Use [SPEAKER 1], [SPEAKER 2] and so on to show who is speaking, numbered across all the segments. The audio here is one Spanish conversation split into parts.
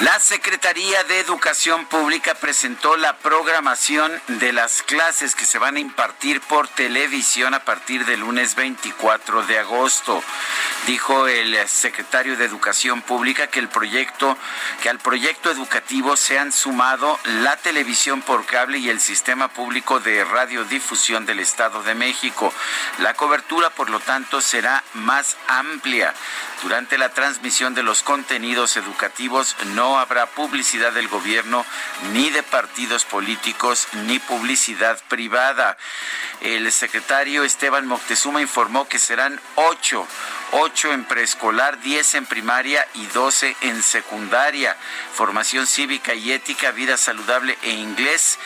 [SPEAKER 1] La Secretaría de Educación Pública presentó la programación de las clases que se van a impartir por televisión a partir del lunes 24 de agosto. Dijo el secretario de Educación Pública que el proyecto, que al proyecto educativo se han sumado la televisión por cable y el sistema público de radiodifusión del Estado de México. La cobertura, por lo tanto, será más amplia. Durante la transmisión de los contenidos educativos no habrá publicidad del gobierno, ni de partidos políticos, ni publicidad privada. El secretario Esteban Moctezuma informó que serán ocho, ocho en preescolar, diez en primaria y doce en secundaria. Formación cívica y ética, vida saludable e inglés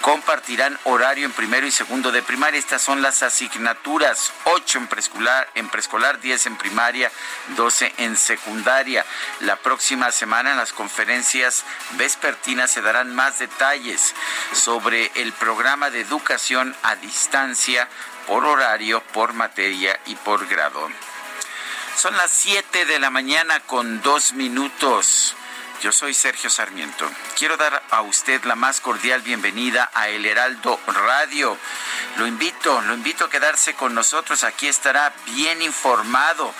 [SPEAKER 1] compartirán horario en primero y segundo de primaria. Estas son las asignaturas, ocho en preescolar, en preescolar, diez en primaria, doce en secundaria. La próxima semana en las conferencias vespertinas se darán más detalles sobre el programa de educación a distancia por horario, por materia y por grado. Son las 7 de la mañana con dos minutos. Yo soy Sergio Sarmiento. Quiero dar a usted la más cordial bienvenida a El Heraldo Radio. Lo invito, lo invito a quedarse con nosotros. Aquí estará bien informado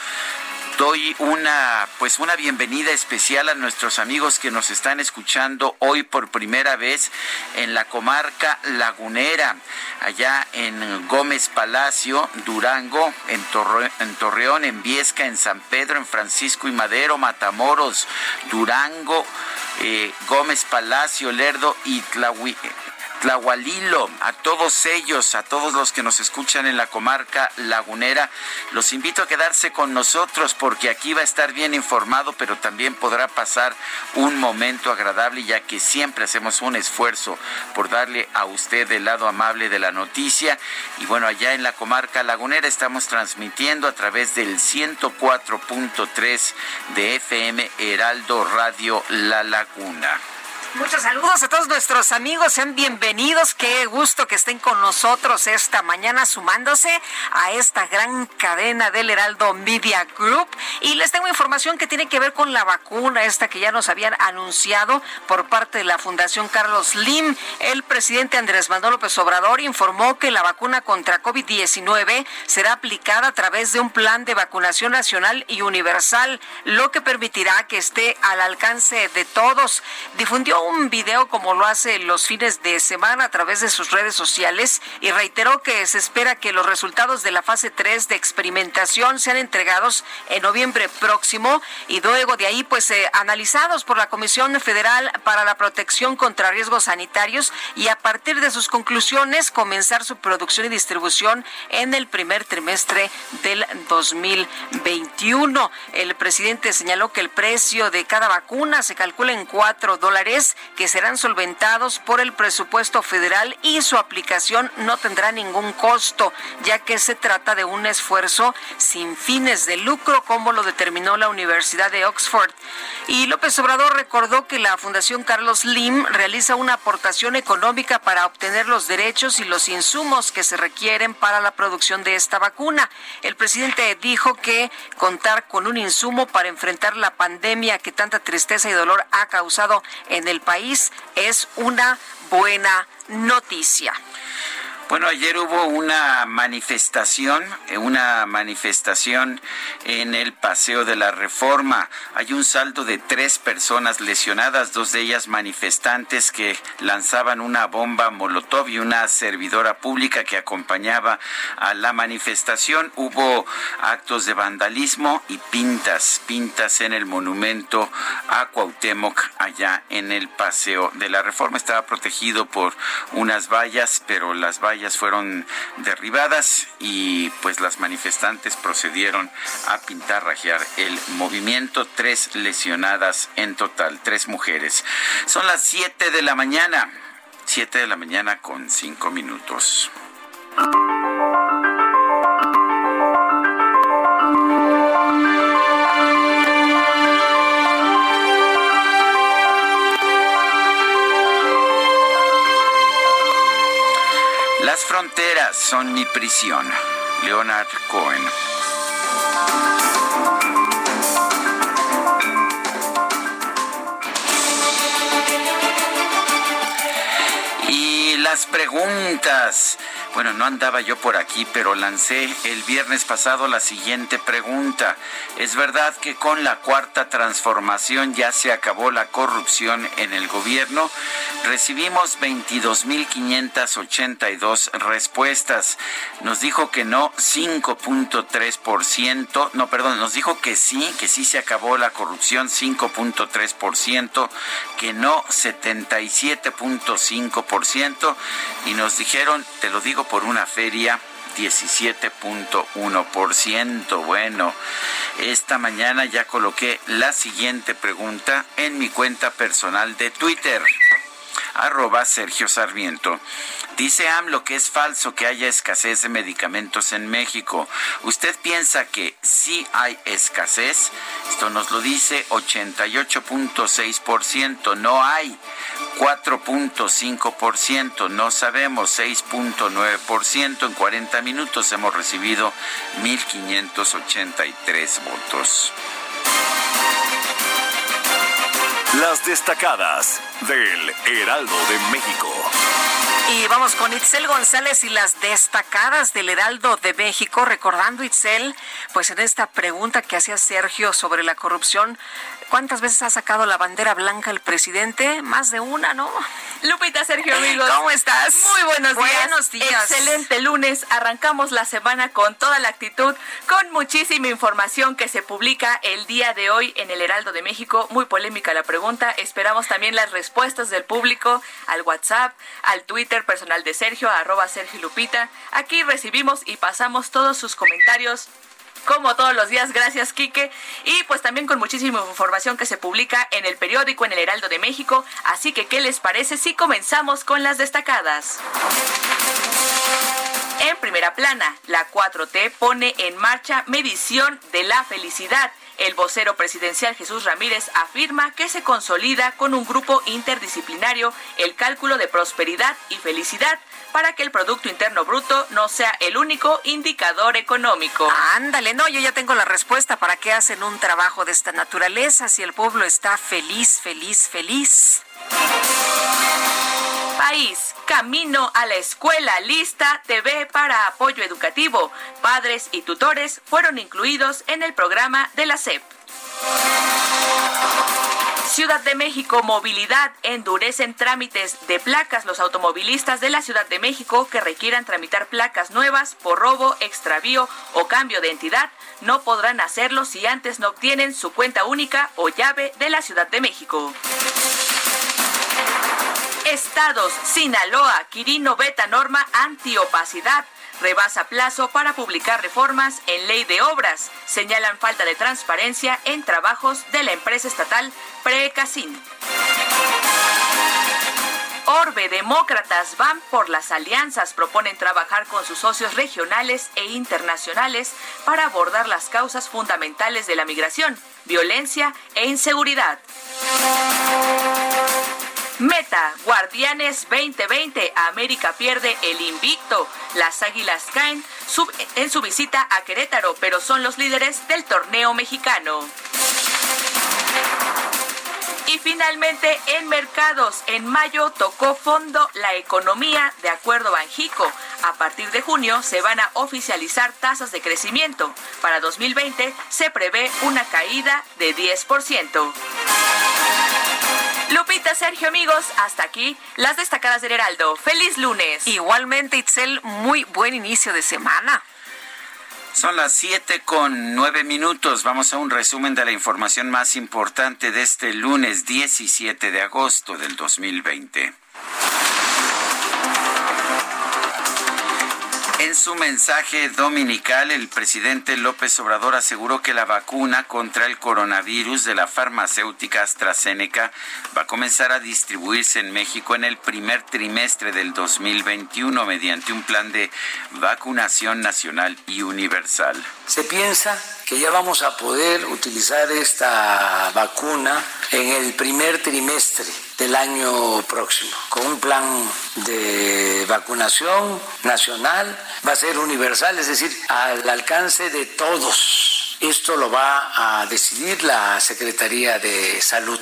[SPEAKER 1] doy una pues una bienvenida especial a nuestros amigos que nos están escuchando hoy por primera vez en la comarca lagunera, allá en Gómez Palacio, Durango, en, Torre, en Torreón, en Viesca, en San Pedro, en Francisco y Madero, Matamoros, Durango, eh, Gómez Palacio, Lerdo y Tlahui, Tlahualilo, a todos ellos, a todos los que nos escuchan en la comarca lagunera, los invito a quedarse con nosotros porque aquí va a estar bien informado, pero también podrá pasar un momento agradable ya que siempre hacemos un esfuerzo por darle a usted el lado amable de la noticia. Y bueno, allá en la comarca lagunera estamos transmitiendo a través del 104.3 de FM Heraldo Radio La Laguna.
[SPEAKER 2] Muchos saludos a todos nuestros amigos, sean bienvenidos, qué gusto que estén con nosotros esta mañana sumándose a esta gran cadena del Heraldo Media Group y les tengo información que tiene que ver con la vacuna, esta que ya nos habían anunciado por parte de la Fundación Carlos Lim. El presidente Andrés Manuel López Obrador informó que la vacuna contra COVID-19 será aplicada a través de un plan de vacunación nacional y universal, lo que permitirá que esté al alcance de todos. Difundió un video como lo hace los fines de semana a través de sus redes sociales y reiteró que se espera que los resultados de la fase 3 de experimentación sean entregados en noviembre próximo y luego de ahí pues eh, analizados por la Comisión Federal para la Protección contra Riesgos Sanitarios y a partir de sus conclusiones comenzar su producción y distribución en el primer trimestre del 2021. El presidente señaló que el precio de cada vacuna se calcula en 4 dólares que serán solventados por el presupuesto federal y su aplicación no tendrá ningún costo, ya que se trata de un esfuerzo sin fines de lucro, como lo determinó la Universidad de Oxford. Y López Obrador recordó que la Fundación Carlos Lim realiza una aportación económica para obtener los derechos y los insumos que se requieren para la producción de esta vacuna. El presidente dijo que contar con un insumo para enfrentar la pandemia que tanta tristeza y dolor ha causado en el país es una buena noticia.
[SPEAKER 1] Bueno, ayer hubo una manifestación, eh, una manifestación en el Paseo de la Reforma. Hay un saldo de tres personas lesionadas, dos de ellas manifestantes que lanzaban una bomba molotov y una servidora pública que acompañaba a la manifestación. Hubo actos de vandalismo y pintas, pintas en el monumento a Cuauhtémoc allá en el Paseo de la Reforma. Estaba protegido por unas vallas, pero las vallas fueron derribadas y pues las manifestantes procedieron a pintar, rajear el movimiento. Tres lesionadas en total, tres mujeres. Son las 7 de la mañana, 7 de la mañana con 5 minutos. Las fronteras son mi prisión. Leonard Cohen. Y las preguntas. Bueno, no andaba yo por aquí, pero lancé el viernes pasado la siguiente pregunta. ¿Es verdad que con la cuarta transformación ya se acabó la corrupción en el gobierno? Recibimos 22.582 respuestas. Nos dijo que no 5.3%. No, perdón, nos dijo que sí, que sí se acabó la corrupción 5.3%, que no 77.5%. Y nos dijeron, te lo digo, por una feria 17.1%. Bueno, esta mañana ya coloqué la siguiente pregunta en mi cuenta personal de Twitter arroba Sergio Sarmiento. Dice AMLO que es falso que haya escasez de medicamentos en México. ¿Usted piensa que sí hay escasez? Esto nos lo dice 88.6%. No hay. 4.5%. No sabemos. 6.9%. En 40 minutos hemos recibido 1.583 votos.
[SPEAKER 3] Las destacadas del Heraldo de México.
[SPEAKER 2] Y vamos con Itzel González y las destacadas del Heraldo de México, recordando Itzel, pues en esta pregunta que hacía Sergio sobre la corrupción, ¿Cuántas veces ha sacado la bandera blanca el presidente? Más de una, ¿no?
[SPEAKER 4] Lupita, Sergio, amigos.
[SPEAKER 2] ¿Cómo estás?
[SPEAKER 4] Muy buenos días. Excelente lunes. Arrancamos la semana con toda la actitud, con muchísima información que se publica el día de hoy en el Heraldo de México. Muy polémica la pregunta. Esperamos también las respuestas del público al WhatsApp, al Twitter personal de Sergio, arroba Sergio Lupita. Aquí recibimos y pasamos todos sus comentarios como todos los días. Gracias, Quique. Y pues también con muchísima información que se publica en el periódico, en el Heraldo de México. Así que, ¿qué les parece si comenzamos con las destacadas? En primera plana, la 4T pone en marcha medición de la felicidad. El vocero presidencial Jesús Ramírez afirma que se consolida con un grupo interdisciplinario el cálculo de prosperidad y felicidad para que el Producto Interno Bruto no sea el único indicador económico.
[SPEAKER 2] Ándale, no, yo ya tengo la respuesta. ¿Para qué hacen un trabajo de esta naturaleza si el pueblo está feliz, feliz, feliz?
[SPEAKER 4] País, camino a la escuela lista TV para apoyo educativo. Padres y tutores fueron incluidos en el programa de la SEP. Ciudad de México Movilidad endurecen trámites de placas. Los automovilistas de la Ciudad de México que requieran tramitar placas nuevas por robo, extravío o cambio de entidad no podrán hacerlo si antes no obtienen su cuenta única o llave de la Ciudad de México. Estados, Sinaloa, Quirino veta norma antiopacidad rebasa plazo para publicar reformas en ley de obras. Señalan falta de transparencia en trabajos de la empresa estatal Precasín. Orbe, demócratas van por las alianzas, proponen trabajar con sus socios regionales e internacionales para abordar las causas fundamentales de la migración, violencia e inseguridad. Meta, Guardianes 2020, América pierde el invicto. Las Águilas caen en su visita a Querétaro, pero son los líderes del torneo mexicano. Y finalmente, en mercados, en mayo tocó fondo la economía, de acuerdo a Banjico. A partir de junio se van a oficializar tasas de crecimiento. Para 2020 se prevé una caída de 10%. Lupita, Sergio, amigos, hasta aquí las destacadas del Heraldo. Feliz lunes.
[SPEAKER 2] Igualmente, Itzel, muy buen inicio de semana.
[SPEAKER 1] Son las siete con nueve minutos. Vamos a un resumen de la información más importante de este lunes 17 de agosto del 2020. En su mensaje dominical, el presidente López Obrador aseguró que la vacuna contra el coronavirus de la farmacéutica AstraZeneca va a comenzar a distribuirse en México en el primer trimestre del 2021 mediante un plan de vacunación nacional y universal.
[SPEAKER 5] Se piensa que ya vamos a poder utilizar esta vacuna en el primer trimestre del año próximo, con un plan de vacunación nacional, va a ser universal, es decir, al alcance de todos. Esto lo va a decidir la Secretaría de Salud.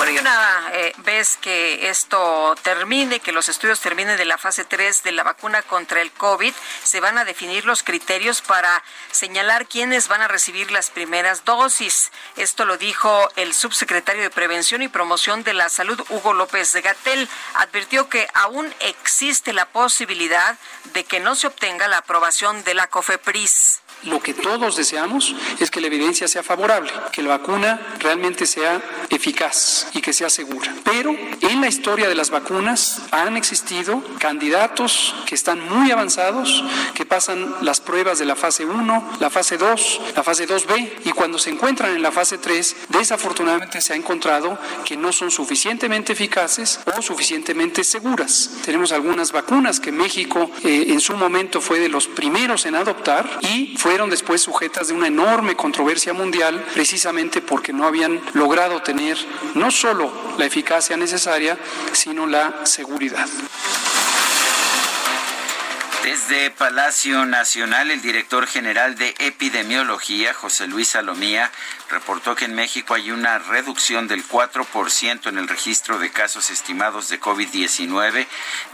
[SPEAKER 2] Bueno, y una eh, vez que esto termine, que los estudios terminen de la fase 3 de la vacuna contra el COVID, se van a definir los criterios para señalar quiénes van a recibir las primeras dosis. Esto lo dijo el subsecretario de Prevención y Promoción de la Salud, Hugo López de Gatel. Advirtió que aún existe la posibilidad de que no se obtenga la aprobación de la COFEPRIS.
[SPEAKER 6] Lo que todos deseamos es que la evidencia sea favorable, que la vacuna realmente sea eficaz y que sea segura. Pero en la historia de las vacunas han existido candidatos que están muy avanzados, que pasan las pruebas de la fase 1, la fase 2, la fase 2B y cuando se encuentran en la fase 3, desafortunadamente se ha encontrado que no son suficientemente eficaces o suficientemente seguras. Tenemos algunas vacunas que México eh, en su momento fue de los primeros en adoptar y fue fueron después sujetas de una enorme controversia mundial precisamente porque no habían logrado tener no solo la eficacia necesaria, sino la seguridad.
[SPEAKER 1] Desde Palacio Nacional, el director general de epidemiología, José Luis Salomía, reportó que en México hay una reducción del 4% en el registro de casos estimados de COVID-19,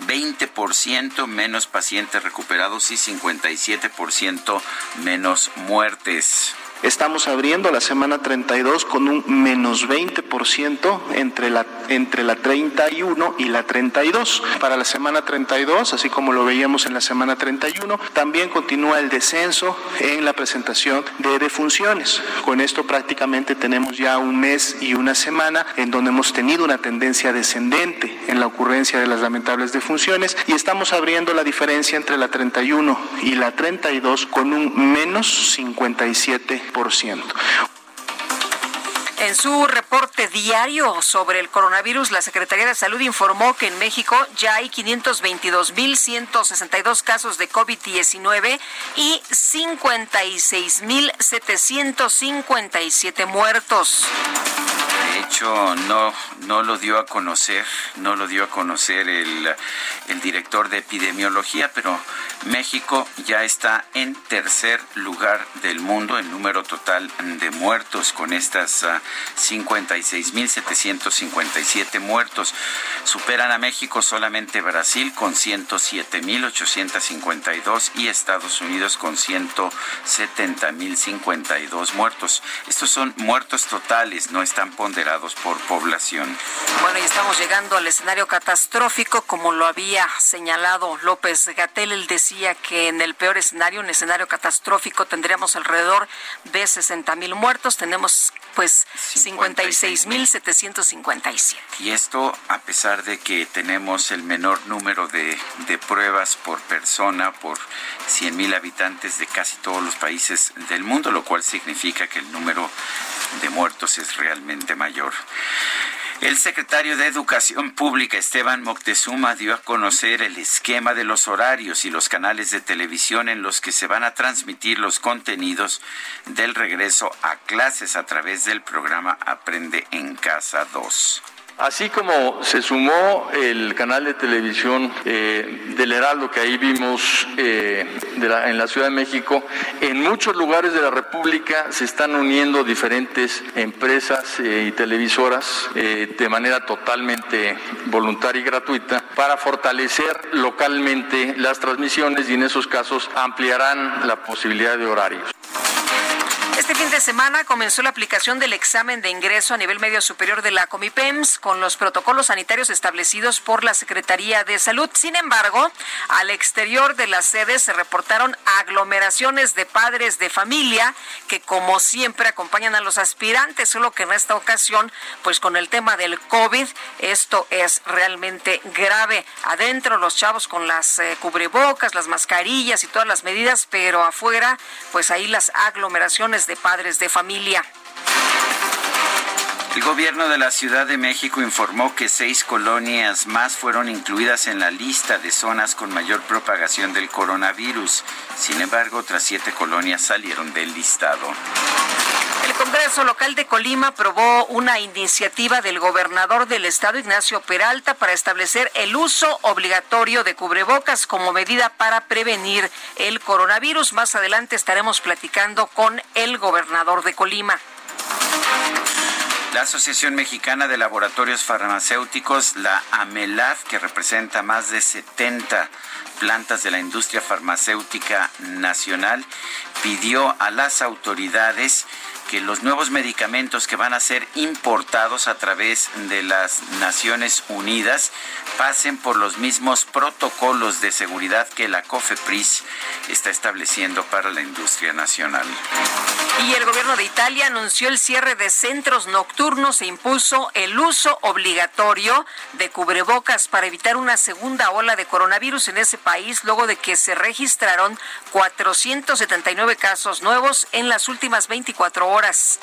[SPEAKER 1] 20% menos pacientes recuperados y 57% menos muertes.
[SPEAKER 7] Estamos abriendo la semana 32 con un menos 20% entre la, entre la 31 y la 32. Para la semana 32, así como lo veíamos en la semana 31, también continúa el descenso en la presentación de defunciones. Con esto prácticamente tenemos ya un mes y una semana en donde hemos tenido una tendencia descendente en la ocurrencia de las lamentables defunciones y estamos abriendo la diferencia entre la 31 y la 32 con un menos 57
[SPEAKER 2] en su reporte diario sobre el coronavirus, la Secretaría de Salud informó que en México ya hay 522.162 casos de COVID-19 y 56.757 muertos.
[SPEAKER 1] Hecho, no, no lo dio a conocer, no lo dio a conocer el, el director de epidemiología, pero México ya está en tercer lugar del mundo en número total de muertos con estas 56.757 ah, muertos. Superan a México solamente Brasil con 107.852 y Estados Unidos con 170.052 muertos. Estos son muertos totales, no están ponderados por población.
[SPEAKER 2] Bueno, y estamos llegando al escenario catastrófico, como lo había señalado López Gatel. Él decía que en el peor escenario, un escenario catastrófico, tendríamos alrededor de 60 mil muertos. Tenemos pues 56 mil 757.
[SPEAKER 1] Y esto a pesar de que tenemos el menor número de, de pruebas por persona, por 100 mil habitantes de casi todos los países del mundo, lo cual significa que el número de muertos es realmente mayor. El secretario de Educación Pública, Esteban Moctezuma, dio a conocer el esquema de los horarios y los canales de televisión en los que se van a transmitir los contenidos del regreso a clases a través del programa Aprende en Casa 2.
[SPEAKER 8] Así como se sumó el canal de televisión eh, del Heraldo, que ahí vimos eh, en la Ciudad de México, en muchos lugares de la República se están uniendo diferentes empresas eh, y televisoras de manera totalmente voluntaria y gratuita para fortalecer localmente las transmisiones y en esos casos ampliarán la posibilidad de horarios.
[SPEAKER 2] Este fin de semana comenzó la aplicación del examen de ingreso a nivel medio superior de la Comipems con los protocolos sanitarios establecidos por la Secretaría de Salud. Sin embargo, al exterior de las sedes se reportaron aglomeraciones de padres de familia que como siempre acompañan a los aspirantes, solo que en esta ocasión, pues con el tema del COVID, esto es realmente grave. Adentro los chavos con las eh, cubrebocas, las mascarillas y todas las medidas, pero afuera, pues ahí las aglomeraciones de padres de familia.
[SPEAKER 1] El gobierno de la Ciudad de México informó que seis colonias más fueron incluidas en la lista de zonas con mayor propagación del coronavirus. Sin embargo, otras siete colonias salieron del listado.
[SPEAKER 2] El Congreso local de Colima aprobó una iniciativa del gobernador del estado, Ignacio Peralta, para establecer el uso obligatorio de cubrebocas como medida para prevenir el coronavirus. Más adelante estaremos platicando con el gobernador de Colima.
[SPEAKER 1] La Asociación Mexicana de Laboratorios Farmacéuticos, la AMELAF, que representa más de 70 plantas de la industria farmacéutica nacional, pidió a las autoridades que los nuevos medicamentos que van a ser importados a través de las Naciones Unidas pasen por los mismos protocolos de seguridad que la COFEPRIS está estableciendo para la industria nacional.
[SPEAKER 2] Y el gobierno de Italia anunció el cierre de centros nocturnos e impuso el uso obligatorio de cubrebocas para evitar una segunda ola de coronavirus en ese país luego de que se registraron 479 casos nuevos en las últimas 24 horas horas.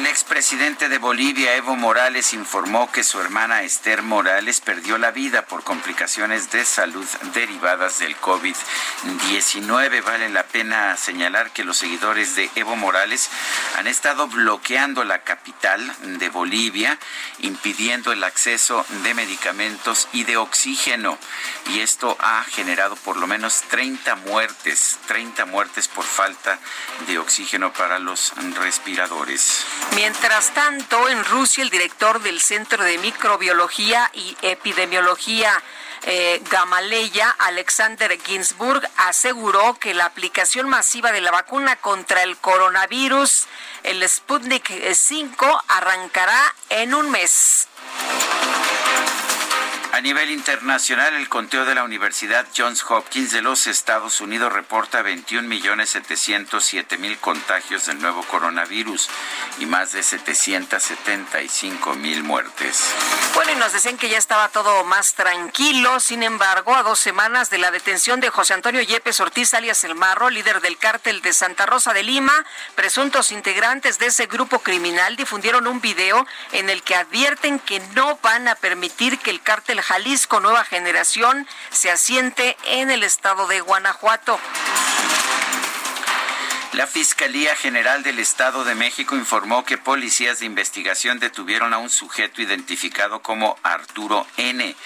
[SPEAKER 1] El expresidente de Bolivia, Evo Morales, informó que su hermana Esther Morales perdió la vida por complicaciones de salud derivadas del COVID-19. Vale la pena señalar que los seguidores de Evo Morales han estado bloqueando la capital de Bolivia, impidiendo el acceso de medicamentos y de oxígeno. Y esto ha generado por lo menos 30 muertes, 30 muertes por falta de oxígeno para los respiradores.
[SPEAKER 2] Mientras tanto, en Rusia, el director del Centro de Microbiología y Epidemiología eh, Gamaleya, Alexander Ginsburg, aseguró que la aplicación masiva de la vacuna contra el coronavirus, el Sputnik 5, arrancará en un mes.
[SPEAKER 1] A nivel internacional, el conteo de la Universidad Johns Hopkins de los Estados Unidos reporta 21.707.000 contagios del nuevo coronavirus y más de 775.000 muertes.
[SPEAKER 2] Bueno, y nos decían que ya estaba todo más tranquilo. Sin embargo, a dos semanas de la detención de José Antonio Yepes Ortiz, alias El Marro, líder del cártel de Santa Rosa de Lima, presuntos integrantes de ese grupo criminal difundieron un video en el que advierten que no van a permitir que el cártel Jalisco Nueva Generación se asiente en el estado de Guanajuato.
[SPEAKER 1] La Fiscalía General del Estado de México informó que policías de investigación detuvieron a un sujeto identificado como Arturo N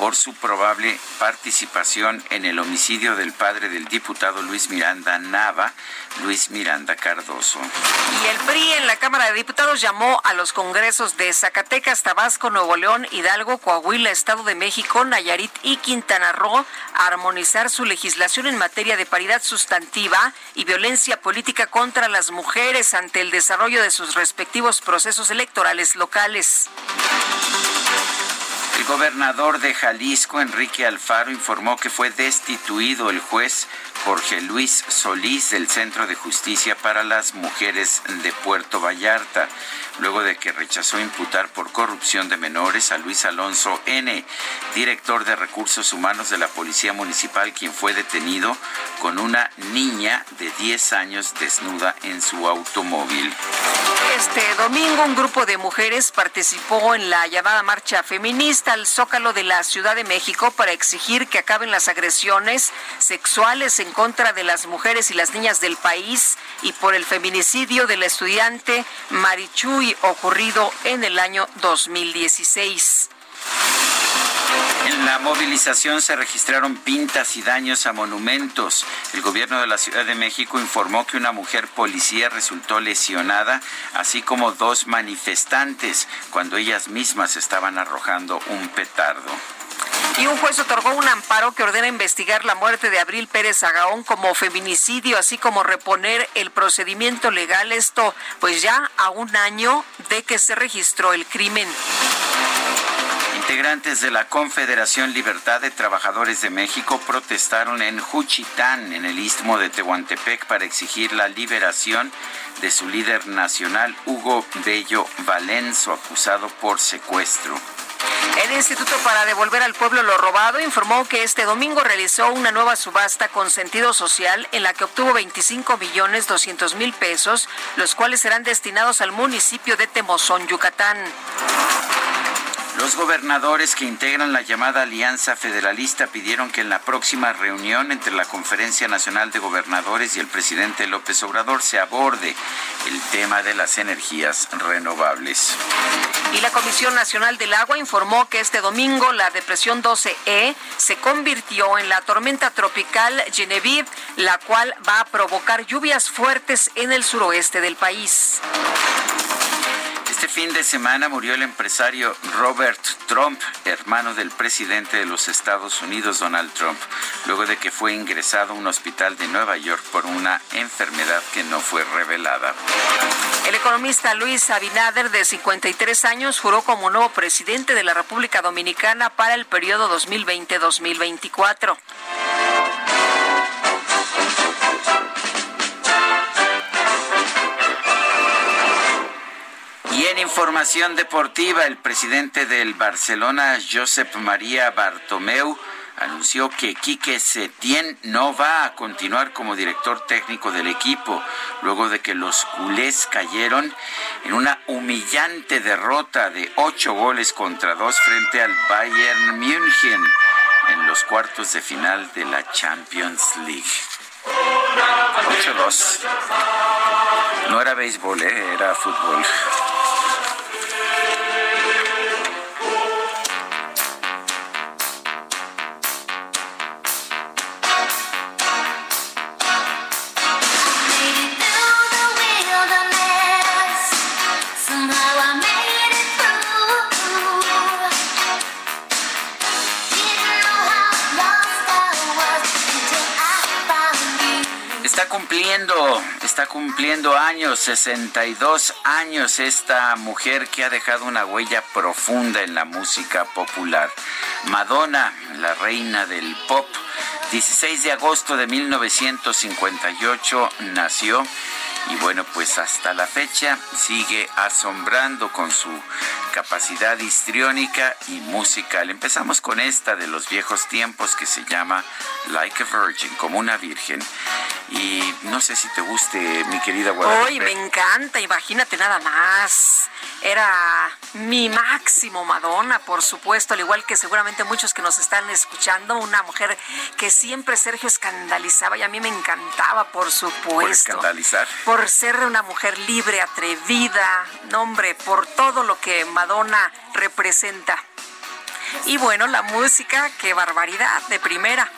[SPEAKER 1] por su probable participación en el homicidio del padre del diputado Luis Miranda Nava, Luis Miranda Cardoso.
[SPEAKER 2] Y el PRI en la Cámara de Diputados llamó a los congresos de Zacatecas, Tabasco, Nuevo León, Hidalgo, Coahuila, Estado de México, Nayarit y Quintana Roo a armonizar su legislación en materia de paridad sustantiva y violencia política contra las mujeres ante el desarrollo de sus respectivos procesos electorales locales.
[SPEAKER 1] Gobernador de Jalisco, Enrique Alfaro, informó que fue destituido el juez Jorge Luis Solís del Centro de Justicia para las Mujeres de Puerto Vallarta, luego de que rechazó imputar por corrupción de menores a Luis Alonso N., director de Recursos Humanos de la Policía Municipal, quien fue detenido con una niña de 10 años desnuda en su automóvil.
[SPEAKER 2] Este domingo un grupo de mujeres participó en la llamada marcha feminista al Zócalo de la Ciudad de México para exigir que acaben las agresiones sexuales en contra de las mujeres y las niñas del país y por el feminicidio del estudiante Marichuy ocurrido en el año 2016.
[SPEAKER 1] En la movilización se registraron pintas y daños a monumentos. El gobierno de la Ciudad de México informó que una mujer policía resultó lesionada, así como dos manifestantes, cuando ellas mismas estaban arrojando un petardo.
[SPEAKER 2] Y un juez otorgó un amparo que ordena investigar la muerte de Abril Pérez Agaón como feminicidio, así como reponer el procedimiento legal. Esto, pues ya a un año de que se registró el crimen.
[SPEAKER 1] Integrantes de la Confederación Libertad de Trabajadores de México protestaron en Juchitán, en el istmo de Tehuantepec, para exigir la liberación de su líder nacional, Hugo Bello Valenzo, acusado por secuestro.
[SPEAKER 2] El Instituto para Devolver al Pueblo lo Robado informó que este domingo realizó una nueva subasta con sentido social en la que obtuvo 25 millones 200 mil pesos, los cuales serán destinados al municipio de Temozón, Yucatán.
[SPEAKER 1] Los gobernadores que integran la llamada Alianza Federalista pidieron que en la próxima reunión entre la Conferencia Nacional de Gobernadores y el presidente López Obrador se aborde el tema de las energías renovables.
[SPEAKER 2] Y la Comisión Nacional del Agua informó que este domingo la depresión 12E se convirtió en la tormenta tropical Genevieve, la cual va a provocar lluvias fuertes en el suroeste del país.
[SPEAKER 1] Este fin de semana murió el empresario Robert Trump, hermano del presidente de los Estados Unidos, Donald Trump, luego de que fue ingresado a un hospital de Nueva York por una enfermedad que no fue revelada.
[SPEAKER 2] El economista Luis Abinader, de 53 años, juró como nuevo presidente de la República Dominicana para el periodo 2020-2024.
[SPEAKER 1] En información deportiva, el presidente del Barcelona, Josep María Bartomeu, anunció que Quique Setién no va a continuar como director técnico del equipo, luego de que los culés cayeron en una humillante derrota de ocho goles contra dos frente al Bayern München en los cuartos de final de la Champions League. 8-2. No era béisbol, ¿eh? era fútbol. Cumpliendo, está cumpliendo años, 62 años esta mujer que ha dejado una huella profunda en la música popular. Madonna, la reina del pop, 16 de agosto de 1958 nació y bueno, pues hasta la fecha sigue asombrando con su capacidad histriónica y musical. Empezamos con esta de los viejos tiempos que se llama Like a Virgin, como una virgen. Y no sé si te guste, mi querida Guadalupe.
[SPEAKER 2] Hoy me encanta, imagínate nada más. Era mi máximo Madonna, por supuesto, al igual que seguramente muchos que nos están escuchando, una mujer que siempre Sergio escandalizaba y a mí me encantaba, por supuesto.
[SPEAKER 1] ¿Por escandalizar?
[SPEAKER 2] Por ser una mujer libre, atrevida, nombre, por todo lo que Madonna representa. Y bueno, la música, qué barbaridad, de primera.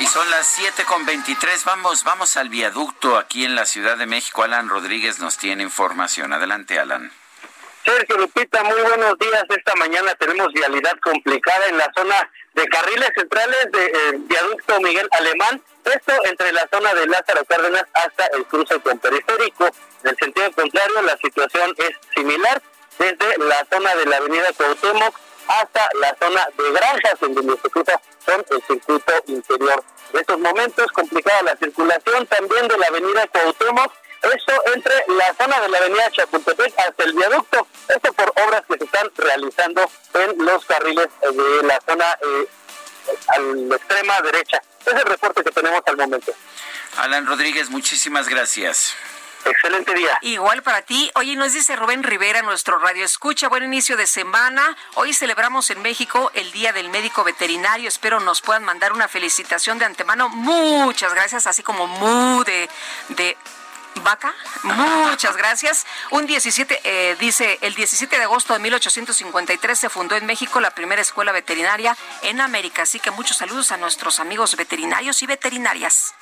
[SPEAKER 1] Y son las 7 con 23. Vamos, vamos al viaducto aquí en la Ciudad de México. Alan Rodríguez nos tiene información. Adelante, Alan.
[SPEAKER 9] Sergio Lupita, muy buenos días. Esta mañana tenemos vialidad complicada en la zona de carriles centrales de eh, viaducto Miguel Alemán. Esto entre la zona de Lázaro Cárdenas hasta el cruce con periférico. En el sentido contrario, la situación es similar desde la zona de la avenida Cuauhtémoc hasta la zona de Granjas, en donde se cruza con el circuito interior. En estos momentos, complicada la circulación también de la avenida Cuauhtémoc, esto entre la zona de la avenida Chapultepec hasta el viaducto, esto por obras que se están realizando en los carriles de la zona eh, a la extrema derecha. Es el reporte que tenemos al momento.
[SPEAKER 1] Alan Rodríguez, muchísimas gracias.
[SPEAKER 9] Excelente día.
[SPEAKER 2] Igual para ti. Oye, nos dice Rubén Rivera, nuestro radio escucha. Buen inicio de semana. Hoy celebramos en México el Día del Médico Veterinario. Espero nos puedan mandar una felicitación de antemano. Muchas gracias, así como mu de, de vaca. Muchas gracias. Un 17, eh, dice, el 17 de agosto de 1853 se fundó en México la primera escuela veterinaria en América. Así que muchos saludos a nuestros amigos veterinarios y veterinarias.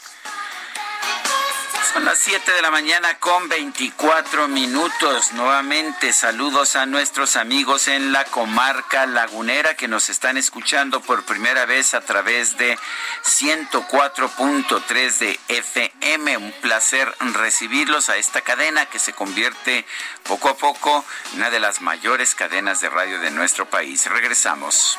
[SPEAKER 1] Son las 7 de la mañana con 24 minutos. Nuevamente saludos a nuestros amigos en la comarca lagunera que nos están escuchando por primera vez a través de 104.3 de FM. Un placer recibirlos a esta cadena que se convierte poco a poco en una de las mayores cadenas de radio de nuestro país. Regresamos.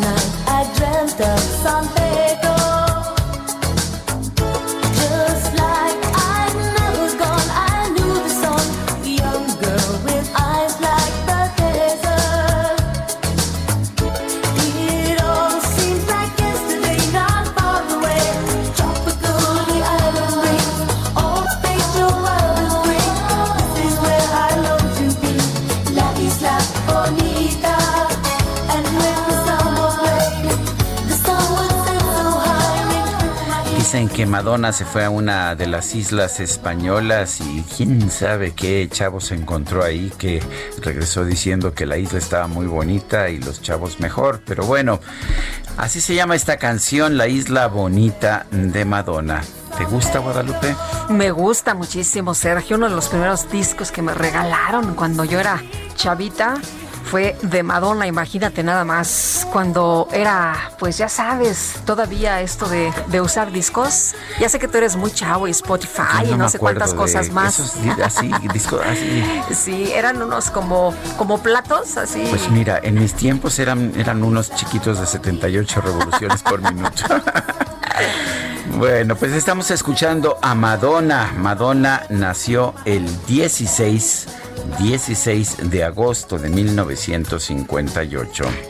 [SPEAKER 10] Night. I dreamt of San
[SPEAKER 1] Dicen que Madonna se fue a una de las islas españolas y quién sabe qué chavo se encontró ahí que regresó diciendo que la isla estaba muy bonita y los chavos mejor. Pero bueno, así se llama esta canción, La Isla Bonita de Madonna. ¿Te gusta Guadalupe?
[SPEAKER 2] Me gusta muchísimo, Sergio. Uno de los primeros discos que me regalaron cuando yo era chavita fue de Madonna, imagínate nada más. Cuando era, pues ya sabes, todavía esto de, de usar discos. Ya sé que tú eres muy chavo y Spotify
[SPEAKER 1] Yo
[SPEAKER 2] y no sé cuántas cosas más.
[SPEAKER 1] esos así, discos así.
[SPEAKER 2] Sí, eran unos como, como platos, así.
[SPEAKER 1] Pues mira, en mis tiempos eran, eran unos chiquitos de 78 revoluciones por minuto. Bueno, pues estamos escuchando a Madonna. Madonna nació el 16, 16 de agosto de 1958.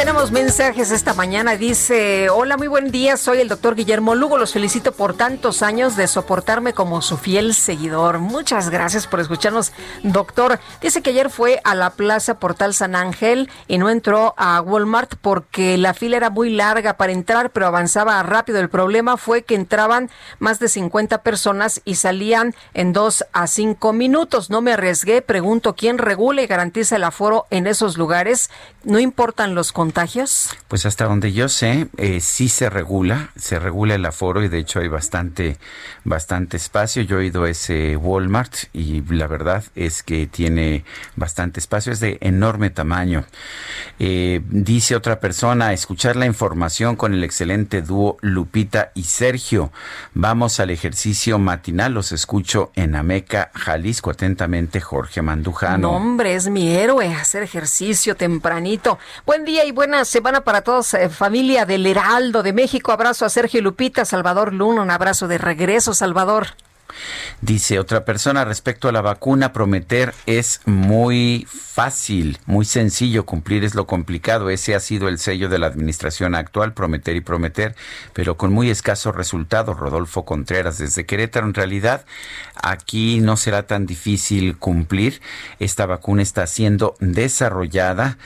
[SPEAKER 2] Tenemos mensajes esta mañana. Dice, hola, muy buen día. Soy el doctor Guillermo Lugo. Los felicito por tantos años de soportarme como su fiel seguidor. Muchas gracias por escucharnos, doctor. Dice que ayer fue a la Plaza Portal San Ángel y no entró a Walmart porque la fila era muy larga para entrar, pero avanzaba rápido. El problema fue que entraban más de 50 personas y salían en dos a cinco minutos. No me arriesgué. Pregunto, ¿quién regula y garantiza el aforo en esos lugares? ¿No importan los contagios?
[SPEAKER 1] Pues hasta donde yo sé, eh, sí se regula, se regula el aforo y de hecho hay bastante, bastante espacio. Yo he ido a ese Walmart y la verdad es que tiene bastante espacio, es de enorme tamaño. Eh, dice otra persona, escuchar la información con el excelente dúo Lupita y Sergio. Vamos al ejercicio matinal, los escucho en Ameca, Jalisco. Atentamente, Jorge Mandujano.
[SPEAKER 2] No, hombre, es mi héroe hacer ejercicio tempranito. Buen día y buena semana para todos, eh, familia del Heraldo de México. Abrazo a Sergio Lupita, Salvador Luna, un abrazo de regreso, Salvador.
[SPEAKER 1] Dice otra persona respecto a la vacuna, prometer es muy fácil, muy sencillo, cumplir es lo complicado. Ese ha sido el sello de la administración actual, prometer y prometer, pero con muy escasos resultados. Rodolfo Contreras desde Querétaro, en realidad aquí no será tan difícil cumplir. Esta vacuna está siendo desarrollada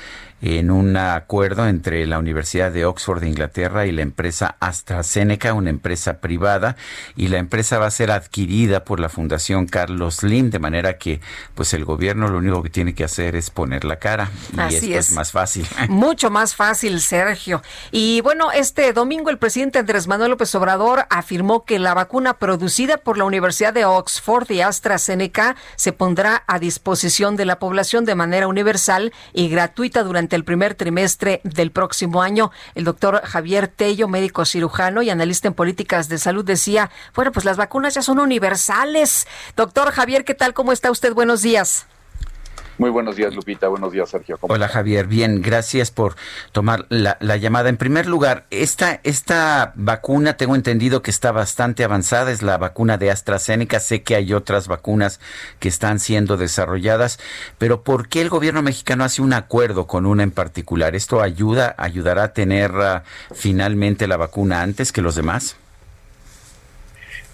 [SPEAKER 1] en un acuerdo entre la Universidad de Oxford de Inglaterra y la empresa AstraZeneca, una empresa privada, y la empresa va a ser adquirida por la Fundación Carlos Slim, de manera que pues el gobierno lo único que tiene que hacer es poner la cara y
[SPEAKER 2] Así
[SPEAKER 1] esto
[SPEAKER 2] es.
[SPEAKER 1] es más fácil.
[SPEAKER 2] Mucho más fácil, Sergio. Y bueno, este domingo el presidente Andrés Manuel López Obrador afirmó que la vacuna producida por la Universidad de Oxford y AstraZeneca se pondrá a disposición de la población de manera universal y gratuita durante el primer trimestre del próximo año. El doctor Javier Tello, médico cirujano y analista en políticas de salud, decía, bueno, pues las vacunas ya son universales. Doctor Javier, ¿qué tal? ¿Cómo está usted? Buenos días.
[SPEAKER 11] Muy buenos días, Lupita. Buenos días, Sergio. ¿Cómo
[SPEAKER 1] Hola? Javier, bien, gracias por tomar la, la llamada. En primer lugar, esta, esta vacuna tengo entendido que está bastante avanzada, es la vacuna de AstraZeneca, sé que hay otras vacunas que están siendo desarrolladas, pero ¿por qué el gobierno mexicano hace un acuerdo con una en particular? ¿Esto ayuda, ayudará a tener ah, finalmente la vacuna antes que los demás?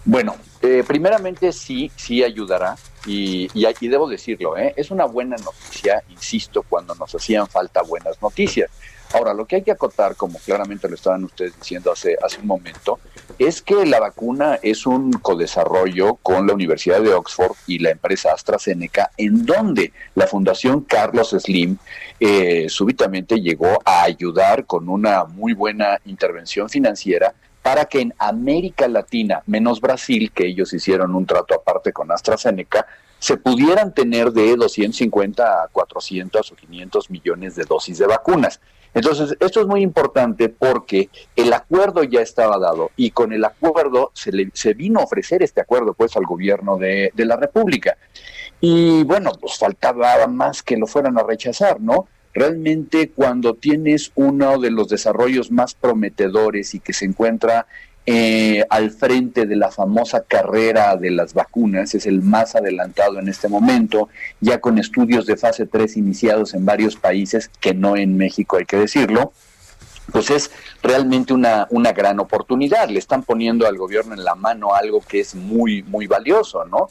[SPEAKER 11] Bueno, eh, primeramente sí, sí ayudará. Y, y, debo decirlo, ¿eh? es una buena noticia, insisto, cuando nos hacían falta buenas noticias. Ahora, lo que hay que acotar, como claramente lo estaban ustedes diciendo hace, hace un momento, es que la vacuna es un codesarrollo con la Universidad de Oxford y la empresa AstraZeneca, en donde la Fundación Carlos Slim eh, súbitamente llegó a ayudar con una muy buena intervención financiera para que en América Latina, menos Brasil, que ellos hicieron un trato aparte con AstraZeneca, se pudieran tener de 250 a 400 o 500 millones de dosis de vacunas. Entonces, esto es muy importante porque el acuerdo ya estaba dado y con el acuerdo se, le, se vino a ofrecer este acuerdo pues al gobierno de, de la República. Y bueno, pues faltaba más que lo fueran a rechazar, ¿no? Realmente cuando tienes uno de los desarrollos más prometedores y que se encuentra eh, al frente de la famosa carrera de las vacunas, es el más adelantado en este momento, ya con estudios de fase 3 iniciados en varios países, que no en México hay que decirlo, pues es realmente una, una gran oportunidad. Le están poniendo al gobierno en la mano algo que es muy, muy valioso, ¿no?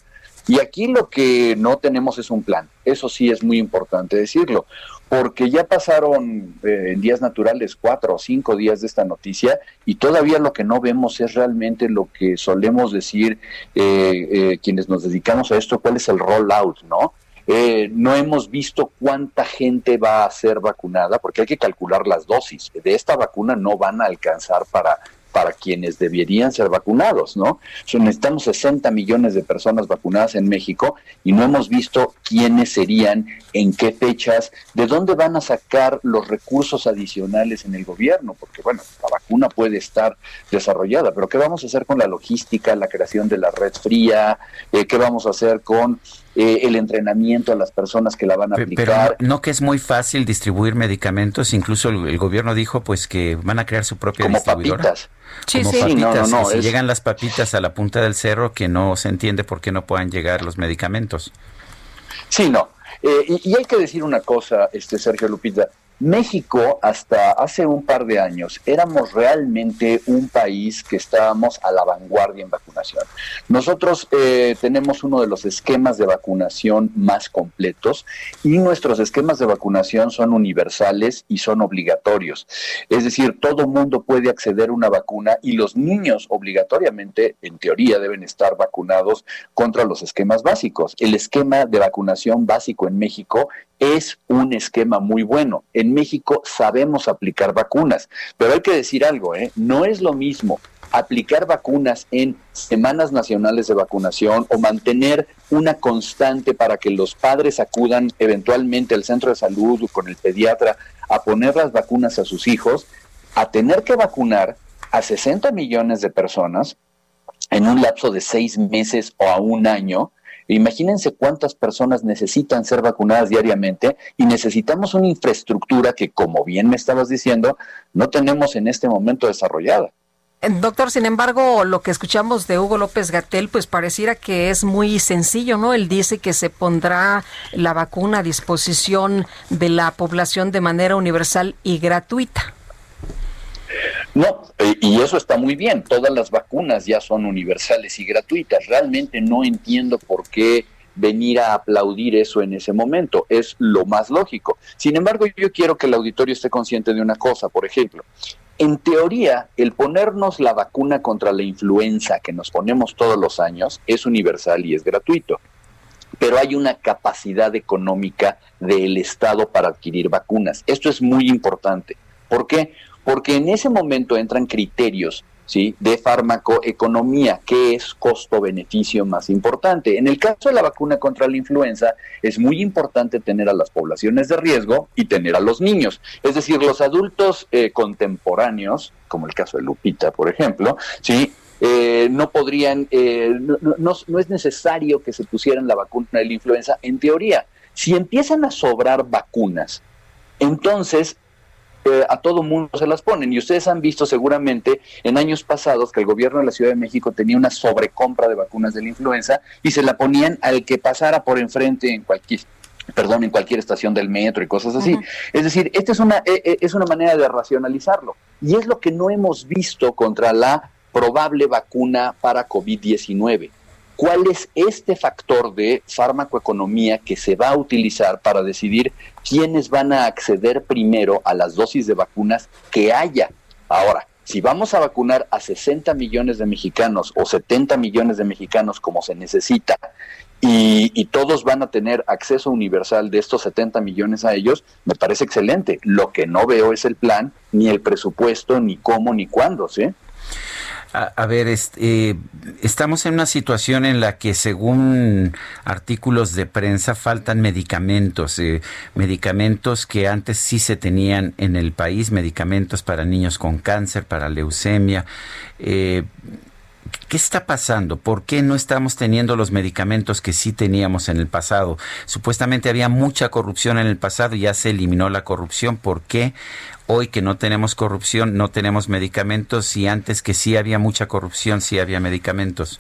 [SPEAKER 11] Y aquí lo que no tenemos es un plan. Eso sí es muy importante decirlo, porque ya pasaron eh, en días naturales cuatro o cinco días de esta noticia y todavía lo que no vemos es realmente lo que solemos decir eh, eh, quienes nos dedicamos a esto, cuál es el rollout, ¿no? Eh, no hemos visto cuánta gente va a ser vacunada, porque hay que calcular las dosis. De esta vacuna no van a alcanzar para para quienes deberían ser vacunados, ¿no? Necesitamos 60 millones de personas vacunadas en México y no hemos visto quiénes serían, en qué fechas, de dónde van a sacar los recursos adicionales en el gobierno, porque bueno, la vacuna puede estar desarrollada, pero ¿qué vamos a hacer con la logística, la creación de la red fría? Eh, ¿Qué vamos a hacer con eh, el entrenamiento a las personas que la van a aplicar?
[SPEAKER 1] Pero no que es muy fácil distribuir medicamentos, incluso el, el gobierno dijo pues que van a crear su propia
[SPEAKER 11] Como
[SPEAKER 1] distribuidora.
[SPEAKER 11] papitas. Sí,
[SPEAKER 1] Como
[SPEAKER 11] sí. Sí, no, no, no,
[SPEAKER 1] si
[SPEAKER 11] es-
[SPEAKER 1] llegan las papitas a la punta del cerro que no se entiende por qué no puedan llegar los medicamentos.
[SPEAKER 11] Sí, no. Eh, y, y hay que decir una cosa, este Sergio Lupita. México, hasta hace un par de años, éramos realmente un país que estábamos a la vanguardia en vacunación. Nosotros eh, tenemos uno de los esquemas de vacunación más completos y nuestros esquemas de vacunación son universales y son obligatorios. Es decir, todo mundo puede acceder a una vacuna y los niños obligatoriamente, en teoría, deben estar vacunados contra los esquemas básicos. El esquema de vacunación básico en México es un esquema muy bueno. En México sabemos aplicar vacunas, pero hay que decir algo, ¿eh? no es lo mismo aplicar vacunas en semanas nacionales de vacunación o mantener una constante para que los padres acudan eventualmente al centro de salud o con el pediatra a poner las vacunas a sus hijos, a tener que vacunar a 60 millones de personas en un lapso de seis meses o a un año. Imagínense cuántas personas necesitan ser vacunadas diariamente y necesitamos una infraestructura que, como bien me estabas diciendo, no tenemos en este momento desarrollada.
[SPEAKER 2] Eh, Doctor, sin embargo, lo que escuchamos de Hugo López Gatel, pues pareciera que es muy sencillo, ¿no? Él dice que se pondrá la vacuna a disposición de la población de manera universal y gratuita.
[SPEAKER 11] No, eh, y eso está muy bien. Todas las vacunas ya son universales y gratuitas. Realmente no entiendo por qué venir a aplaudir eso en ese momento. Es lo más lógico. Sin embargo, yo quiero que el auditorio esté consciente de una cosa, por ejemplo. En teoría, el ponernos la vacuna contra la influenza que nos ponemos todos los años es universal y es gratuito pero hay una capacidad económica del Estado para adquirir vacunas. Esto es muy importante. ¿Por qué? Porque en ese momento entran criterios ¿sí? de farmacoeconomía, que es costo-beneficio más importante. En el caso de la vacuna contra la influenza, es muy importante tener a las poblaciones de riesgo y tener a los niños. Es decir, los adultos eh, contemporáneos, como el caso de Lupita, por ejemplo, ¿sí? Eh, no podrían, eh, no, no, no es necesario que se pusieran la vacuna de la influenza. En teoría, si empiezan a sobrar vacunas, entonces eh, a todo mundo se las ponen. Y ustedes han visto seguramente en años pasados que el gobierno de la Ciudad de México tenía una sobrecompra de vacunas de la influenza y se la ponían al que pasara por enfrente en cualquier perdón, en cualquier estación del metro y cosas así. Es decir, esta es una, eh, eh, es una manera de racionalizarlo. Y es lo que no hemos visto contra la probable vacuna para COVID-19. ¿Cuál es este factor de farmacoeconomía que se va a utilizar para decidir quiénes van a acceder primero a las dosis de vacunas que haya? Ahora, si vamos a vacunar a 60 millones de mexicanos o 70 millones de mexicanos como se necesita y, y todos van a tener acceso universal de estos 70 millones a ellos, me parece excelente. Lo que no veo es el plan, ni el presupuesto, ni cómo, ni cuándo, ¿sí?
[SPEAKER 1] A, ver, eh, estamos en una situación en la que según artículos de prensa faltan medicamentos, eh, medicamentos que antes sí se tenían en el país, medicamentos para niños con cáncer, para leucemia. Eh, ¿Qué está pasando? ¿Por qué no estamos teniendo los medicamentos que sí teníamos en el pasado? Supuestamente había mucha corrupción en el pasado y ya se eliminó la corrupción. ¿Por qué hoy que no tenemos corrupción no tenemos medicamentos y antes que sí había mucha corrupción sí había medicamentos?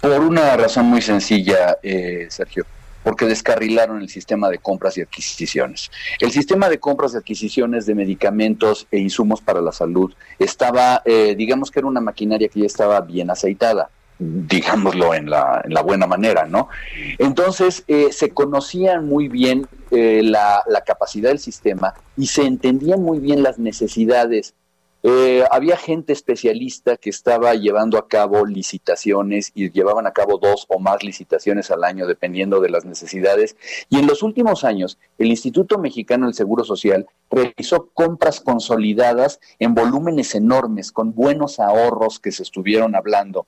[SPEAKER 11] Por una razón muy sencilla, eh, Sergio, porque descarrilaron el sistema de compras y adquisiciones. El sistema de compras y adquisiciones de medicamentos e insumos para la salud estaba, eh, digamos que era una maquinaria que ya estaba bien aceitada digámoslo en la, en la buena manera, ¿no? Entonces, eh, se conocían muy bien eh, la, la capacidad del sistema y se entendían muy bien las necesidades eh, había gente especialista que estaba llevando a cabo licitaciones y llevaban a cabo dos o más licitaciones al año dependiendo de las necesidades. Y en los últimos años, el Instituto Mexicano del Seguro Social realizó compras consolidadas en volúmenes enormes, con buenos ahorros que se estuvieron hablando.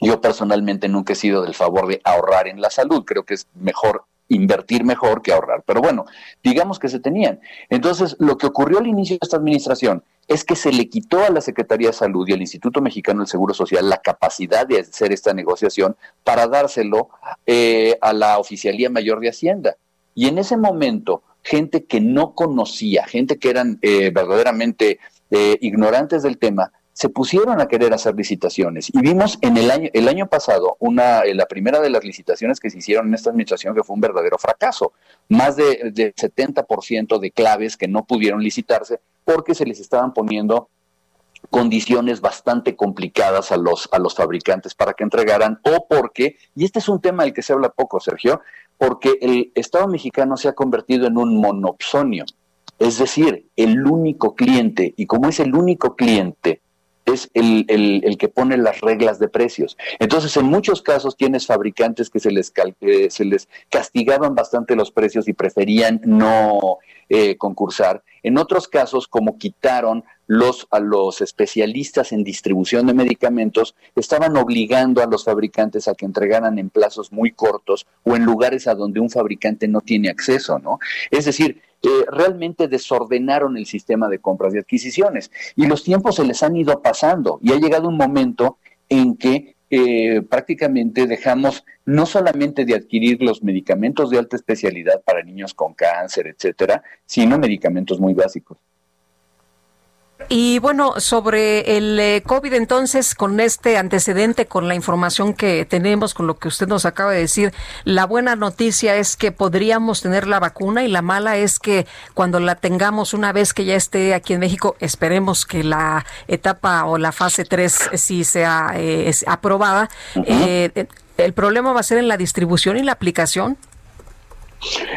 [SPEAKER 11] Yo personalmente nunca he sido del favor de ahorrar en la salud, creo que es mejor invertir mejor que ahorrar. Pero bueno, digamos que se tenían. Entonces, lo que ocurrió al inicio de esta administración es que se le quitó a la Secretaría de Salud y al Instituto Mexicano del Seguro Social la capacidad de hacer esta negociación para dárselo eh, a la Oficialía Mayor de Hacienda. Y en ese momento, gente que no conocía, gente que eran eh, verdaderamente eh, ignorantes del tema, se pusieron a querer hacer licitaciones. Y vimos en el año el año pasado una eh, la primera de las licitaciones que se hicieron en esta administración que fue un verdadero fracaso. Más de, de 70% de claves que no pudieron licitarse porque se les estaban poniendo condiciones bastante complicadas a los a los fabricantes para que entregaran o porque y este es un tema del que se habla poco Sergio porque el Estado mexicano se ha convertido en un monopsonio. Es decir el único cliente y como es el único cliente es el, el, que pone las reglas de precios. Entonces, en muchos casos tienes fabricantes que se les, eh, se les castigaban bastante los precios y preferían no eh, concursar. En otros casos, como quitaron los, a los especialistas en distribución de medicamentos, estaban obligando a los fabricantes a que entregaran en plazos muy cortos o en lugares a donde un fabricante no tiene acceso, ¿no? Es decir, eh, realmente desordenaron el sistema de compras y adquisiciones y los tiempos se les han ido pasando y ha llegado un momento en que eh, prácticamente dejamos no solamente de adquirir los medicamentos de alta especialidad para niños con cáncer, etcétera, sino medicamentos muy básicos.
[SPEAKER 2] Y bueno, sobre el eh, COVID entonces, con este antecedente, con la información que tenemos, con lo que usted nos acaba de decir, la buena noticia es que podríamos tener la vacuna y la mala es que cuando la tengamos una vez que ya esté aquí en México, esperemos que la etapa o la fase 3 sí sea eh, aprobada. Uh -huh. eh, ¿El problema va a ser en la distribución y la aplicación?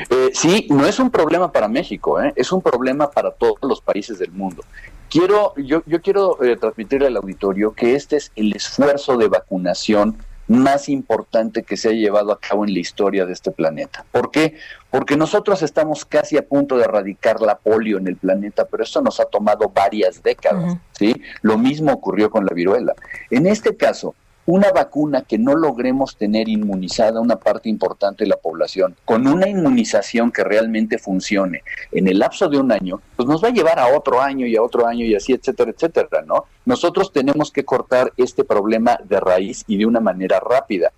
[SPEAKER 11] Eh, sí, no es un problema para México, ¿eh? es un problema para todos los países del mundo. Quiero, yo, yo quiero eh, transmitirle al auditorio que este es el esfuerzo de vacunación más importante que se ha llevado a cabo en la historia de este planeta. ¿Por qué? Porque nosotros estamos casi a punto de erradicar la polio en el planeta, pero esto nos ha tomado varias décadas, ¿sí? Lo mismo ocurrió con la viruela. En este caso, una vacuna que no logremos tener inmunizada una parte importante de la población, con una inmunización que realmente funcione en el lapso de un año, pues nos va a llevar a otro año y a otro año y así, etcétera, etcétera, ¿no? Nosotros tenemos que cortar este problema de raíz y de una manera rápida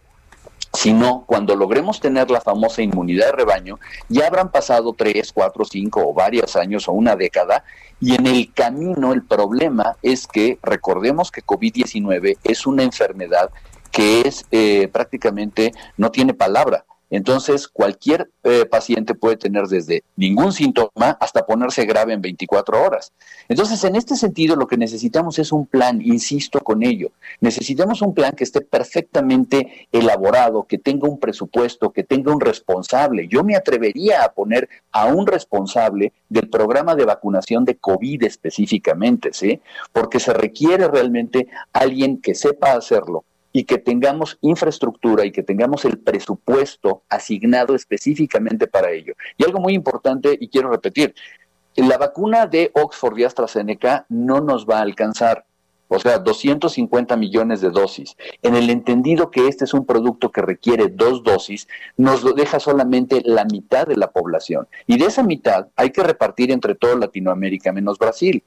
[SPEAKER 11] sino cuando logremos tener la famosa inmunidad de rebaño, ya habrán pasado tres, cuatro, cinco o varios años o una década, y en el camino el problema es que recordemos que COVID-19 es una enfermedad que es eh, prácticamente no tiene palabra. Entonces, cualquier eh, paciente puede tener desde ningún síntoma hasta ponerse grave en 24 horas. Entonces, en este sentido, lo que necesitamos es un plan, insisto con ello. Necesitamos un plan que esté perfectamente elaborado, que tenga un presupuesto, que tenga un responsable. Yo me atrevería a poner a un responsable del programa de vacunación de COVID específicamente, ¿sí? Porque se requiere realmente alguien que sepa hacerlo, y que tengamos infraestructura y que tengamos el presupuesto asignado específicamente para ello. Y algo muy importante, y quiero repetir, la vacuna de Oxford y AstraZeneca no nos va a alcanzar. O sea, 250 millones de dosis. En el entendido que este es un producto que requiere dos dosis, nos lo deja solamente la mitad de la población. Y de esa mitad hay que repartir entre toda Latinoamérica menos Brasil.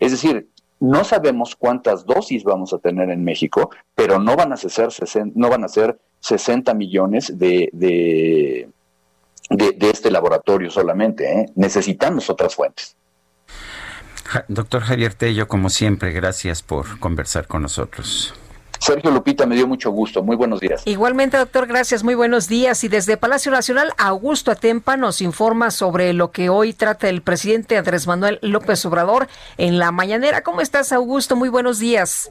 [SPEAKER 11] Es decir, no sabemos cuántas dosis vamos a tener en México, pero no van a ser, no van a ser 60 millones de, de, este laboratorio solamente. ¿eh? Necesitamos otras fuentes.
[SPEAKER 1] Doctor Javier Tello, como siempre, gracias por conversar con nosotros.
[SPEAKER 11] Sergio Lupita, me dio mucho gusto. Muy buenos días.
[SPEAKER 2] Igualmente, doctor, gracias. Muy buenos días. Y desde Palacio Nacional, Augusto Atempa nos informa sobre lo que hoy trata el presidente Andrés Manuel López Obrador en la mañanera. ¿Cómo estás, Augusto? Muy buenos días.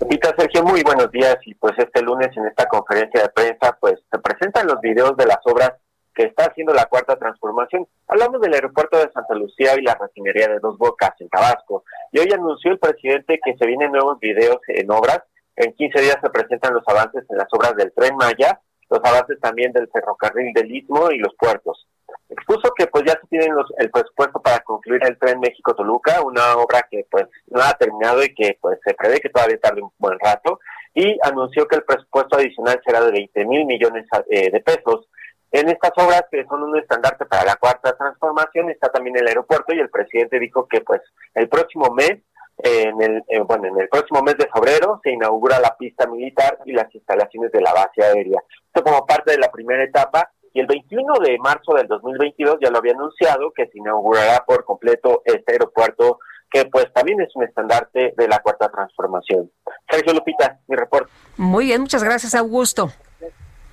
[SPEAKER 12] Lupita, Sergio, muy buenos días. Y pues este lunes en esta conferencia de prensa, pues se presentan los videos de las obras que está haciendo la cuarta transformación. Hablamos del aeropuerto de Santa Lucía y la refinería de Dos Bocas en Tabasco. Y hoy anunció el presidente que se vienen nuevos videos en obras. En 15 días se presentan los avances en las obras del Tren Maya, los avances también del ferrocarril del Istmo y los puertos. Expuso que pues ya se tienen los, el presupuesto para concluir el Tren México-Toluca, una obra que pues no ha terminado y que pues se prevé que todavía tarde un buen rato, y anunció que el presupuesto adicional será de 20 mil millones eh, de pesos. En estas obras que son un estandarte para la cuarta transformación está también el aeropuerto y el presidente dijo que pues el próximo mes en el eh, bueno en el próximo mes de febrero se inaugura la pista militar y las instalaciones de la base aérea. Esto como parte de la primera etapa y el 21 de marzo del 2022 ya lo había anunciado que se inaugurará por completo este aeropuerto que pues también es un estandarte de la cuarta transformación. Sergio Lupita, mi reporte.
[SPEAKER 2] Muy bien, muchas gracias, Augusto.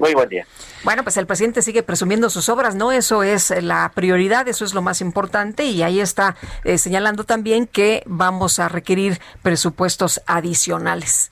[SPEAKER 12] Muy buen día.
[SPEAKER 2] Bueno, pues el presidente sigue presumiendo sus obras, ¿no? Eso es la prioridad, eso es lo más importante y ahí está eh, señalando también que vamos a requerir presupuestos adicionales.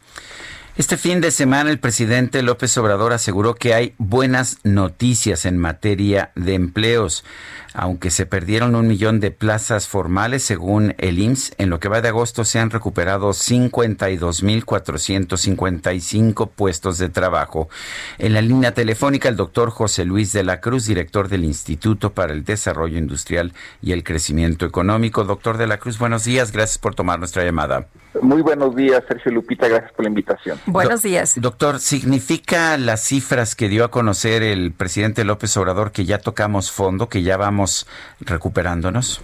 [SPEAKER 1] Este fin de semana el presidente López Obrador aseguró que hay buenas noticias en materia de empleos. Aunque se perdieron un millón de plazas formales según el IMSS, en lo que va de agosto se han recuperado 52.455 puestos de trabajo. En la línea telefónica el doctor José Luis de la Cruz, director del Instituto para el Desarrollo Industrial y el Crecimiento Económico. Doctor de la Cruz, buenos días, gracias por tomar nuestra llamada.
[SPEAKER 13] Muy buenos días, Sergio Lupita, gracias por la invitación.
[SPEAKER 2] Buenos días.
[SPEAKER 1] Doctor, ¿significa las cifras que dio a conocer el presidente López Obrador que ya tocamos fondo, que ya vamos recuperándonos?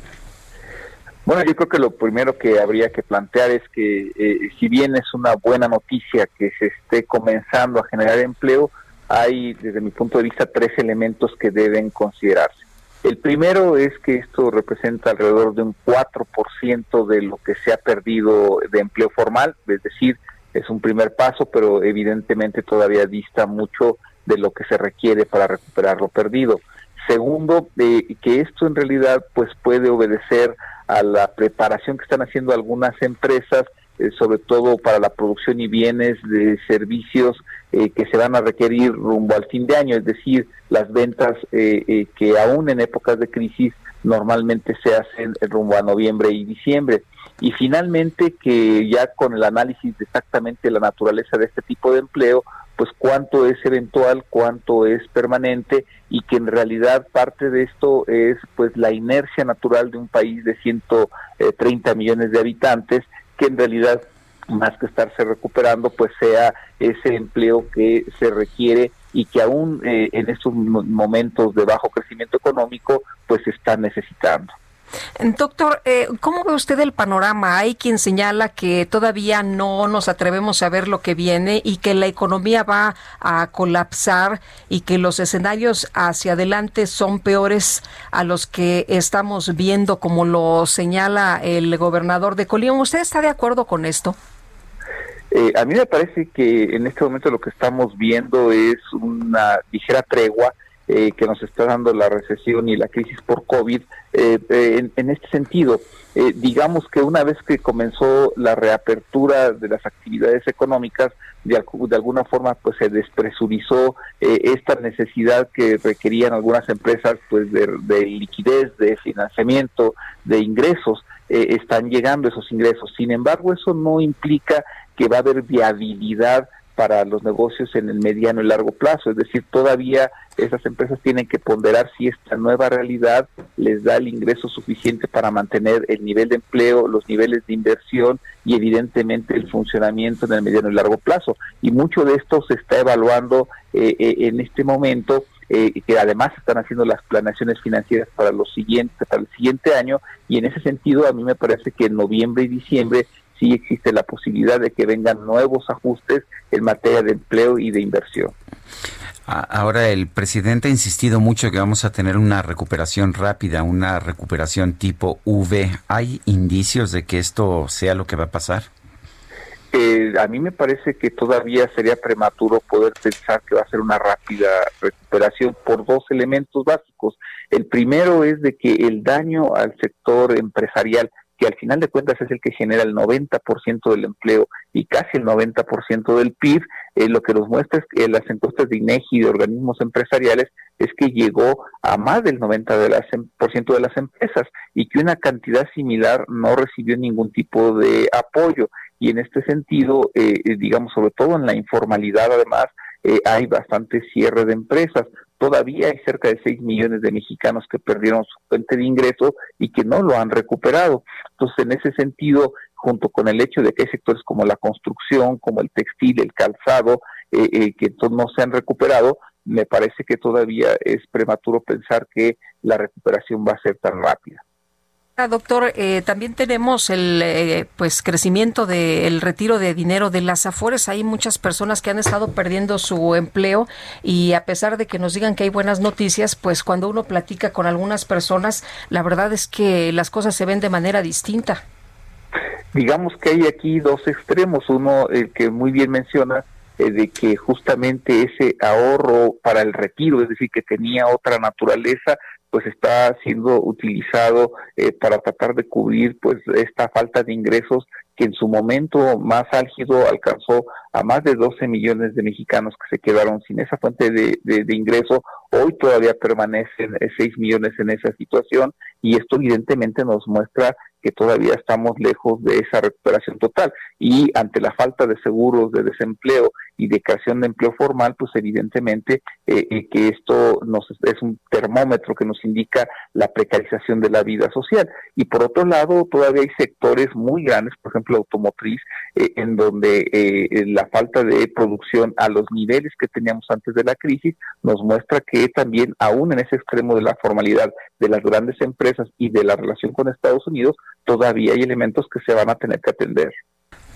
[SPEAKER 13] Bueno, yo creo que lo primero que habría que plantear es que eh, si bien es una buena noticia que se esté comenzando a generar empleo, hay desde mi punto de vista tres elementos que deben considerarse. El primero es que esto representa alrededor de un 4% de lo que se ha perdido de empleo formal, es decir, es un primer paso, pero evidentemente todavía dista mucho de lo que se requiere para recuperar lo perdido. Segundo, eh, que esto en realidad pues puede obedecer a la preparación que están haciendo algunas empresas eh, sobre todo para la producción y bienes de servicios eh, que se van a requerir rumbo al fin de año, es decir, las ventas eh, que aún en épocas de crisis normalmente se hacen rumbo a noviembre y diciembre. Y finalmente que ya con el análisis de exactamente la naturaleza de este tipo de empleo, pues cuánto es eventual, cuánto es permanente y que en realidad parte de esto es pues la inercia natural de un país de 130 millones de habitantes que en realidad más que estarse recuperando pues sea ese empleo que se requiere y que aún eh, en estos mo- momentos de bajo crecimiento económico pues está necesitando.
[SPEAKER 2] Doctor, eh, ¿cómo ve usted el panorama? Hay quien señala que todavía no nos atrevemos a ver lo que viene y que la economía va a colapsar y que los escenarios hacia adelante son peores a los que estamos viendo, como lo señala el gobernador de Colima. ¿Usted está de acuerdo con esto?
[SPEAKER 13] Eh, a mí me parece que en este momento lo que estamos viendo es una ligera tregua eh, que nos está dando la recesión y la crisis por COVID. Eh, eh, en, en este sentido, eh, digamos que una vez que comenzó la reapertura de las actividades económicas, de, algu- de alguna forma pues se despresurizó eh, esta necesidad que requerían algunas empresas pues de, de liquidez, de financiamiento, de ingresos. están llegando esos ingresos. Sin embargo, eso no implica que va a haber viabilidad para los negocios en el mediano y largo plazo. Es decir, todavía esas empresas tienen que ponderar si esta nueva realidad les da el ingreso suficiente para mantener el nivel de empleo, los niveles de inversión y evidentemente el funcionamiento en el mediano y largo plazo. Y mucho de esto se está evaluando eh, eh, en este momento eh, que además están haciendo las planeaciones financieras para los siguientes para el siguiente año y en ese sentido a mí me parece que en noviembre y diciembre sí existe la posibilidad de que vengan nuevos ajustes en materia de empleo y de inversión.
[SPEAKER 1] Ahora el presidente ha insistido mucho que vamos a tener una recuperación rápida, una recuperación tipo V. ¿Hay indicios de que esto sea lo que va a pasar?
[SPEAKER 13] Eh, a mí me parece que todavía sería prematuro poder pensar que va a ser una rápida recuperación por dos elementos básicos. El primero es de que el daño al sector empresarial, que al final de cuentas es el que genera el 90% del empleo y casi el 90% del PIB, eh, lo que nos muestra es que las encuestas de INEGI y de organismos empresariales es que llegó a más del 90% de las, em- de las empresas y que una cantidad similar no recibió ningún tipo de apoyo y en este sentido, eh, eh, digamos, sobre todo en la informalidad, además, eh, hay bastante cierre de empresas. Todavía hay cerca de 6 millones de mexicanos que perdieron su fuente de ingreso y que no lo han recuperado. Entonces, en ese sentido, junto con el hecho de que hay sectores como la construcción, como el textil, el calzado, eh, eh, que entonces no se han recuperado, me parece que todavía es prematuro pensar que la recuperación va a ser tan rápida.
[SPEAKER 2] Ah, Doctor, eh, también tenemos el eh, pues crecimiento del retiro de dinero de las afores. Hay muchas personas que han estado perdiendo su empleo y a pesar de que nos digan que hay buenas noticias, pues cuando uno platica con algunas personas, la verdad es que las cosas se ven de manera distinta.
[SPEAKER 13] digamos que hay aquí dos extremos. Uno, el que muy bien menciona, eh, de que justamente ese ahorro para el retiro, es decir, que tenía otra naturaleza, pues está siendo utilizado eh, para tratar de cubrir pues esta falta de ingresos que en su momento más álgido alcanzó a más de 12 millones de mexicanos que se quedaron sin esa fuente de, de, de ingreso. Hoy todavía permanecen eh, 6 millones en esa situación y esto evidentemente nos muestra que todavía estamos lejos de esa recuperación total. Y ante la falta de seguros de desempleo y de creación de empleo formal, pues evidentemente eh, eh, que esto nos es un termómetro que nos indica la precarización de la vida social. Y por otro lado, todavía hay sectores muy grandes, por ejemplo, automotriz, eh, en donde eh, la falta de producción a los niveles que teníamos antes de la crisis nos muestra que también, aún en ese extremo de la formalidad de las grandes empresas y de la relación con Estados Unidos, todavía hay elementos que se van a tener que atender.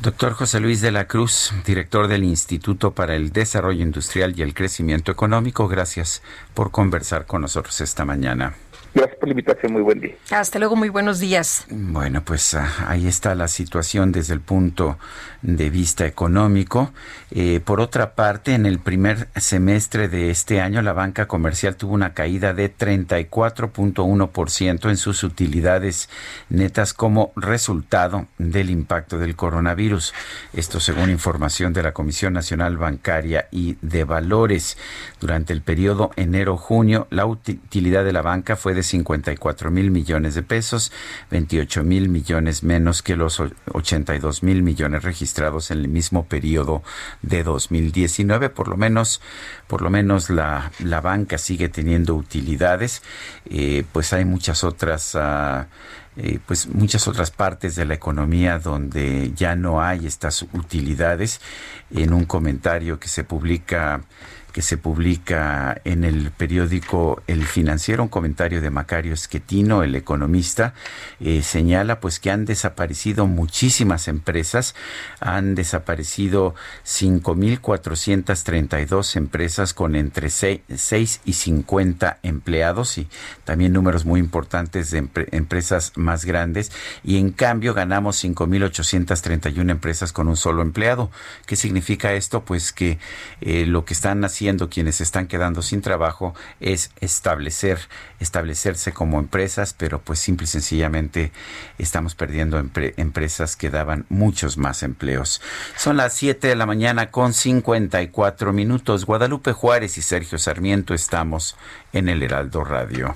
[SPEAKER 1] Doctor José Luis de la Cruz, director del Instituto para el Desarrollo Industrial y el Crecimiento Económico, gracias por conversar con nosotros esta mañana.
[SPEAKER 13] Gracias por la invitación, muy buen día.
[SPEAKER 2] Hasta luego, muy buenos días.
[SPEAKER 1] Bueno, pues ah, ahí está la situación desde el punto de vista económico. Eh, por otra parte, en el primer semestre de este año, la banca comercial tuvo una caída de 34.1% en sus utilidades netas como resultado del impacto del coronavirus. Esto según información de la Comisión Nacional Bancaria y de Valores. Durante el periodo enero-junio, la utilidad de la banca fue de 54 mil millones de pesos, 28 mil millones menos que los 82 mil millones registrados en el mismo periodo de 2019. Por lo menos, por lo menos la, la banca sigue teniendo utilidades. Eh, pues hay muchas otras. ah, eh, pues muchas otras partes de la economía donde ya no hay estas utilidades. En un comentario que se publica que se publica en el periódico El Financiero, un comentario de Macario Esquetino, el economista, eh, señala pues que han desaparecido muchísimas empresas, han desaparecido 5.432 empresas con entre 6 y 50 empleados y también números muy importantes de empre- empresas más grandes y en cambio ganamos 5.831 empresas con un solo empleado. ¿Qué significa esto? Pues que eh, lo que están haciendo quienes se están quedando sin trabajo es establecer, establecerse como empresas, pero pues simple y sencillamente estamos perdiendo empre- empresas que daban muchos más empleos. Son las 7 de la mañana con 54 minutos. Guadalupe Juárez y Sergio Sarmiento estamos en el Heraldo Radio.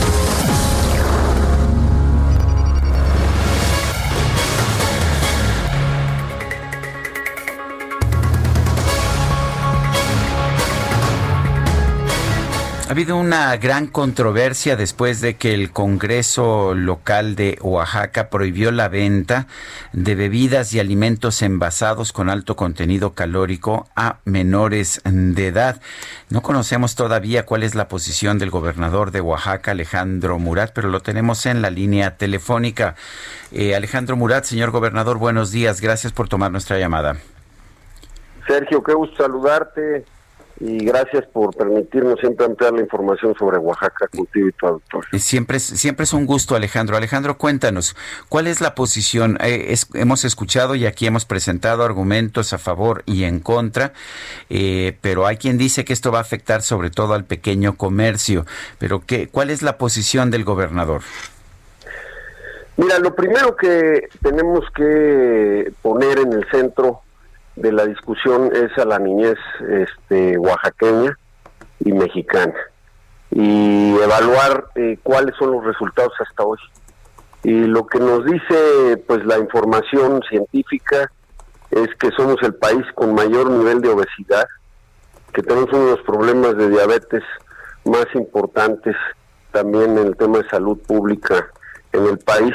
[SPEAKER 1] Ha habido una gran controversia después de que el Congreso local de Oaxaca prohibió la venta de bebidas y alimentos envasados con alto contenido calórico a menores de edad. No conocemos todavía cuál es la posición del gobernador de Oaxaca, Alejandro Murat, pero lo tenemos en la línea telefónica. Eh, Alejandro Murat, señor gobernador, buenos días. Gracias por tomar nuestra llamada.
[SPEAKER 14] Sergio, qué gusto saludarte y gracias por permitirnos siempre ampliar la información sobre Oaxaca contigo y tu
[SPEAKER 1] Siempre es, siempre es un gusto, Alejandro. Alejandro, cuéntanos, ¿cuál es la posición? Eh, es- hemos escuchado y aquí hemos presentado argumentos a favor y en contra, eh, pero hay quien dice que esto va a afectar sobre todo al pequeño comercio. Pero ¿qué, ¿cuál es la posición del gobernador?
[SPEAKER 14] Mira, lo primero que tenemos que poner en el centro de la discusión es a la niñez este, oaxaqueña y mexicana y evaluar eh, cuáles son los resultados hasta hoy. Y lo que nos dice pues la información científica es que somos el país con mayor nivel de obesidad, que tenemos uno de los problemas de diabetes más importantes también en el tema de salud pública en el país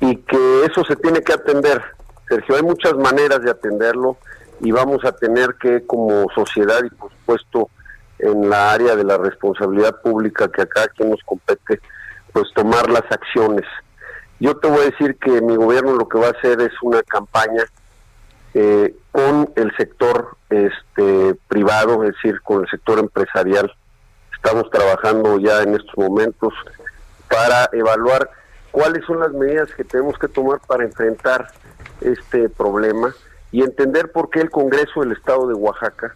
[SPEAKER 14] y que eso se tiene que atender. Sergio, hay muchas maneras de atenderlo y vamos a tener que como sociedad y por supuesto en la área de la responsabilidad pública que acá quien nos compete, pues tomar las acciones. Yo te voy a decir que mi gobierno lo que va a hacer es una campaña eh, con el sector este privado, es decir, con el sector empresarial. Estamos trabajando ya en estos momentos para evaluar cuáles son las medidas que tenemos que tomar para enfrentar este problema y entender por qué el Congreso del Estado de Oaxaca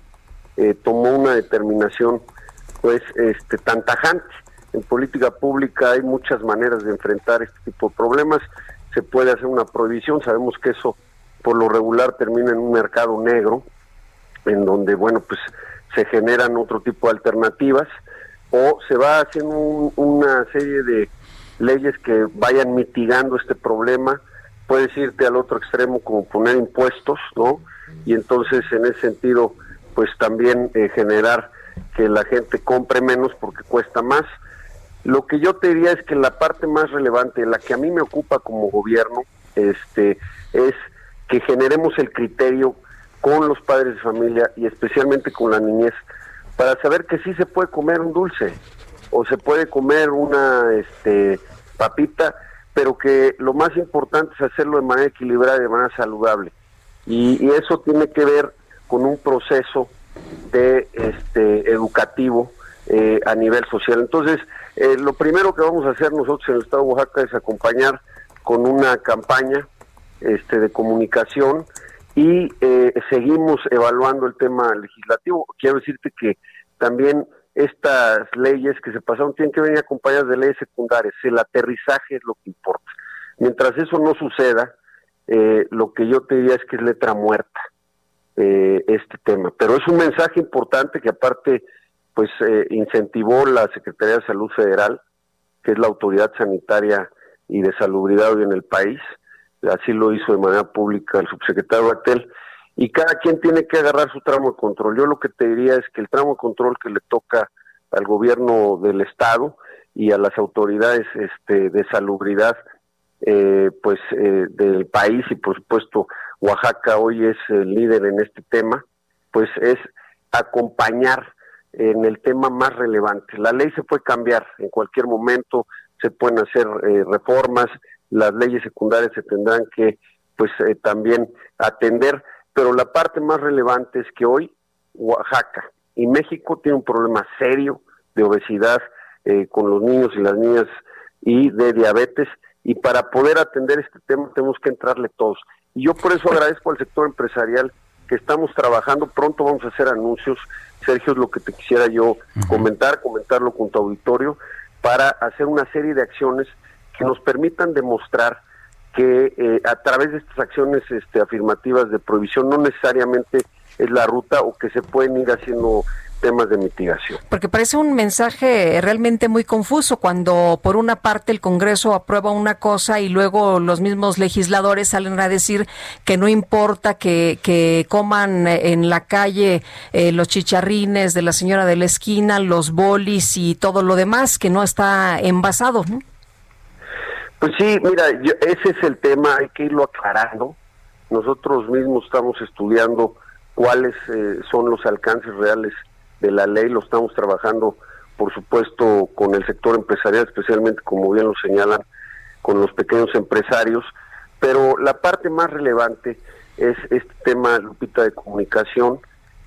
[SPEAKER 14] eh, tomó una determinación pues este tan tajante. En política pública hay muchas maneras de enfrentar este tipo de problemas. Se puede hacer una prohibición, sabemos que eso por lo regular termina en un mercado negro, en donde, bueno, pues se generan otro tipo de alternativas, o se va haciendo un- una serie de leyes que vayan mitigando este problema. Puedes irte al otro extremo como poner impuestos, ¿no? Y entonces en ese sentido, pues también eh, generar que la gente compre menos porque cuesta más. Lo que yo te diría es que la parte más relevante, la que a mí me ocupa como gobierno, este, es que generemos el criterio con los padres de familia y especialmente con la niñez para saber que sí se puede comer un dulce o se puede comer una este papita, pero que lo más importante es hacerlo de manera equilibrada y de manera saludable. Y, y eso tiene que ver con un proceso de este educativo eh, a nivel social. Entonces, eh, lo primero que vamos a hacer nosotros en el Estado de Oaxaca es acompañar con una campaña este, de comunicación y eh, seguimos evaluando el tema legislativo. Quiero decirte que también estas leyes que se pasaron tienen que venir acompañadas de leyes secundarias. El aterrizaje es lo que importa. Mientras eso no suceda, eh, lo que yo te diría es que es letra muerta eh, este tema. Pero es un mensaje importante que aparte pues eh, incentivó la Secretaría de Salud Federal, que es la autoridad sanitaria y de salubridad hoy en el país. Así lo hizo de manera pública el subsecretario Batel. Y cada quien tiene que agarrar su tramo de control. Yo lo que te diría es que el tramo de control que le toca al gobierno del Estado y a las autoridades este, de salubridad eh, pues eh, del país y por supuesto Oaxaca hoy es el líder en este tema, pues es acompañar en el tema más relevante. La ley se puede cambiar en cualquier momento, se pueden hacer eh, reformas, las leyes secundarias se tendrán que pues eh, también atender, pero la parte más relevante es que hoy Oaxaca y México tiene un problema serio de obesidad eh, con los niños y las niñas y de diabetes y para poder atender este tema tenemos que entrarle todos. Y yo por eso agradezco al sector empresarial que estamos trabajando, pronto vamos a hacer anuncios, Sergio, es lo que te quisiera yo comentar, comentarlo con tu auditorio, para hacer una serie de acciones que nos permitan demostrar que eh, a través de estas acciones este, afirmativas de prohibición no necesariamente es la ruta o que se pueden ir haciendo temas de mitigación.
[SPEAKER 2] Porque parece un mensaje realmente muy confuso cuando por una parte el Congreso aprueba una cosa y luego los mismos legisladores salen a decir que no importa que, que coman en la calle eh, los chicharrines de la señora de la esquina, los bolis y todo lo demás, que no está envasado. ¿no?
[SPEAKER 14] Pues sí, mira, yo- ese es el tema, hay que irlo aclarando. Nosotros mismos estamos estudiando cuáles eh, son los alcances reales de la ley, lo estamos trabajando, por supuesto, con el sector empresarial, especialmente, como bien lo señalan, con los pequeños empresarios, pero la parte más relevante es este tema, Lupita, de comunicación,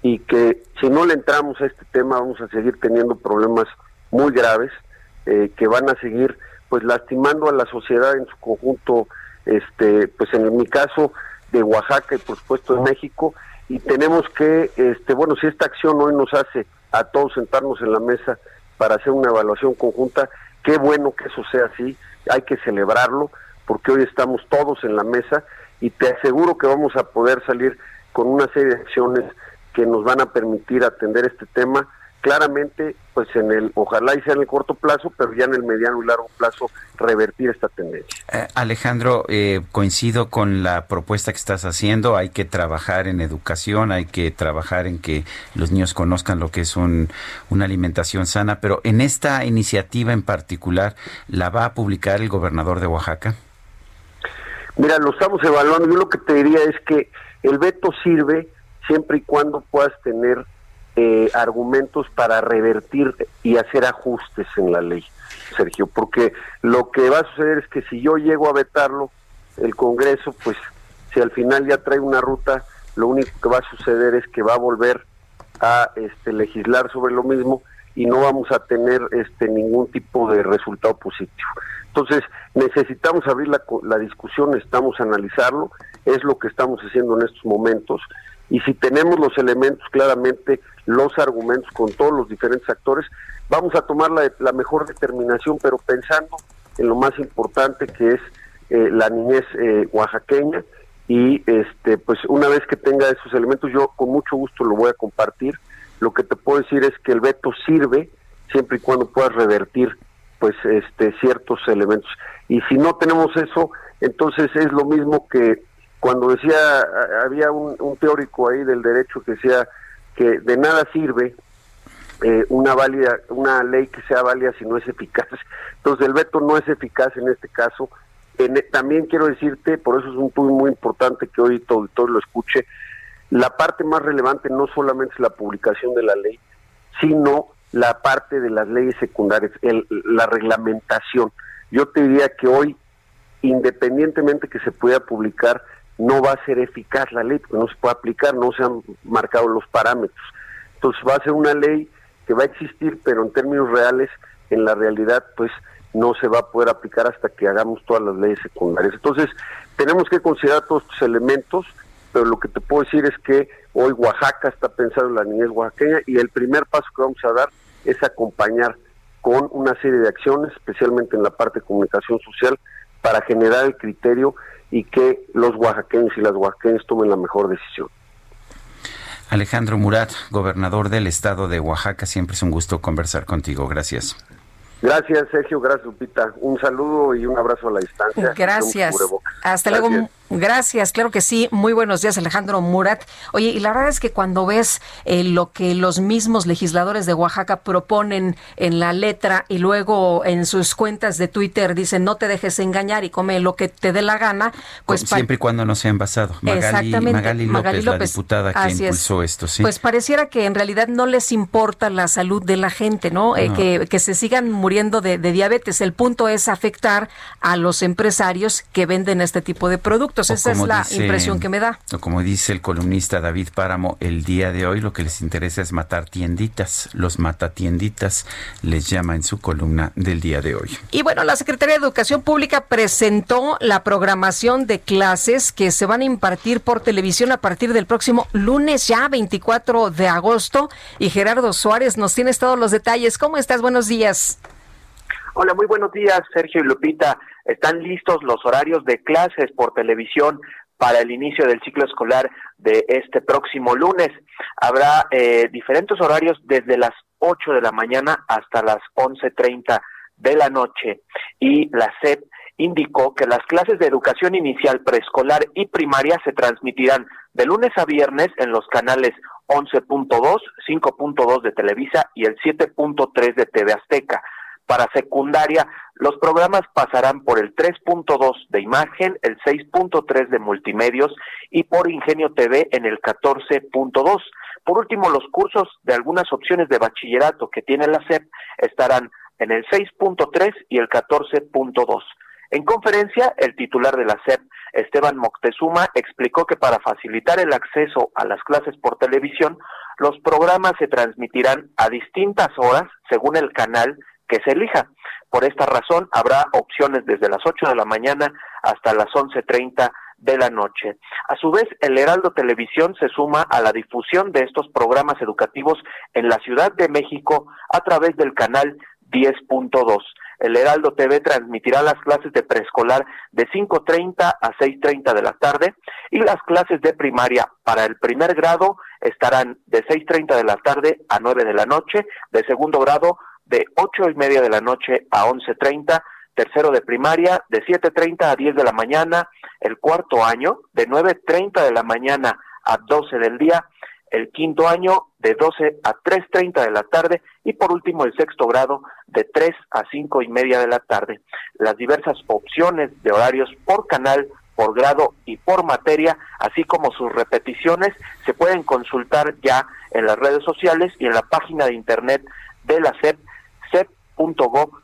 [SPEAKER 14] y que si no le entramos a este tema vamos a seguir teniendo problemas muy graves eh, que van a seguir pues lastimando a la sociedad en su conjunto este pues en mi caso de Oaxaca y por supuesto de México. Y tenemos que este bueno si esta acción hoy nos hace a todos sentarnos en la mesa para hacer una evaluación conjunta qué bueno que eso sea así hay que celebrarlo porque hoy estamos todos en la mesa y te aseguro que vamos a poder salir con una serie de acciones que nos van a permitir atender este tema claramente pues en el ojalá y sea en el corto plazo pero ya en el mediano y largo plazo revertir esta tendencia
[SPEAKER 1] Eh, Alejandro, eh, coincido con la propuesta que estás haciendo. Hay que trabajar en educación, hay que trabajar en que los niños conozcan lo que es un, una alimentación sana, pero en esta iniciativa en particular, ¿la va a publicar el gobernador de Oaxaca?
[SPEAKER 14] Mira, lo estamos evaluando. Yo lo que te diría es que el veto sirve siempre y cuando puedas tener eh, argumentos para revertir y hacer ajustes en la ley, Sergio, porque lo que va a suceder es que si yo llego a vetarlo, el Congreso, pues si al final ya trae una ruta, lo único que va a suceder es que va a volver a este, legislar sobre lo mismo y no vamos a tener este ningún tipo de resultado positivo. Entonces, necesitamos abrir la, la discusión, necesitamos analizarlo, es lo que estamos haciendo en estos momentos, y si tenemos los elementos, claramente los argumentos con todos los diferentes actores, vamos a tomar la, la mejor determinación, pero pensando en lo más importante que es eh, la niñez eh, oaxaqueña, y este pues una vez que tenga esos elementos yo con mucho gusto lo voy a compartir lo que te puedo decir es que el veto sirve siempre y cuando puedas revertir pues este ciertos elementos. Y si no tenemos eso, entonces es lo mismo que cuando decía, había un, teórico ahí del derecho que decía que de nada sirve eh, una válida, una ley que sea válida si no es eficaz. Entonces el veto no es eficaz en este caso. En- también quiero decirte, por eso es un punto muy importante que hoy todo, todo lo escuche, la parte más relevante no solamente es la publicación de la ley, sino la parte de las leyes secundarias, el- la reglamentación. Yo te diría que hoy, independientemente que se pueda publicar, no va a ser eficaz la ley, porque no se puede aplicar, no se han marcado los parámetros. Entonces va a ser una ley que va a existir, pero en términos reales, en la realidad, pues no se va a poder aplicar hasta que hagamos todas las leyes secundarias. Entonces, tenemos que considerar todos estos elementos, pero lo que te puedo decir es que hoy Oaxaca está pensando en la niñez oaxaqueña y el primer paso que vamos a dar es acompañar con una serie de acciones, especialmente en la parte de comunicación social, para generar el criterio y que los oaxaqueños y las oaxaqueñas tomen la mejor decisión.
[SPEAKER 1] Alejandro Murat, gobernador del estado de Oaxaca, siempre es un gusto conversar contigo. Gracias.
[SPEAKER 14] Gracias, Sergio. Gracias, Lupita. Un saludo y un abrazo a la distancia.
[SPEAKER 2] Gracias. Hasta
[SPEAKER 14] Gracias.
[SPEAKER 2] luego. Gracias, claro que sí. Muy buenos días, Alejandro Murat. Oye, y la verdad es que cuando ves eh, lo que los mismos legisladores de Oaxaca proponen en la letra y luego en sus cuentas de Twitter dicen no te dejes engañar y come lo que te dé la gana, pues
[SPEAKER 1] Siempre y cuando no sea envasado. Magali,
[SPEAKER 2] Exactamente,
[SPEAKER 1] Magali López,
[SPEAKER 2] Magali
[SPEAKER 1] la diputada que
[SPEAKER 2] es.
[SPEAKER 1] impulsó esto, sí.
[SPEAKER 2] Pues pareciera que en realidad no les importa la salud de la gente, ¿no? Eh,
[SPEAKER 1] No.
[SPEAKER 2] que, que se sigan muriendo de, de diabetes. El punto es afectar a los empresarios que venden este tipo de productos.
[SPEAKER 1] O
[SPEAKER 2] Esa es la
[SPEAKER 1] dice-
[SPEAKER 2] impresión que me da.
[SPEAKER 1] o como dice el columnista David Páramo, el día de hoy lo que les interesa es matar tienditas. Los matatienditas les llama en su columna del día de hoy.
[SPEAKER 2] Y bueno, la Secretaría de Educación Pública presentó la programación de clases que se van a impartir por televisión a partir del próximo lunes ya 24 de agosto. Y Gerardo Suárez nos tienes todos los detalles. ¿Cómo estás? Buenos días.
[SPEAKER 15] Hola, muy buenos días, Sergio y Lupita. Están listos los horarios de clases por televisión para el inicio del ciclo escolar de este próximo lunes. Habrá eh, diferentes horarios desde las 8 de la mañana hasta las 11.30 de la noche. Y la SEP indicó que las clases de educación inicial, preescolar y primaria se transmitirán de lunes a viernes en los canales 11.2, 5.2 de Televisa y el 7.3 de TV Azteca. Para secundaria, los programas pasarán por el 3.2 de imagen, el 6.3 de multimedios y por Ingenio TV en el 14.2. Por último, los cursos de algunas opciones de bachillerato que tiene la SEP estarán en el 6.3 y el 14.2. En conferencia, el titular de la SEP, Esteban Moctezuma, explicó que para facilitar el acceso a las clases por televisión, los programas se transmitirán a distintas horas según el canal que se elija. Por esta razón, habrá opciones desde las 8 de la mañana hasta las 11.30 de la noche. A su vez, el Heraldo Televisión se suma a la difusión de estos programas educativos en la Ciudad de México a través del canal 10.2. El Heraldo TV transmitirá las clases de preescolar de 5.30 a 6.30 de la tarde y las clases de primaria para el primer grado estarán de 6.30 de la tarde a 9 de la noche, de segundo grado de ocho y media de la noche a 11.30, tercero de primaria de 7.30 a 10 de la mañana, el cuarto año de 9.30 de la mañana a 12 del día, el quinto año de 12 a 3.30 de la tarde y por último el sexto grado de 3 a 5 y media de la tarde. Las diversas opciones de horarios por canal, por grado y por materia, así como sus repeticiones, se pueden consultar ya en las redes sociales y en la página de internet de la SEP, sep.gov.mx.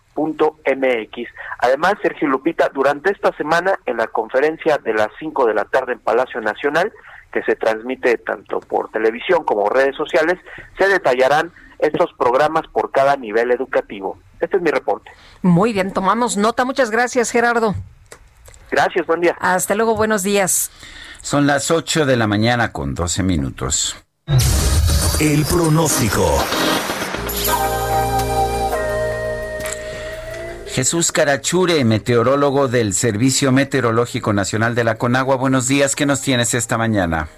[SPEAKER 15] Además, Sergio Lupita, durante esta semana en la conferencia de las 5 de la tarde en Palacio Nacional, que se transmite tanto por televisión como redes sociales, se detallarán estos programas por cada nivel educativo. Este es mi reporte.
[SPEAKER 2] Muy bien, tomamos nota. Muchas gracias, Gerardo.
[SPEAKER 15] Gracias, buen día.
[SPEAKER 2] Hasta luego, buenos días.
[SPEAKER 1] Son las 8 de la mañana con 12 minutos.
[SPEAKER 3] El pronóstico.
[SPEAKER 1] Jesús Carachure, meteorólogo del Servicio Meteorológico Nacional de la Conagua. Buenos días, ¿qué nos tienes esta mañana?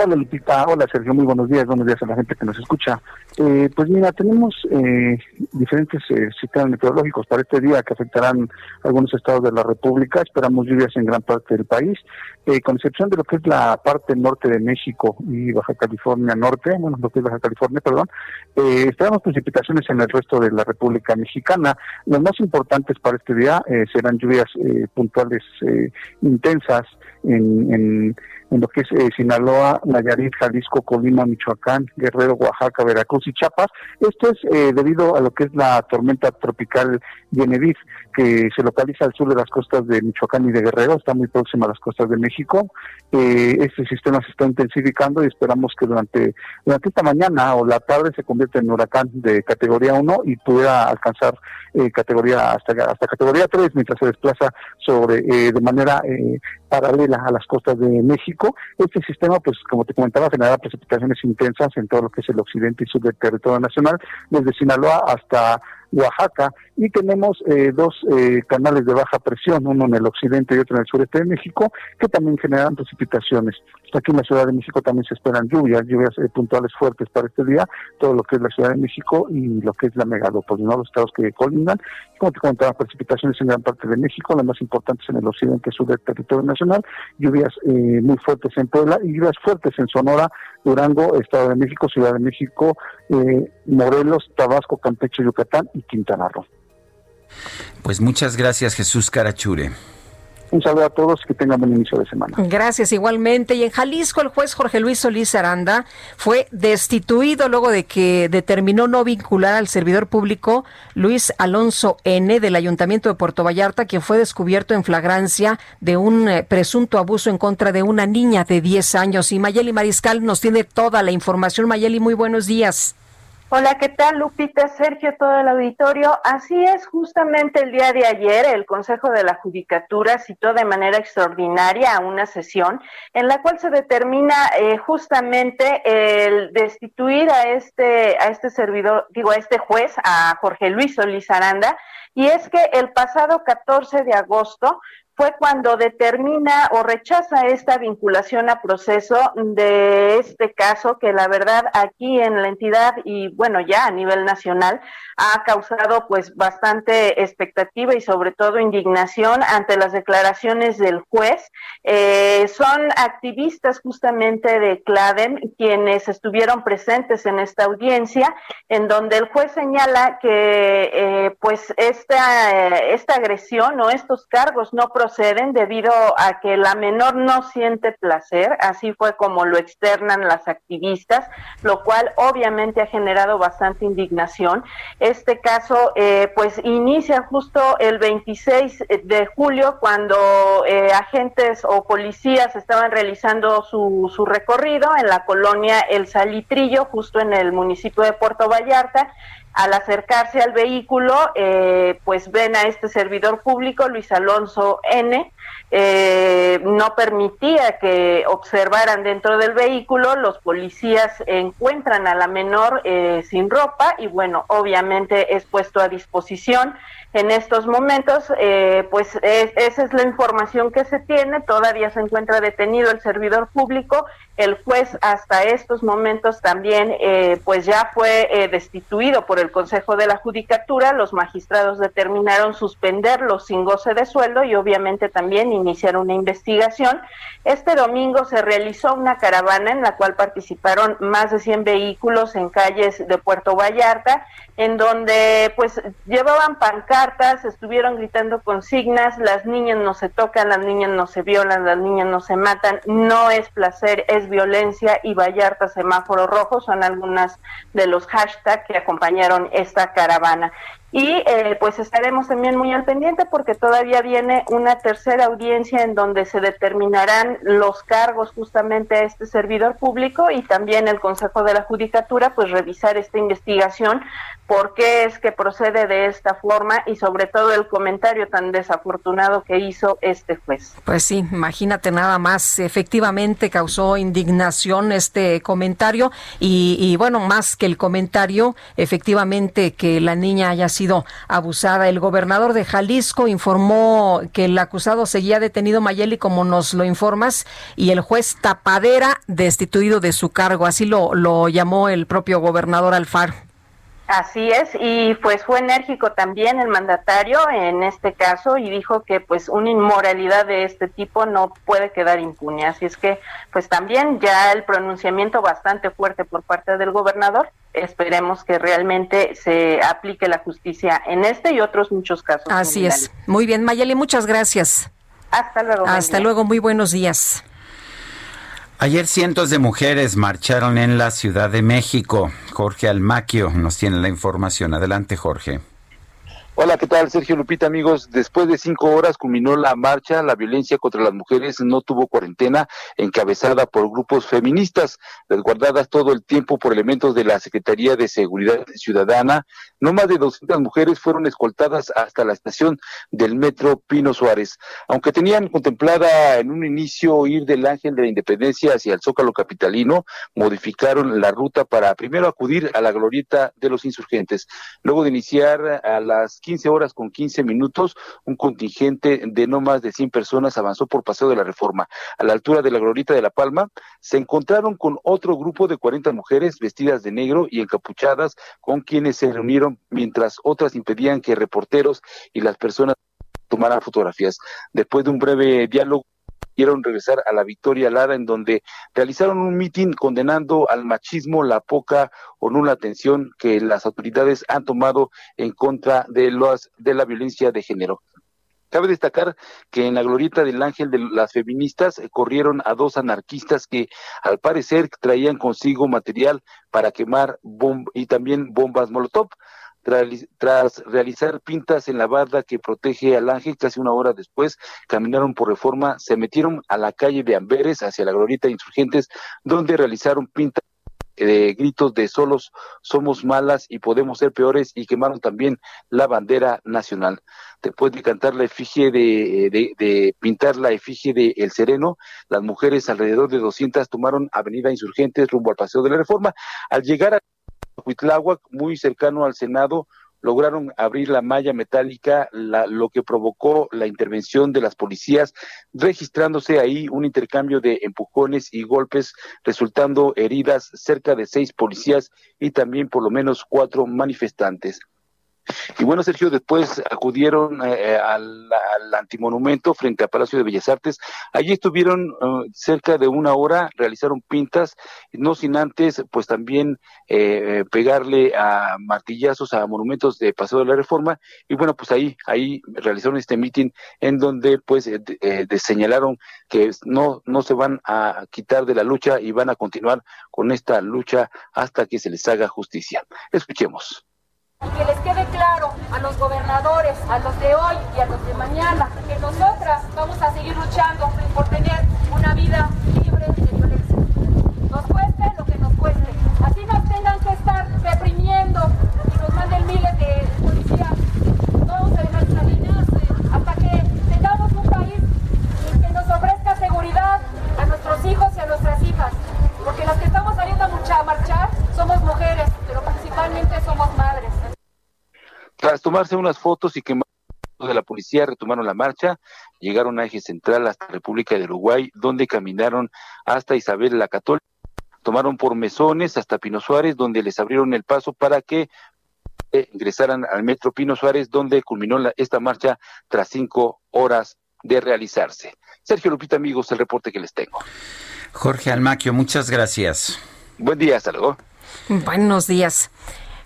[SPEAKER 16] Hola Lupita, hola Sergio, muy buenos días, buenos días a la gente que nos escucha. Eh, pues mira, tenemos eh, diferentes eh, sistemas meteorológicos para este día que afectarán algunos estados de la República. Esperamos lluvias en gran parte del país, eh, con excepción de lo que es la parte norte de México y Baja California Norte, bueno, lo que es Baja California, perdón. Eh, esperamos precipitaciones en el resto de la República Mexicana. Las más importantes para este día eh, serán lluvias puntuales intensas en, en, en lo que es eh, Sinaloa, Nayarit, Jalisco, Colima, Michoacán, Guerrero, Oaxaca, Veracruz y Chiapas. Esto es eh, debido a lo que es la tormenta tropical Genevieve, que se localiza al sur de las costas de Michoacán y de Guerrero, está muy próxima a las costas de México. Eh, este sistema se está intensificando y esperamos que durante, durante esta mañana o la tarde se convierta en huracán de categoría 1 y pueda alcanzar eh, categoría hasta, hasta categoría 3 mientras se desplaza sobre eh, de manera paralela a las costas de México. Este sistema, pues como te comentaba, generará precipitaciones intensas en todo lo que es el occidente y sur del territorio nacional, desde Sinaloa hasta Oaxaca y tenemos eh, dos eh, canales de baja presión, uno en el occidente y otro en el sureste de México, que también generan precipitaciones. Aquí en la Ciudad de México también se esperan lluvias, lluvias eh, puntuales fuertes para este día, todo lo que es la Ciudad de México y lo que es la megalópolis, ¿no? los estados que colindan. Como te comentaba, precipitaciones en gran parte de México, las más importantes en el occidente sur del territorio nacional, lluvias eh, muy fuertes en Puebla y lluvias fuertes en Sonora, Durango, Estado de México, Ciudad de México, eh, Morelos, Tabasco, Campeche, Yucatán y Quintana Roo.
[SPEAKER 1] Pues muchas gracias, Jesús Carachure.
[SPEAKER 16] Un saludo a todos, que tengan buen inicio de semana.
[SPEAKER 2] Gracias igualmente. Y en Jalisco el juez Jorge Luis Solís Aranda fue destituido luego de que determinó no vincular al servidor público Luis Alonso N del Ayuntamiento de Puerto Vallarta, quien fue descubierto en flagrancia de un eh, presunto abuso en contra de una niña de 10 años. Y Mayeli Mariscal nos tiene toda la información. Mayeli, muy buenos días.
[SPEAKER 17] Hola, ¿qué tal Lupita, Sergio, todo el auditorio? Así es, justamente el día de ayer el Consejo de la Judicatura citó de manera extraordinaria a una sesión en la cual se determina eh, justamente el destituir a este, a este servidor, digo, a este juez, a Jorge Luis Solís Aranda, y es que el pasado 14 de agosto fue cuando determina o rechaza esta vinculación a proceso de este caso que la verdad aquí en la entidad y bueno ya a nivel nacional ha causado pues bastante expectativa y sobre todo indignación ante las declaraciones del juez. Eh, son activistas justamente de CLADEM quienes estuvieron presentes en esta audiencia en donde el juez señala que eh, pues esta, eh, esta agresión o estos cargos no proceden debido a que la menor no siente placer, así fue como lo externan las activistas, lo cual obviamente ha generado bastante indignación. Este caso eh, pues inicia justo el 26 de julio cuando eh, agentes o policías estaban realizando su, su recorrido en la colonia El Salitrillo, justo en el municipio de Puerto Vallarta, al acercarse al vehículo, eh, pues ven a este servidor público, Luis Alonso N., eh, no permitía que observaran dentro del vehículo, los policías encuentran a la menor eh, sin ropa y bueno, obviamente es puesto a disposición en estos momentos, pues es- esa es la información que se tiene, todavía se encuentra detenido el servidor público, el juez hasta estos momentos también pues ya fue destituido por el Consejo de la Judicatura, los magistrados determinaron suspenderlo sin goce de sueldo y obviamente también iniciar una investigación. Este domingo se realizó una caravana en la cual participaron más de 100 vehículos en calles de Puerto Vallarta, en donde pues llevaban pancartas, estuvieron gritando consignas, las niñas no se tocan, las niñas no se violan, las niñas no se matan, no es placer, es violencia y Vallarta semáforo rojo son algunas de los hashtags que acompañaron esta caravana. Y eh, pues estaremos también muy al pendiente porque todavía viene una tercera audiencia en donde se determinarán los cargos justamente a este servidor público y también el Consejo de la Judicatura pues revisar esta investigación, por qué es que procede de esta forma y sobre todo el comentario tan desafortunado que hizo este juez.
[SPEAKER 2] Pues sí, imagínate nada más. Efectivamente causó indignación este comentario y, y bueno, más que el comentario, efectivamente que la niña haya
[SPEAKER 18] sido abusada. El gobernador de Jalisco informó que el acusado seguía detenido Mayeli, como nos lo informas, y el juez Tapadera destituido de su cargo. Así lo, lo llamó el propio gobernador Alfaro.
[SPEAKER 17] Así es, y pues fue enérgico también el mandatario en este caso y dijo que pues una inmoralidad de este tipo no puede quedar impune. Así es que pues también ya el pronunciamiento bastante fuerte por parte del gobernador. Esperemos que realmente se aplique la justicia en este y otros muchos casos.
[SPEAKER 18] Así es. Muy bien, Mayeli, muchas gracias.
[SPEAKER 17] Hasta luego.
[SPEAKER 18] Hasta luego, muy buenos días.
[SPEAKER 1] Ayer cientos de mujeres marcharon en la Ciudad de México. Jorge Almaquio nos tiene la información. Adelante, Jorge.
[SPEAKER 19] Hola, ¿qué tal? Sergio Lupita, amigos. Después de cinco horas culminó la marcha. La violencia contra las mujeres no tuvo cuarentena, encabezada por grupos feministas, resguardadas todo el tiempo por elementos de la Secretaría de Seguridad Ciudadana. No más de 200 mujeres fueron escoltadas hasta la estación del metro Pino Suárez. Aunque tenían contemplada en un inicio ir del Ángel de la Independencia hacia el Zócalo Capitalino, modificaron la ruta para primero acudir a la glorieta de los insurgentes. Luego de iniciar a las 15 horas con 15 minutos, un contingente de no más de 100 personas avanzó por Paseo de la Reforma. A la altura de la glorieta de La Palma, se encontraron con otro grupo de 40 mujeres vestidas de negro y encapuchadas con quienes se reunieron mientras otras impedían que reporteros y las personas tomaran fotografías. Después de un breve diálogo, quisieron regresar a la Victoria Lara, en donde realizaron un mitin condenando al machismo, la poca o nula atención que las autoridades han tomado en contra de, los, de la violencia de género. Cabe destacar que en la glorieta del Ángel de las feministas eh, corrieron a dos anarquistas que al parecer traían consigo material para quemar bom y también bombas Molotov. Tras, realizar pintas en la barda que protege al ángel, casi una hora después caminaron por reforma, se metieron a la calle de Amberes hacia la glorieta insurgentes, donde realizaron pintas de gritos de solos somos malas y podemos ser peores y quemaron también la bandera nacional. Después de cantar la efigie de, de pintar la efigie de El Sereno, las mujeres alrededor de 200 tomaron Avenida Insurgentes rumbo al Paseo de la Reforma. Al llegar a Huitláhuac, muy cercano al Senado, lograron abrir la malla metálica, la, lo que provocó la intervención de las policías, registrándose ahí un intercambio de empujones y golpes, resultando heridas cerca de seis policías y también por lo menos cuatro manifestantes. Y bueno, Sergio, después acudieron eh, al, al, antimonumento frente al Palacio de Bellas Artes. Allí estuvieron uh, cerca de una hora, realizaron pintas, no sin antes, pues también eh, pegarle a martillazos a monumentos de Paseo de la Reforma. Y bueno, pues ahí, ahí realizaron este mitin en donde pues eh, de, señalaron que no, no se van a quitar de la lucha y van a continuar con esta lucha hasta que se les haga justicia. Escuchemos.
[SPEAKER 20] Y que les quede claro a los gobernadores, a los de hoy y a los de mañana, que nosotras vamos a seguir luchando por tener una vida libre de violencia. Nos cueste lo que nos cueste. Así nos tengan que estar reprimiendo y nos manden miles de policías. No vamos a dejar salir hasta que tengamos un país que nos ofrezca seguridad a nuestros hijos y a nuestras hijas. Porque las que estamos saliendo a marchar somos mujeres, pero principalmente somos madres.
[SPEAKER 19] Tras tomarse unas fotos y quemar de la policía retomaron la marcha, llegaron a eje central hasta República de Uruguay, donde caminaron hasta Isabel la Católica, tomaron por mesones hasta Pino Suárez, donde les abrieron el paso para que eh, ingresaran al metro Pino Suárez, donde culminó la, esta marcha tras cinco horas de realizarse. Sergio Lupita, amigos, el reporte que les tengo.
[SPEAKER 1] Jorge Almaquio, muchas gracias.
[SPEAKER 19] Buen día, hasta luego.
[SPEAKER 18] Buenos días.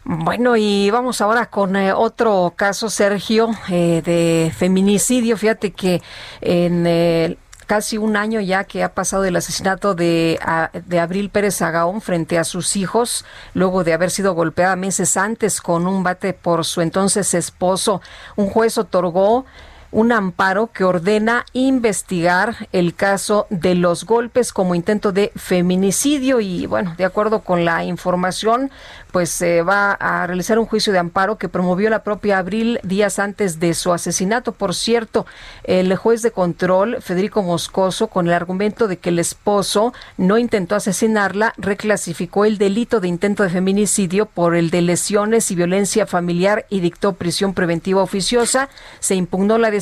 [SPEAKER 18] Bueno, y vamos ahora con eh, otro caso, Sergio, eh, de feminicidio. Fíjate que en eh, casi un año ya que ha pasado el asesinato de, de Abril Pérez Agaón frente a sus hijos, luego de haber sido golpeada meses antes con un bate por su entonces esposo, un juez otorgó
[SPEAKER 2] un amparo que ordena investigar el caso de los golpes como intento de feminicidio y bueno, de acuerdo con la información, pues se va a realizar un juicio de amparo que promovió la propia Abril días antes de su asesinato. Por cierto, el juez de control, Federico Moscoso, con el argumento de que el esposo no intentó asesinarla, reclasificó el delito de intento de feminicidio por el de lesiones y violencia familiar y dictó prisión preventiva oficiosa. Se impugnó la decisión.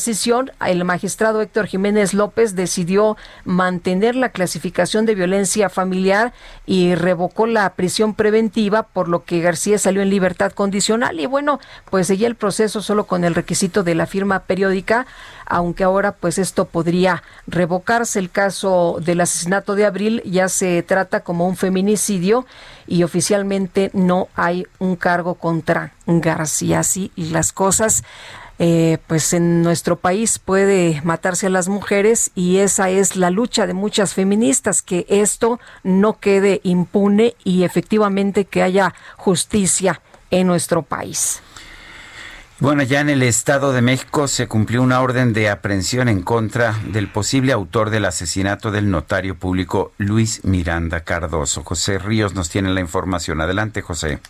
[SPEAKER 2] El magistrado Héctor Jiménez López decidió mantener la clasificación de violencia familiar y revocó la prisión preventiva, por lo que García salió en libertad condicional y bueno, pues seguía el proceso solo con el requisito de la firma periódica, aunque ahora pues esto podría revocarse. El caso del asesinato de Abril ya se trata como un feminicidio y oficialmente no hay un cargo contra García. Así las cosas. Eh, pues en nuestro país puede matarse a las mujeres y esa es la lucha de muchas feministas, que esto no quede impune y efectivamente que haya justicia en nuestro país.
[SPEAKER 1] Bueno, ya en el Estado de México se cumplió una orden de aprehensión en contra del posible autor del asesinato del notario público Luis Miranda Cardoso. José Ríos nos tiene la información. Adelante, José.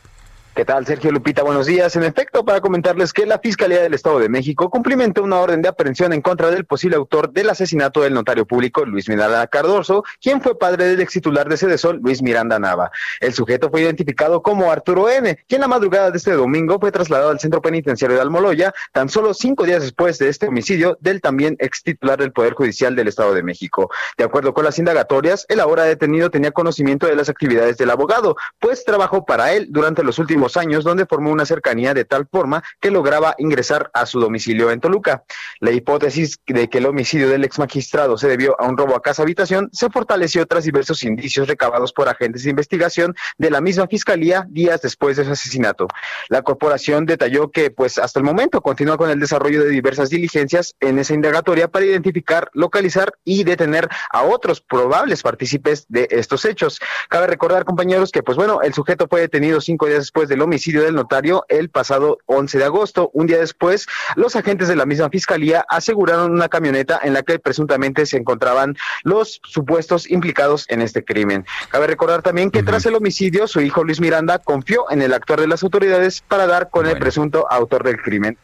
[SPEAKER 13] ¿Qué tal, Sergio Lupita? Buenos días. En efecto, para comentarles que la Fiscalía del Estado de México cumplimentó una orden de aprehensión en contra del posible autor del asesinato del notario público Luis Miranda Cardoso, quien fue padre del ex titular de Sedesol, Luis Miranda Nava. El sujeto fue identificado como Arturo N., quien la madrugada de este domingo fue trasladado al centro penitenciario de Almoloya, tan solo cinco días después de este homicidio del también ex titular del Poder Judicial del Estado de México. De acuerdo con las indagatorias, el ahora detenido tenía conocimiento de las actividades del abogado, pues trabajó para él durante los últimos años, donde formó una cercanía de tal forma que lograba ingresar a su domicilio en Toluca. La hipótesis de que el homicidio del ex magistrado se debió a un robo a casa habitación se fortaleció tras diversos indicios recabados por agentes de investigación de la misma fiscalía días después de su asesinato. La corporación detalló que, pues, hasta el momento continúa con el desarrollo de diversas diligencias en esa indagatoria para identificar, localizar y detener a otros probables partícipes de estos hechos. Cabe recordar, compañeros, que, pues bueno, el sujeto fue detenido cinco días después del homicidio del notario el pasado 11 de agosto. Un día después, los agentes de la misma fiscalía aseguraron una camioneta en la que presuntamente se encontraban los supuestos implicados en este crimen. Cabe recordar también que tras el homicidio, su hijo Luis Miranda confió en el actuar de las autoridades para dar con el presunto autor del crimen.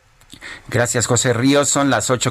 [SPEAKER 1] Gracias, José Ríos. Son las 8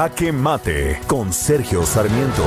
[SPEAKER 3] Jaque Mate con Sergio Sarmiento.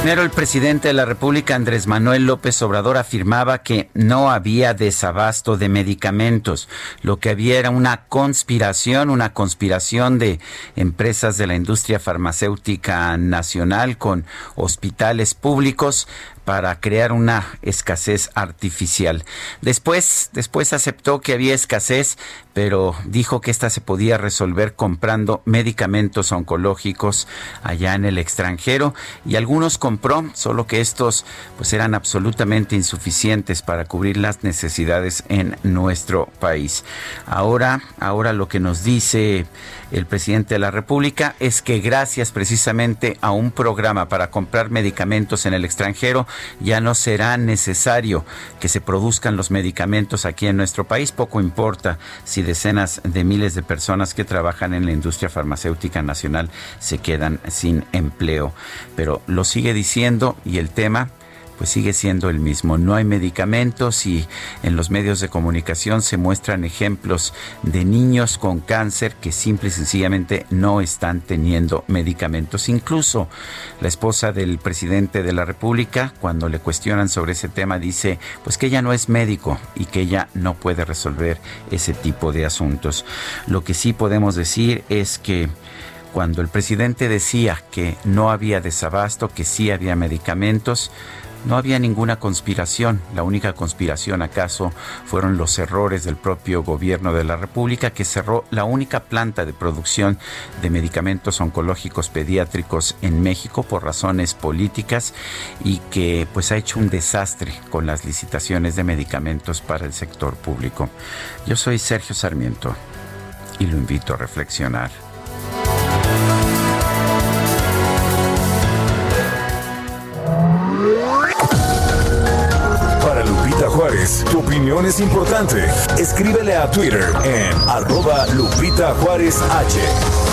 [SPEAKER 1] Primero, el presidente de la República, Andrés Manuel López Obrador, afirmaba que no había desabasto de medicamentos. Lo que había era una conspiración, una conspiración de empresas de la industria farmacéutica nacional con hospitales públicos para crear una escasez artificial. Después, después aceptó que había escasez, pero dijo que esta se podía resolver comprando medicamentos oncológicos allá en el extranjero y algunos compró, solo que estos pues eran absolutamente insuficientes para cubrir las necesidades en nuestro país. Ahora, ahora lo que nos dice el presidente de la República es que gracias precisamente a un programa para comprar medicamentos en el extranjero, ya no será necesario que se produzcan los medicamentos aquí en nuestro país. Poco importa si decenas de miles de personas que trabajan en la industria farmacéutica nacional se quedan sin empleo. Pero lo sigue diciendo y el tema pues sigue siendo el mismo. No hay medicamentos y en los medios de comunicación se muestran ejemplos de niños con cáncer que simple y sencillamente no están teniendo medicamentos. Incluso la esposa del presidente de la República, cuando le cuestionan sobre ese tema, dice pues que ella no es médico y que ella no puede resolver ese tipo de asuntos. Lo que sí podemos decir es que cuando el presidente decía que no había desabasto, que sí había medicamentos, No había ninguna conspiración. La única conspiración acaso fueron los errores del propio gobierno de la República que cerró la única planta de producción de medicamentos oncológicos pediátricos en México por razones políticas y que pues ha hecho un desastre con las licitaciones de medicamentos para el sector público. Yo soy Sergio Sarmiento y lo invito a reflexionar.
[SPEAKER 10] Opinión es importante. Escríbele a Twitter en arroba Lupita Juárez H.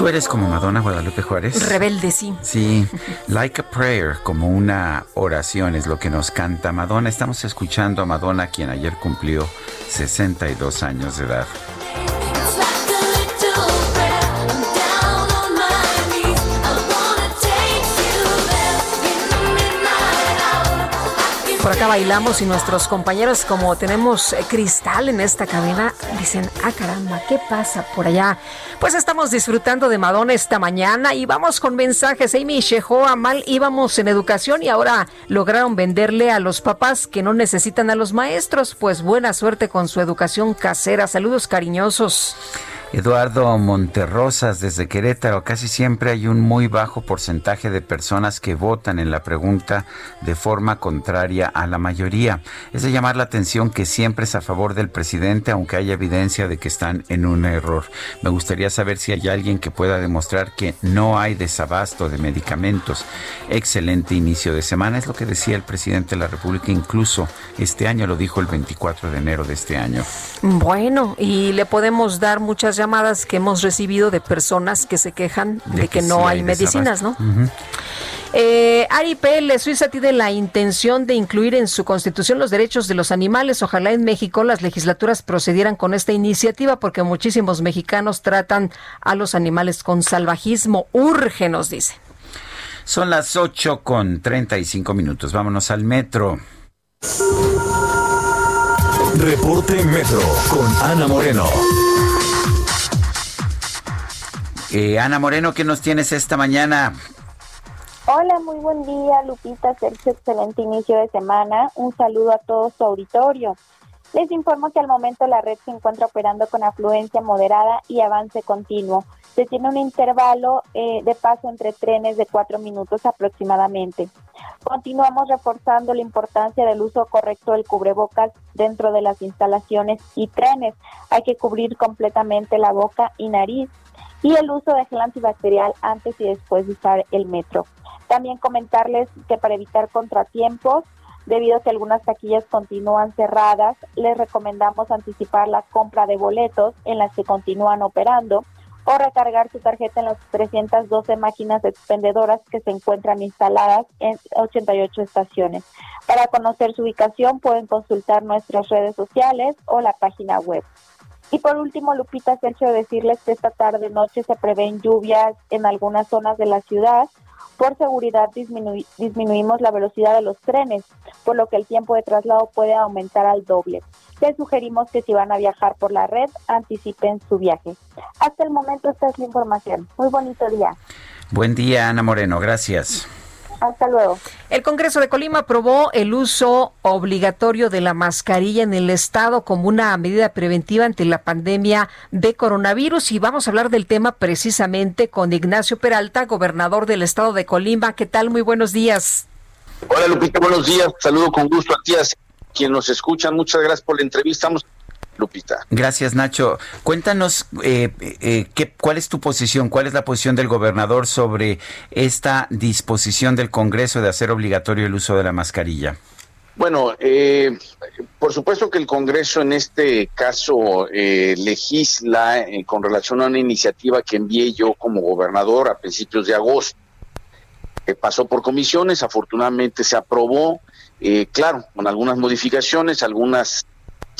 [SPEAKER 1] ¿Tú eres como Madonna Guadalupe Juárez?
[SPEAKER 2] Rebelde, sí.
[SPEAKER 1] Sí, Like a Prayer, como una oración es lo que nos canta Madonna. Estamos escuchando a Madonna, quien ayer cumplió 62 años de edad.
[SPEAKER 2] Por acá bailamos y nuestros compañeros, como tenemos eh, cristal en esta cabina, dicen, ah caramba, ¿qué pasa por allá? Pues estamos disfrutando de Madonna esta mañana y vamos con mensajes. Amy Shehoa, mal íbamos en educación y ahora lograron venderle a los papás que no necesitan a los maestros. Pues buena suerte con su educación casera. Saludos cariñosos.
[SPEAKER 1] Eduardo Monterrosas desde Querétaro, casi siempre hay un muy bajo porcentaje de personas que votan en la pregunta de forma contraria a la mayoría. Es de llamar la atención que siempre es a favor del presidente, aunque haya evidencia de que están en un error. Me gustaría saber si hay alguien que pueda demostrar que no hay desabasto de medicamentos. Excelente inicio de semana, es lo que decía el presidente de la República, incluso este año lo dijo el 24 de enero de este año.
[SPEAKER 2] Bueno, y le podemos dar muchas llamadas que hemos recibido de personas que se quejan de, que, no
[SPEAKER 1] sí
[SPEAKER 2] hay, medicinas, ¿no?
[SPEAKER 1] desabasto. Ujú.
[SPEAKER 2] Eh, Ari PL, Suiza tiene la intención de incluir en su constitución los derechos de los animales. Ojalá en México las legislaturas procedieran con esta iniciativa porque muchísimos mexicanos tratan a los animales con salvajismo. Urge, nos dice.
[SPEAKER 1] Son las 8 con 35 minutos. Vámonos al metro.
[SPEAKER 10] Reporte Metro con Ana Moreno.
[SPEAKER 1] Eh, Ana Moreno, ¿qué nos tienes esta mañana?
[SPEAKER 21] Hola, muy buen día, Lupita, Sergio, excelente inicio de semana. Un saludo a todo su auditorio. Les informo que al momento la red se encuentra operando con afluencia moderada y avance continuo. Se tiene un intervalo eh, de paso entre trenes de cuatro minutos aproximadamente. Continuamos reforzando la importancia del uso correcto del cubrebocas dentro de las instalaciones y trenes. Hay que cubrir completamente la boca y nariz y el uso de gel antibacterial antes y después de usar el metro. También comentarles que para evitar contratiempos, debido a que algunas taquillas continúan cerradas, les recomendamos anticipar la compra de boletos en las que continúan operando o recargar su tarjeta en las 312 máquinas expendedoras que se encuentran instaladas en 88 estaciones. Para conocer su ubicación pueden consultar nuestras redes sociales o la página web. Y por último, Lupita, Sergio, decirles que esta tarde noche se prevén lluvias en algunas zonas de la ciudad. Por seguridad disminu- disminuimos la velocidad de los trenes, por lo que el tiempo de traslado puede aumentar al doble. Les sugerimos que si van a viajar por la red, anticipen su viaje. Hasta el momento esta es la información. Muy bonito día.
[SPEAKER 1] Buen día, Ana Moreno, gracias.
[SPEAKER 21] Hasta luego.
[SPEAKER 2] El Congreso de Colima aprobó el uso obligatorio de la mascarilla en el Estado como una medida preventiva ante la pandemia de coronavirus. Y vamos a hablar del tema precisamente con Ignacio Peralta, gobernador del Estado de Colima. ¿Qué tal? Muy buenos días.
[SPEAKER 22] Hola Lupita, buenos días. Saludo con gusto a ti, a quien nos escuchan. Muchas gracias por la entrevista.
[SPEAKER 23] Lupita.
[SPEAKER 1] Gracias, Nacho. Cuéntanos eh, eh, qué, cuál es tu posición, cuál es la posición del gobernador sobre esta disposición del Congreso de hacer obligatorio el uso de la mascarilla.
[SPEAKER 22] Bueno, eh, por supuesto que el Congreso en este caso eh, legisla eh, con relación a una iniciativa que envié yo como gobernador a principios de agosto. pasó por comisiones, afortunadamente se aprobó, claro, con algunas modificaciones, algunos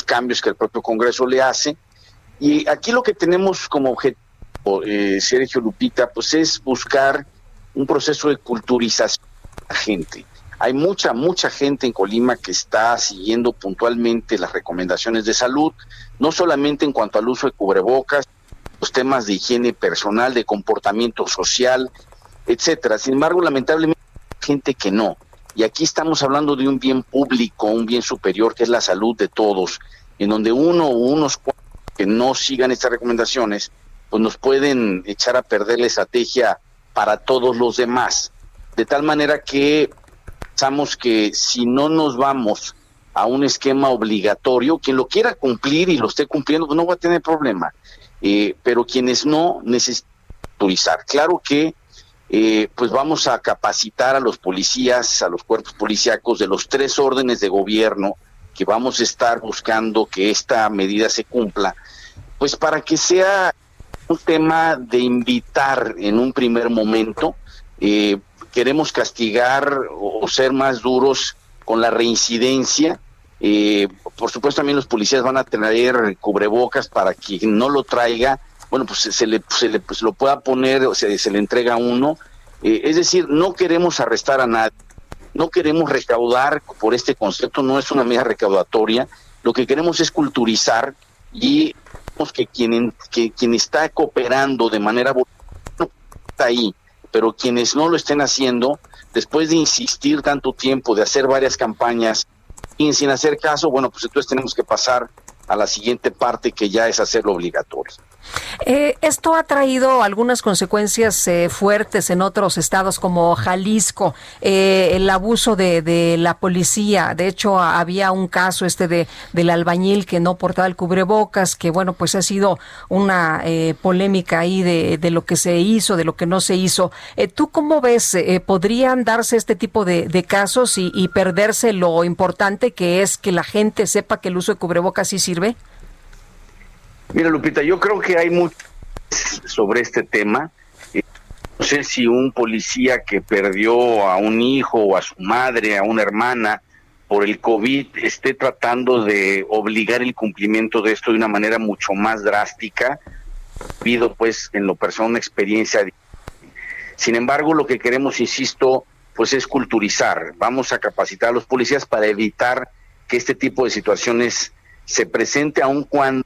[SPEAKER 22] cambios que el propio Congreso le hace. Y aquí lo que tenemos como objetivo, eh, Sergio Lupita, pues es buscar un proceso de culturización de la gente. Hay mucha, mucha gente en Colima que está siguiendo puntualmente las recomendaciones de salud, no solamente en cuanto al uso de cubrebocas, los temas de higiene personal, de comportamiento social, etcétera. Sin embargo, lamentablemente hay gente que no. Y aquí estamos hablando de un bien público, un bien superior que es la salud de todos, en donde uno o unos que no sigan estas recomendaciones, pues nos pueden echar a perder la estrategia para todos los demás. De tal manera que pensamos que si no nos vamos a un esquema obligatorio, quien lo quiera cumplir y lo esté cumpliendo, pues no va a tener problema. Eh, pero quienes no necesitan autorizar. Claro que eh, pues vamos a capacitar a los policías, a los cuerpos policíacos de los tres órdenes de gobierno que vamos a estar buscando que esta medida se cumpla, pues para que sea un tema de invitar en un primer momento, eh, queremos castigar o, ser más duros con la reincidencia. Eh, por supuesto también los policías van a tener cubrebocas para quien no lo traiga, bueno, pues se le, se le pues, lo pueda poner, o sea, se le entrega a uno. Eh, es decir, no queremos arrestar a nadie, no queremos recaudar por este concepto, no es una medida recaudatoria, lo que queremos es culturizar y que quien, que quien está cooperando de manera voluntaria está ahí, pero quienes no lo estén haciendo, después de insistir tanto tiempo, de hacer varias campañas y sin hacer caso, bueno, pues entonces tenemos que pasar a la siguiente parte que ya es hacerlo obligatorio.
[SPEAKER 18] Eh, esto ha traído algunas consecuencias eh, fuertes en otros estados como Jalisco, eh, el abuso de, la policía. De hecho, había un caso este de del albañil que no portaba el cubrebocas, que bueno, pues ha sido una eh, polémica ahí de, de, lo que se hizo, de lo que no se hizo. ¿Tú cómo ves? ¿Podrían darse este tipo de, de casos y, y perderse lo importante que es que la gente sepa que el uso de cubrebocas sí sirve?
[SPEAKER 22] Mira, Lupita, yo creo que hay mucho sobre este tema. Eh, no sé si un policía que perdió a un hijo o a su madre, a una hermana por el COVID, esté tratando de obligar el cumplimiento de esto de una manera mucho más drástica. Pido, pues, en lo personal, una experiencia. Sin embargo, lo que queremos, insisto, pues es culturizar. Vamos a capacitar a los policías para evitar que este tipo de situaciones se presente aun cuando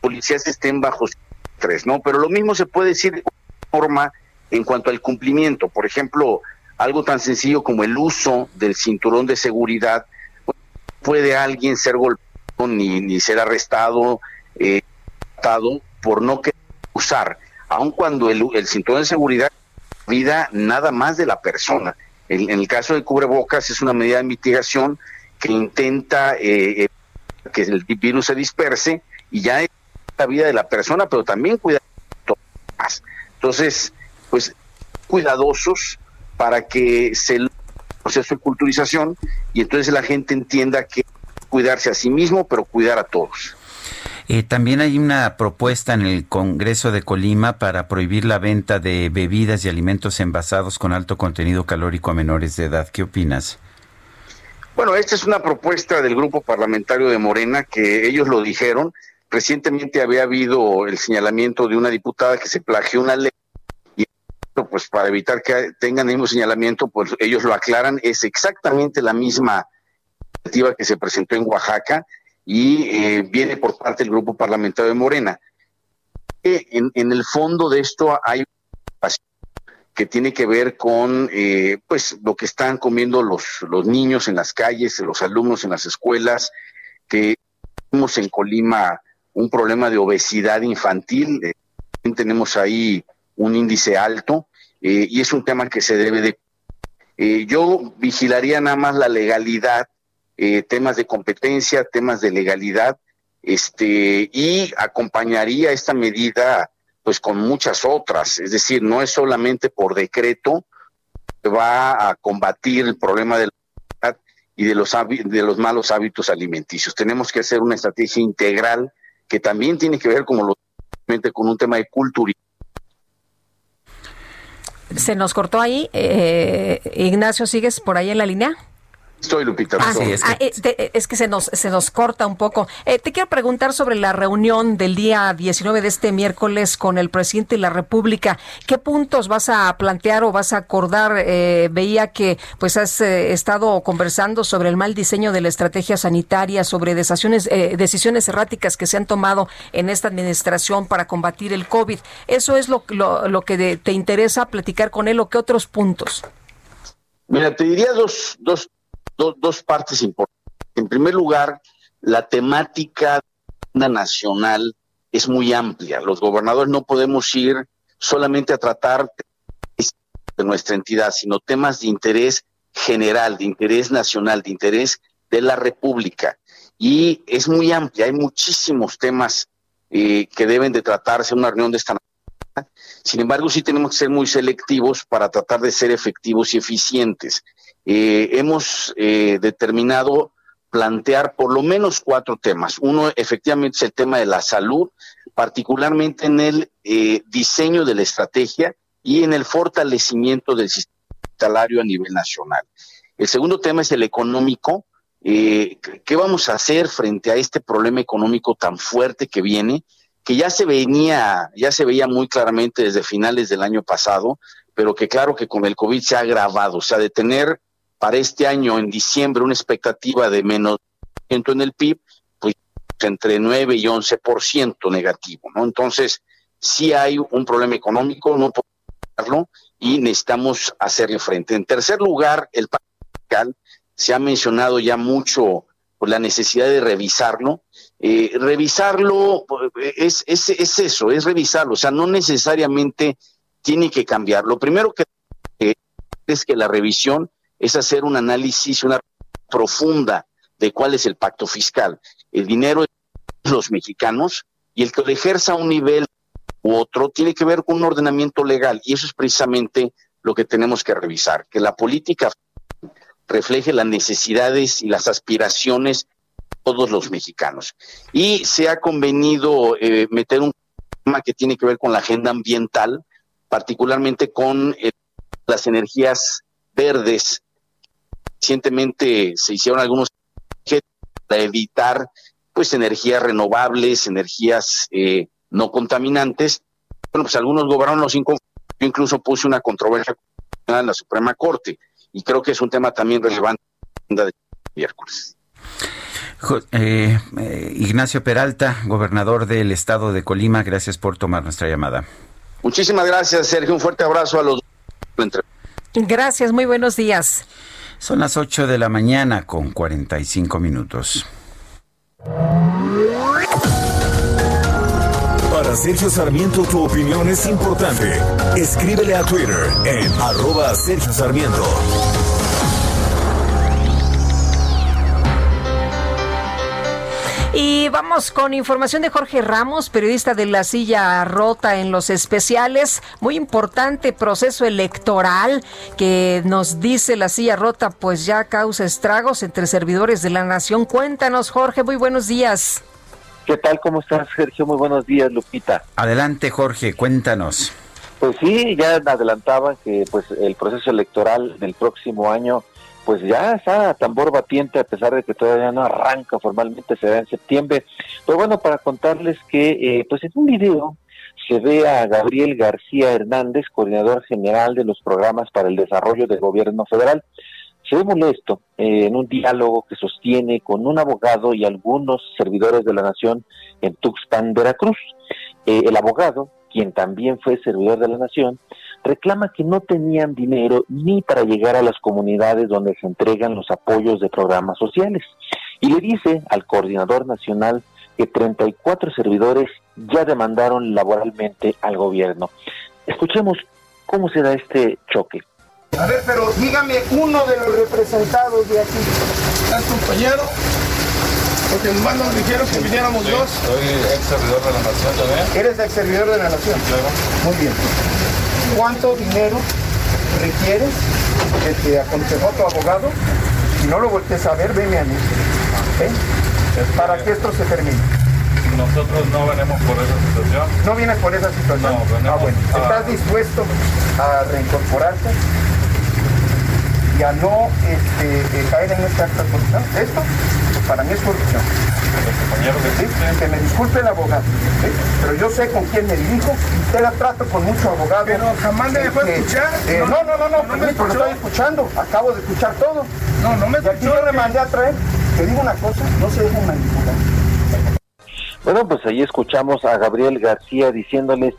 [SPEAKER 22] policías estén bajo estrés, ¿no? Pero lo mismo se puede decir de forma en cuanto al cumplimiento. Por ejemplo, algo tan sencillo como el uso del cinturón de seguridad, puede alguien ser golpeado ni, ni ser arrestado, eh, por no querer usar, aun cuando el, el cinturón de seguridad vida nada más de la persona. En, en, el caso de cubrebocas es una medida de mitigación que intenta eh, que el virus se disperse y ya la vida de la persona, pero también cuidar más. Entonces, pues cuidadosos para que se proceso de culturización y entonces la gente entienda que cuidarse a sí mismo, pero cuidar a todos.
[SPEAKER 1] Eh, también hay una propuesta en el Congreso de Colima para prohibir la venta de bebidas y alimentos envasados con alto contenido calórico a menores de edad. ¿Qué opinas?
[SPEAKER 22] Bueno, esta es una propuesta del grupo parlamentario de Morena que ellos lo dijeron, Recientemente había habido el señalamiento de una diputada que se plagió una ley y pues para evitar que tengan el mismo señalamiento, pues ellos lo aclaran, es exactamente la misma iniciativa que se presentó en Oaxaca y eh, viene por parte del grupo parlamentario de Morena. En, en el fondo de esto hay que tiene que ver con eh, pues lo que están comiendo los, los niños en las calles, los alumnos en las escuelas, que tenemos en Colima un problema de obesidad infantil. Eh, tenemos ahí un índice alto eh, y es un tema que se debe de... Eh, yo vigilaría nada más la legalidad, temas de competencia, temas de legalidad, este, y acompañaría esta medida pues con muchas otras, es decir, no es solamente por decreto que va a combatir el problema de la y de los, de los malos hábitos alimenticios. Tenemos que hacer una estrategia integral que también tiene que ver como lo con un tema de cultura.
[SPEAKER 2] Se nos cortó ahí. Eh, Ignacio, ¿sigues por ahí en la línea?
[SPEAKER 22] Estoy, Lupita.
[SPEAKER 2] Ah, ah, eh, te- eh, es que se nos, se nos corta un poco. Eh, te quiero preguntar sobre la reunión del día 19 de este miércoles con el presidente de la República. ¿Qué puntos vas a plantear o vas a acordar? Eh, veía que pues has eh, estado conversando sobre el mal diseño de la estrategia sanitaria, sobre decisiones, eh, decisiones erráticas que se han tomado en esta administración para combatir el COVID. ¿Eso es lo, lo, lo que de- te interesa platicar con él o qué otros puntos?
[SPEAKER 22] Mira, te diría dos, dos, dos, dos partes importantes. En primer lugar, la temática nacional es muy amplia. Los gobernadores no podemos ir solamente a tratar de nuestra entidad, sino temas de interés general, de interés nacional, de interés de la República. Y es muy amplia, hay muchísimos temas eh, que deben de tratarse en una reunión de esta sin embargo, sí tenemos que ser muy selectivos para tratar de ser efectivos y eficientes. Eh, hemos eh, determinado plantear por lo menos cuatro temas. Uno, efectivamente, es el tema de la salud, particularmente en el eh, diseño de la estrategia y en el fortalecimiento del sistema hospitalario a nivel nacional. El segundo tema es el económico. Eh, ¿Qué vamos a hacer frente a este problema económico tan fuerte que viene? que ya se venía, ya se veía muy claramente desde finales del año pasado, pero que claro que con el COVID se ha agravado, o sea, de tener para este año en diciembre una expectativa de menos en el PIB, pues entre 9 y 11% negativo, ¿no? Entonces, sí hay un problema económico, no podemos y necesitamos hacerle frente. En tercer lugar, el pacto se ha mencionado ya mucho pues, la necesidad de revisarlo. Eh, revisarlo es, es, es eso, es revisarlo, o sea, no necesariamente tiene que cambiar. Lo primero que es que la revisión es hacer un análisis, una profunda de cuál es el pacto fiscal. El dinero de los mexicanos y el que lo ejerza un nivel u otro tiene que ver con un ordenamiento legal y eso es precisamente lo que tenemos que revisar, que la política refleje las necesidades y las aspiraciones de todos los mexicanos. Y se ha convenido eh, meter un tema que tiene que ver con la agenda ambiental, particularmente con eh, las energías verdes. Recientemente se hicieron algunos para evitar pues energías renovables, energías eh, no contaminantes. Bueno, pues algunos gobernaron los cinco. Yo incluso puse una controversia en la Suprema Corte y creo que es un tema también relevante de miércoles.
[SPEAKER 1] Eh, eh, Ignacio Peralta, gobernador del estado de Colima, gracias por tomar nuestra llamada.
[SPEAKER 22] Muchísimas gracias, Sergio. Un fuerte abrazo a los dos.
[SPEAKER 2] Gracias, muy buenos días.
[SPEAKER 1] Son las 8 de la mañana con 45 minutos.
[SPEAKER 3] Para Sergio Sarmiento tu opinión es importante. Escríbele a Twitter en arroba Sergio Sarmiento.
[SPEAKER 2] Y vamos con información de Jorge Ramos, periodista de La Silla Rota en los especiales. Muy importante proceso electoral que nos dice La Silla Rota, pues ya causa estragos entre servidores de la nación. Cuéntanos, Jorge, muy buenos días.
[SPEAKER 24] ¿Qué tal? ¿Cómo estás, Sergio? Muy buenos días, Lupita.
[SPEAKER 1] Adelante, Jorge, cuéntanos.
[SPEAKER 24] Pues sí, ya adelantaban que pues el proceso electoral del próximo año pues ya está tambor batiente a pesar de que todavía no arranca formalmente, será en septiembre. Pero bueno, para contarles que eh, pues en un video se ve a Gabriel García Hernández, coordinador general de los programas para el desarrollo del gobierno federal. Se ve molesto eh, en un diálogo que sostiene con un abogado y algunos servidores de la nación en Tuxpan, Veracruz. Eh, el abogado, quien también fue servidor de la nación, reclama que no tenían dinero ni para llegar a las comunidades donde se entregan los apoyos de programas sociales. Y le dice al coordinador nacional que 34 servidores ya demandaron laboralmente al gobierno. Escuchemos cómo se da este choque.
[SPEAKER 25] A ver, pero dígame uno de los representados de aquí. ¿Está el compañero? Porque nomás nos dijeron que viniéramos dos.
[SPEAKER 26] Soy ex servidor de la Nación también.
[SPEAKER 25] ¿Eres ex servidor de la Nación?
[SPEAKER 26] Claro.
[SPEAKER 25] Muy bien. ¿Cuánto dinero requieres que aconsejó tu abogado? Si no lo voltees a ver, veme a mí. Para que esto se termine.
[SPEAKER 26] Nosotros no venimos por esa situación.
[SPEAKER 25] ¿No vienes por esa situación?
[SPEAKER 26] No, venimos
[SPEAKER 25] Ah, bueno.
[SPEAKER 26] a-
[SPEAKER 25] ¿Estás dispuesto a reincorporarte? Y a no este, eh, caer en esta acta de corrupción. Esto, para mí es corrupción. ¿Sí? Que me disculpe el abogado, ¿sí? pero yo sé con quién me dirijo y te la trato con mucho abogado. Pero jamás me dejó escuchar. no, no, no, no, no me permíteme, lo escuchó. estoy escuchando. Acabo de escuchar todo. No, no me Y aquí yo le mandé a traer. Te digo una cosa, no se dejen manipular.
[SPEAKER 24] Bueno, pues ahí escuchamos a Gabriel García diciéndoles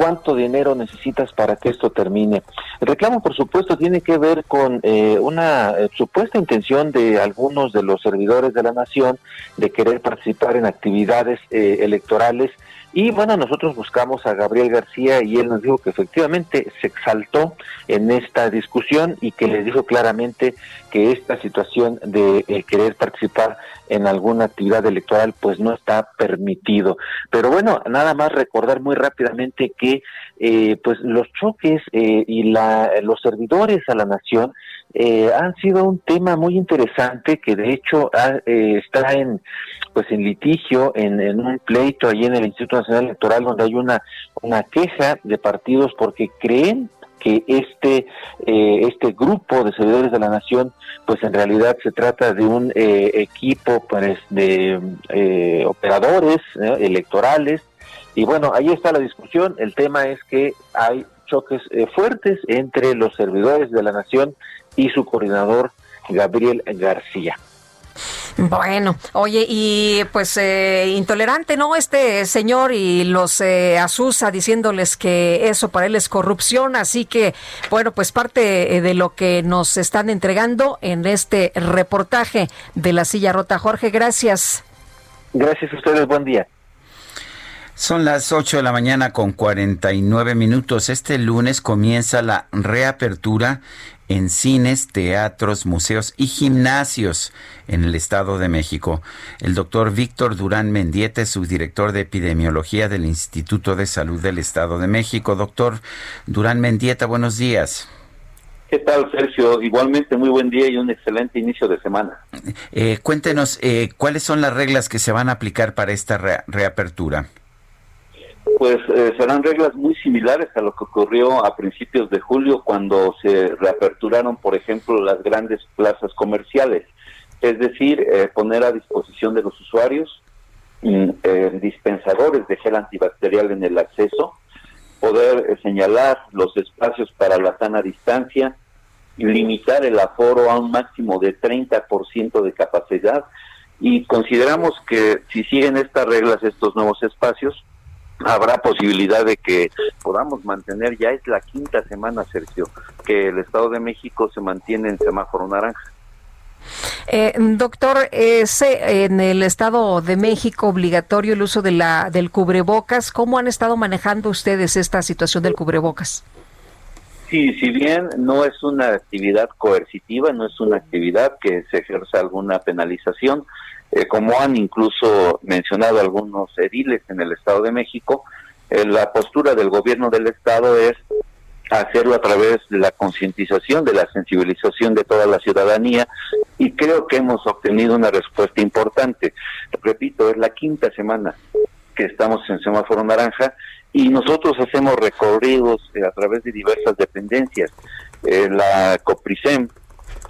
[SPEAKER 24] cuánto dinero necesitas para que esto termine. El reclamo, por supuesto, tiene que ver con eh, una eh, supuesta intención de algunos de los servidores de la nación de querer participar en actividades eh, electorales. Y bueno, nosotros buscamos a Gabriel García y él nos dijo que efectivamente se exaltó en esta discusión y que les dijo claramente que esta situación de querer participar en alguna actividad electoral pues no está permitido. Pero bueno, nada más recordar muy rápidamente que eh, pues los choques eh, y la, los servidores a la nación eh, han sido un tema muy interesante que de hecho ha- eh, está en pues en litigio en, en un pleito allí en el Instituto Nacional Electoral donde hay una una queja de partidos porque creen que este eh, este grupo de servidores de la nación pues en realidad se trata de un eh, equipo pues de eh, operadores electorales. Y bueno ahí está la discusión. El tema es que hay choques eh, fuertes entre los servidores de la nación y su coordinador Gabriel García
[SPEAKER 2] Bueno, oye, y pues eh, intolerante, ¿no? Este señor y los eh, asusa diciéndoles que eso para él es corrupción, así que, bueno, pues parte eh, de lo que nos están entregando en este reportaje de la silla rota. Jorge, gracias.
[SPEAKER 24] Gracias a ustedes, buen día.
[SPEAKER 1] Son las 8 de la mañana con 49 minutos. Este lunes comienza la reapertura en cines, teatros, museos y gimnasios en el Estado de México. El doctor Víctor Durán Mendieta es subdirector de epidemiología del Instituto de Salud del Estado de México. Doctor Durán Mendieta, buenos días.
[SPEAKER 11] ¿Qué tal, Sergio? Igualmente, muy buen día y un excelente inicio de semana.
[SPEAKER 1] Eh, cuéntenos, eh, ¿cuáles son las reglas que se van a aplicar para esta rea- reapertura?
[SPEAKER 11] Pues eh, serán reglas muy similares a lo que ocurrió a principios de julio cuando se reaperturaron, por ejemplo, las grandes plazas comerciales. Es decir, eh, poner a disposición de los usuarios mm, eh, dispensadores de gel antibacterial en el acceso, poder eh, señalar los espacios para la sana distancia, limitar el aforo a un máximo de 30% de capacidad y consideramos que si siguen estas reglas, estos nuevos espacios, habrá posibilidad de que podamos mantener, ya es la quinta semana, Sergio, que el Estado de México se mantiene en semáforo naranja.
[SPEAKER 2] Eh, doctor, ¿es eh, en el Estado de México obligatorio el uso de la, del cubrebocas? ¿Cómo han estado manejando ustedes esta situación del cubrebocas?
[SPEAKER 11] Sí, si bien no es una actividad coercitiva, no es una actividad que se ejerza alguna penalización, eh, como han incluso mencionado algunos ediles en el Estado de México, eh, la postura del gobierno del Estado es hacerlo a través de la concientización, de la sensibilización de toda la ciudadanía y creo que hemos obtenido una respuesta importante. Repito, es la quinta semana que estamos en semáforo naranja y nosotros hacemos recorridos eh, a través de diversas dependencias. Eh, la COPRISEM,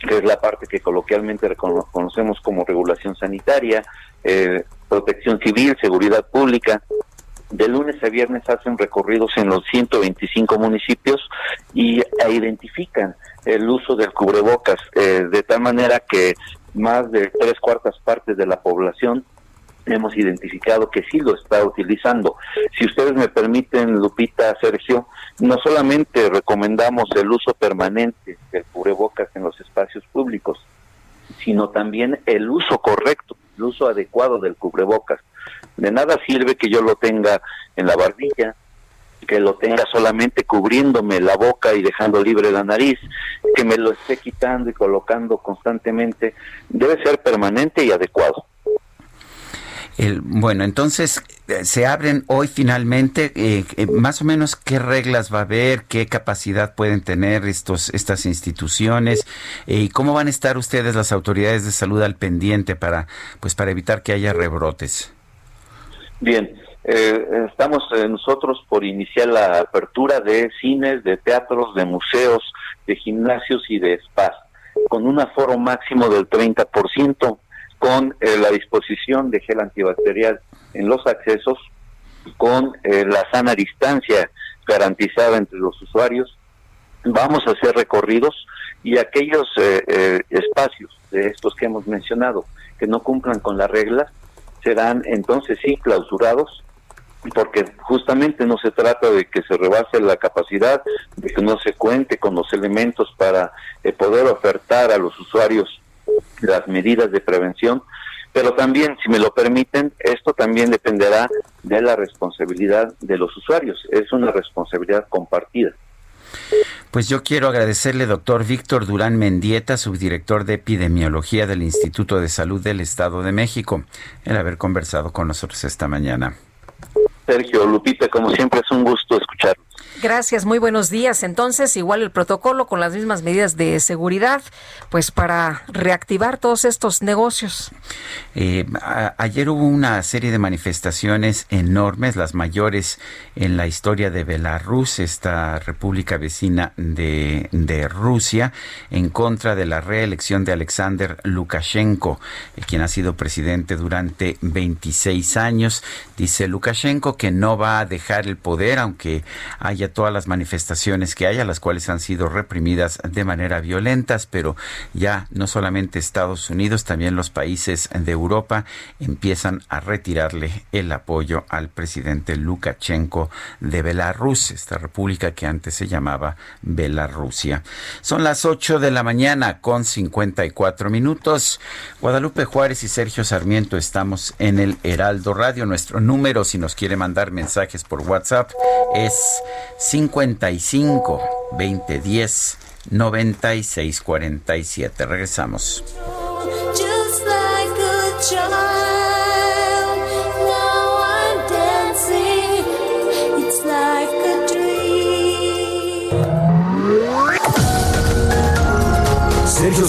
[SPEAKER 11] que es la parte que coloquialmente conocemos como regulación sanitaria, eh, protección civil, seguridad pública, de lunes a viernes hacen recorridos en los 125 municipios y identifican el uso del cubrebocas eh, de tal manera que más de tres cuartas partes de la población hemos identificado que sí lo está utilizando. Si ustedes me permiten, Lupita, Sergio, no solamente recomendamos el uso permanente del cubrebocas en los espacios públicos, sino también el uso correcto, el uso adecuado del cubrebocas. De nada sirve que yo lo tenga en la barbilla, que lo tenga solamente cubriéndome la boca y dejando libre la nariz, que me lo esté quitando y colocando constantemente. Debe ser permanente y adecuado.
[SPEAKER 1] Bueno, entonces eh, se abren hoy finalmente, eh, eh, más o menos qué reglas va a haber, qué capacidad pueden tener estos, estas instituciones eh, y cómo van a estar ustedes las autoridades de salud al pendiente para, pues, para evitar que haya rebrotes.
[SPEAKER 11] Bien, eh, estamos nosotros por iniciar la apertura de cines, de teatros, de museos, de gimnasios y de spas, con un aforo máximo del 30%, con eh, la disposición de gel antibacterial en los accesos, con eh, la sana distancia garantizada entre los usuarios. Vamos a hacer recorridos y aquellos eh, eh, espacios de estos que hemos mencionado que no cumplan con las reglas serán entonces sí clausurados porque justamente no se trata de que se rebase la capacidad, de que no se cuente con los elementos para eh, poder ofertar a los usuarios las medidas de prevención, pero también, si me lo permiten, esto también dependerá de la responsabilidad de los usuarios, es una responsabilidad compartida.
[SPEAKER 1] Pues yo quiero agradecerle, doctor Víctor Durán Mendieta, subdirector de epidemiología del Instituto de Salud del Estado de México, el haber conversado con nosotros esta mañana.
[SPEAKER 11] Sergio, Lupita, como siempre es un gusto escuchar.
[SPEAKER 2] Gracias, muy buenos días. Entonces, igual el protocolo con las mismas medidas de seguridad, pues para reactivar todos estos negocios.
[SPEAKER 1] Eh, ayer hubo una serie de manifestaciones enormes, las mayores en la historia de Belarus, esta república vecina de, de Rusia, en contra de la reelección de Alexander Lukashenko, eh, quien ha sido presidente durante 26 años. Dice Lukashenko que no va a dejar el poder, aunque haya todas las manifestaciones que haya, las cuales han sido reprimidas de manera violentas, pero ya no solamente Estados Unidos, también los países de Europa empiezan a retirarle el apoyo al presidente Lukashenko de Belarus, esta república que antes se llamaba Belarrusia. Son las 8 de la mañana con 54 minutos. Guadalupe Juárez y Sergio Sarmiento estamos en el Heraldo Radio. Nuestro número, si nos quiere mandar mensajes por WhatsApp, es 55 2010 9647. Regresamos.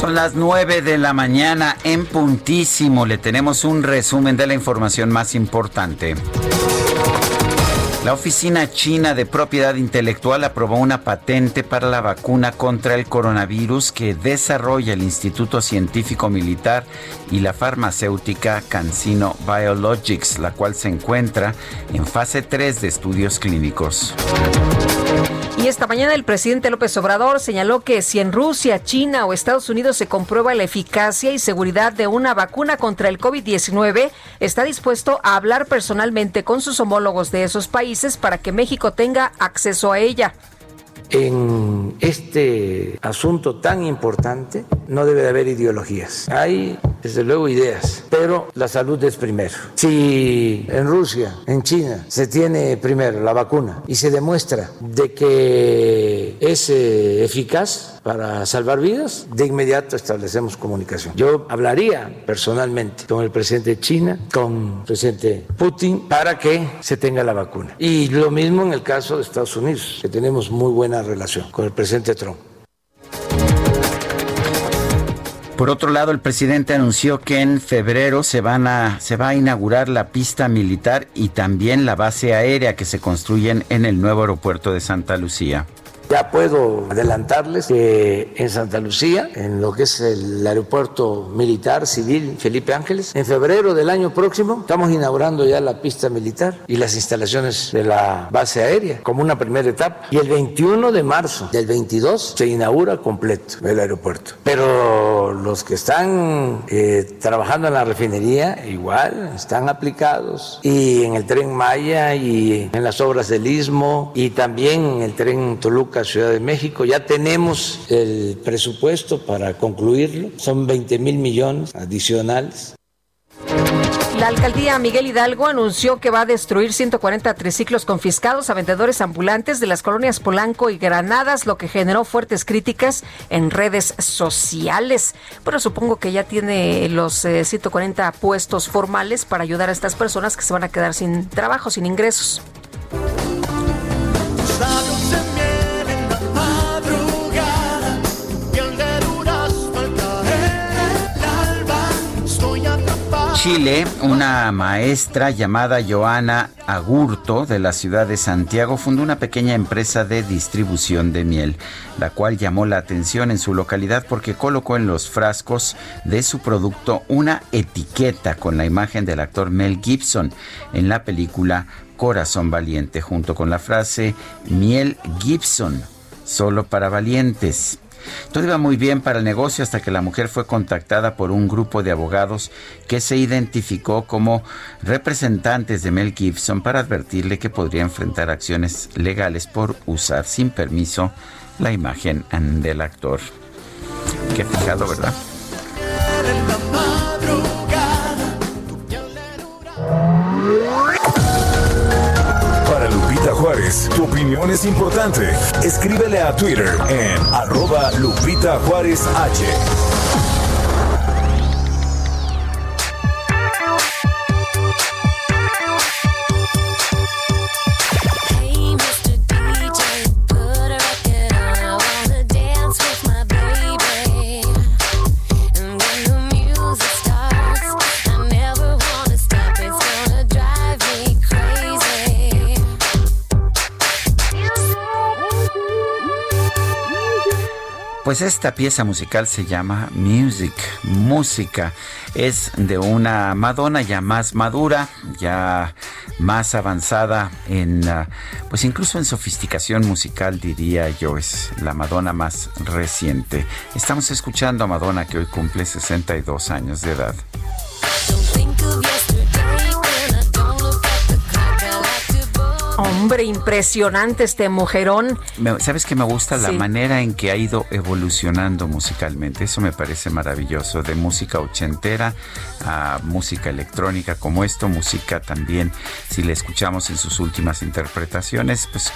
[SPEAKER 1] Son las 9 de la mañana en puntísimo. Le tenemos un resumen de la información más importante. La Oficina China de Propiedad Intelectual aprobó una patente para la vacuna contra el coronavirus que desarrolla el Instituto Científico Militar y la farmacéutica CanSino Biologics, la cual se encuentra en fase 3 de estudios clínicos.
[SPEAKER 2] Y esta mañana el presidente López Obrador señaló que si en Rusia, China o Estados Unidos se comprueba la eficacia y seguridad de una vacuna contra el COVID-19, está dispuesto a hablar personalmente con sus homólogos de esos países para que México tenga acceso a ella.
[SPEAKER 27] En este asunto tan importante no debe de haber ideologías. Hay, desde luego, ideas, pero la salud es primero. Si en Rusia, en China, se tiene primero la vacuna y se demuestra de que es eh, eficaz para salvar vidas, de inmediato establecemos comunicación. Yo hablaría personalmente con el presidente de China, con el presidente Putin, para que se tenga la vacuna. Y lo mismo en el caso de Estados Unidos, que tenemos muy buena relación con el presidente Trump.
[SPEAKER 1] Por otro lado, el presidente anunció que en febrero se, se va a inaugurar la pista militar y también la base aérea que se construyen en el nuevo aeropuerto de Santa Lucía.
[SPEAKER 27] Ya puedo adelantarles que en Santa Lucía, en lo que es el aeropuerto militar civil Felipe Ángeles, en febrero del año próximo estamos inaugurando ya la pista militar y las instalaciones de la base aérea como una primera etapa. Y el 21 de marzo del 22 se inaugura completo el aeropuerto. Pero los que están eh, trabajando en la refinería igual están aplicados y en el tren Maya y en las obras del Istmo y también en el tren Toluca Ciudad de México. Ya tenemos el presupuesto para concluirlo. Son 20 mil millones adicionales.
[SPEAKER 2] La alcaldía Miguel Hidalgo anunció que va a destruir 140 triciclos confiscados a vendedores ambulantes de las colonias Polanco y Granadas, lo que generó fuertes críticas en redes sociales. Pero supongo que ya tiene los eh, 140 puestos formales para ayudar a estas personas que se van a quedar sin trabajo, sin ingresos.
[SPEAKER 1] Chile, una maestra llamada Joana Agurto de la ciudad de Santiago fundó una pequeña empresa de distribución de miel, la cual llamó la atención en su localidad porque colocó en los frascos de su producto una etiqueta con la imagen del actor Mel Gibson en la película Corazón Valiente, junto con la frase Miel Gibson, solo para valientes. Todo iba muy bien para el negocio hasta que la mujer fue contactada por un grupo de abogados que se identificó como representantes de Mel Gibson para advertirle que podría enfrentar acciones legales por usar sin permiso la imagen del actor. Qué fijado, ¿verdad?
[SPEAKER 10] Tu opinión es importante. Escríbele a Twitter en arroba Lupita Juárez H.
[SPEAKER 1] Pues esta pieza musical se llama Music, música. Es de una Madonna ya más madura, ya más avanzada en, ah, pues incluso en sofisticación musical diría yo, es la Madonna más reciente. Estamos escuchando a Madonna que hoy cumple 62 años de edad.
[SPEAKER 2] Hombre, impresionante este mujerón.
[SPEAKER 1] ¿Sabes que me gusta la
[SPEAKER 2] Sí.
[SPEAKER 1] manera en que ha ido evolucionando musicalmente? Eso me parece maravilloso. De música ochentera a música electrónica como esto, música también, si la escuchamos en sus últimas interpretaciones, pues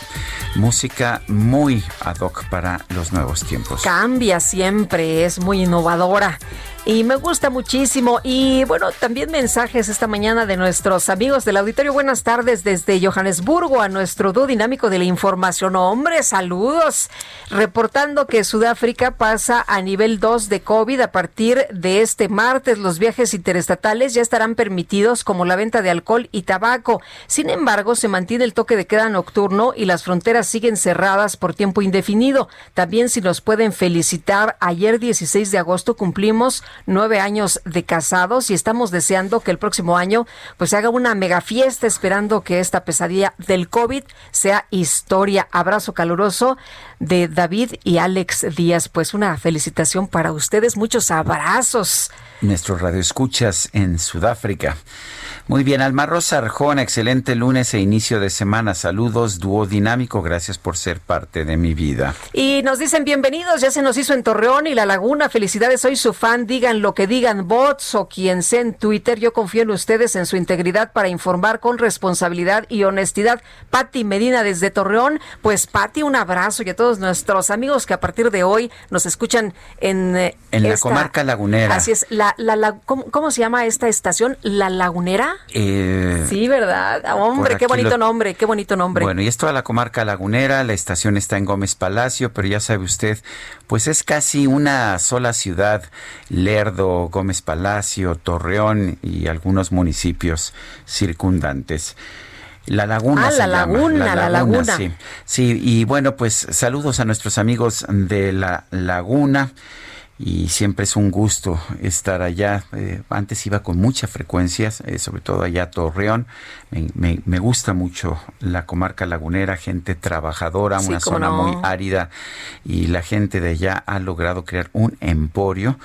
[SPEAKER 1] música muy ad hoc para los nuevos tiempos.
[SPEAKER 2] Cambia siempre, es muy innovadora. Y me gusta muchísimo. Y bueno, también mensajes esta mañana de nuestros amigos del auditorio. Buenas tardes desde Johannesburgo a nuestro dúo dinámico de la información. Hombre, saludos. Reportando que Sudáfrica pasa a nivel 2 de COVID a partir de este martes. Los viajes interestatales ya estarán permitidos como la venta de alcohol y tabaco. Sin embargo, se mantiene el toque de queda nocturno y las fronteras siguen cerradas por tiempo indefinido. También si nos pueden felicitar, ayer 16 de agosto cumplimos nueve años de casados y estamos deseando que el próximo año pues se haga una mega fiesta esperando que esta pesadilla del COVID sea historia. Abrazo caluroso de David y Alex Díaz. Pues una felicitación para ustedes. Muchos abrazos.
[SPEAKER 1] Nuestro radio escuchas en Sudáfrica. Muy bien, Alma Rosa Arjona, excelente lunes e inicio de semana. Saludos, dúo dinámico, gracias por ser parte de mi vida.
[SPEAKER 2] Y nos dicen bienvenidos, ya se nos hizo en Torreón y La Laguna. Felicidades, soy su fan. Digan lo que digan bots o quien sea en Twitter. Yo confío en ustedes, en su integridad para informar con responsabilidad y honestidad. Patti Medina desde Torreón. Pues Patti, un abrazo y a todos nuestros amigos que a partir de hoy nos escuchan en... eh,
[SPEAKER 1] En la comarca lagunera.
[SPEAKER 2] Así es, la, la, la- ¿cómo, cómo se llama esta estación? ¿La Lagunera?
[SPEAKER 1] Eh,
[SPEAKER 2] Sí, ¿verdad? Hombre, qué bonito
[SPEAKER 1] lo-
[SPEAKER 2] nombre, qué bonito nombre.
[SPEAKER 1] Bueno, y es toda la comarca lagunera, la estación está en Gómez Palacio, pero ya sabe usted, pues es casi una sola ciudad, Lerdo, Gómez Palacio, Torreón y algunos municipios circundantes. La Laguna.
[SPEAKER 18] Ah,
[SPEAKER 1] se
[SPEAKER 18] La
[SPEAKER 1] llama,
[SPEAKER 18] Laguna, La Laguna.
[SPEAKER 1] Sí. sí, y bueno, pues saludos a nuestros amigos de La Laguna. Y siempre es un gusto estar allá. Eh, antes iba con mucha frecuencia, eh, sobre todo allá a Torreón. Me, gusta mucho la comarca lagunera, gente trabajadora,
[SPEAKER 18] Sí,
[SPEAKER 1] una zona
[SPEAKER 18] no.
[SPEAKER 1] muy árida. Y la gente de allá ha logrado crear un emporio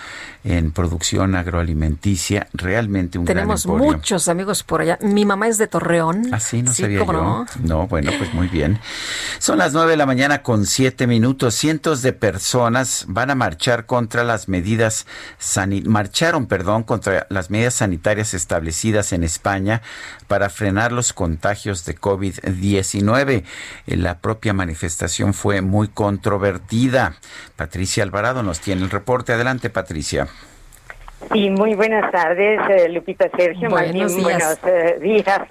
[SPEAKER 1] en producción agroalimenticia, realmente un
[SPEAKER 18] Tenemos
[SPEAKER 1] gran emporio.
[SPEAKER 18] muchos amigos por allá. Mi mamá es de Torreón.
[SPEAKER 1] Así no
[SPEAKER 18] Sí,
[SPEAKER 1] sabía yo.
[SPEAKER 18] no.
[SPEAKER 1] No, bueno, pues muy bien. Son las nueve de la mañana con siete minutos. Cientos de personas van a marchar contra las medidas sani- marcharon, perdón, contra las medidas sanitarias establecidas en España para frenar los contagios de COVID-19. Eh, La propia manifestación fue muy controvertida. Patricia Alvarado nos tiene el reporte. Adelante, Patricia.
[SPEAKER 28] Sí, muy buenas tardes, eh, Lupita Sergio.
[SPEAKER 18] Buenos
[SPEAKER 28] bien,
[SPEAKER 18] días.
[SPEAKER 28] buenos eh, días.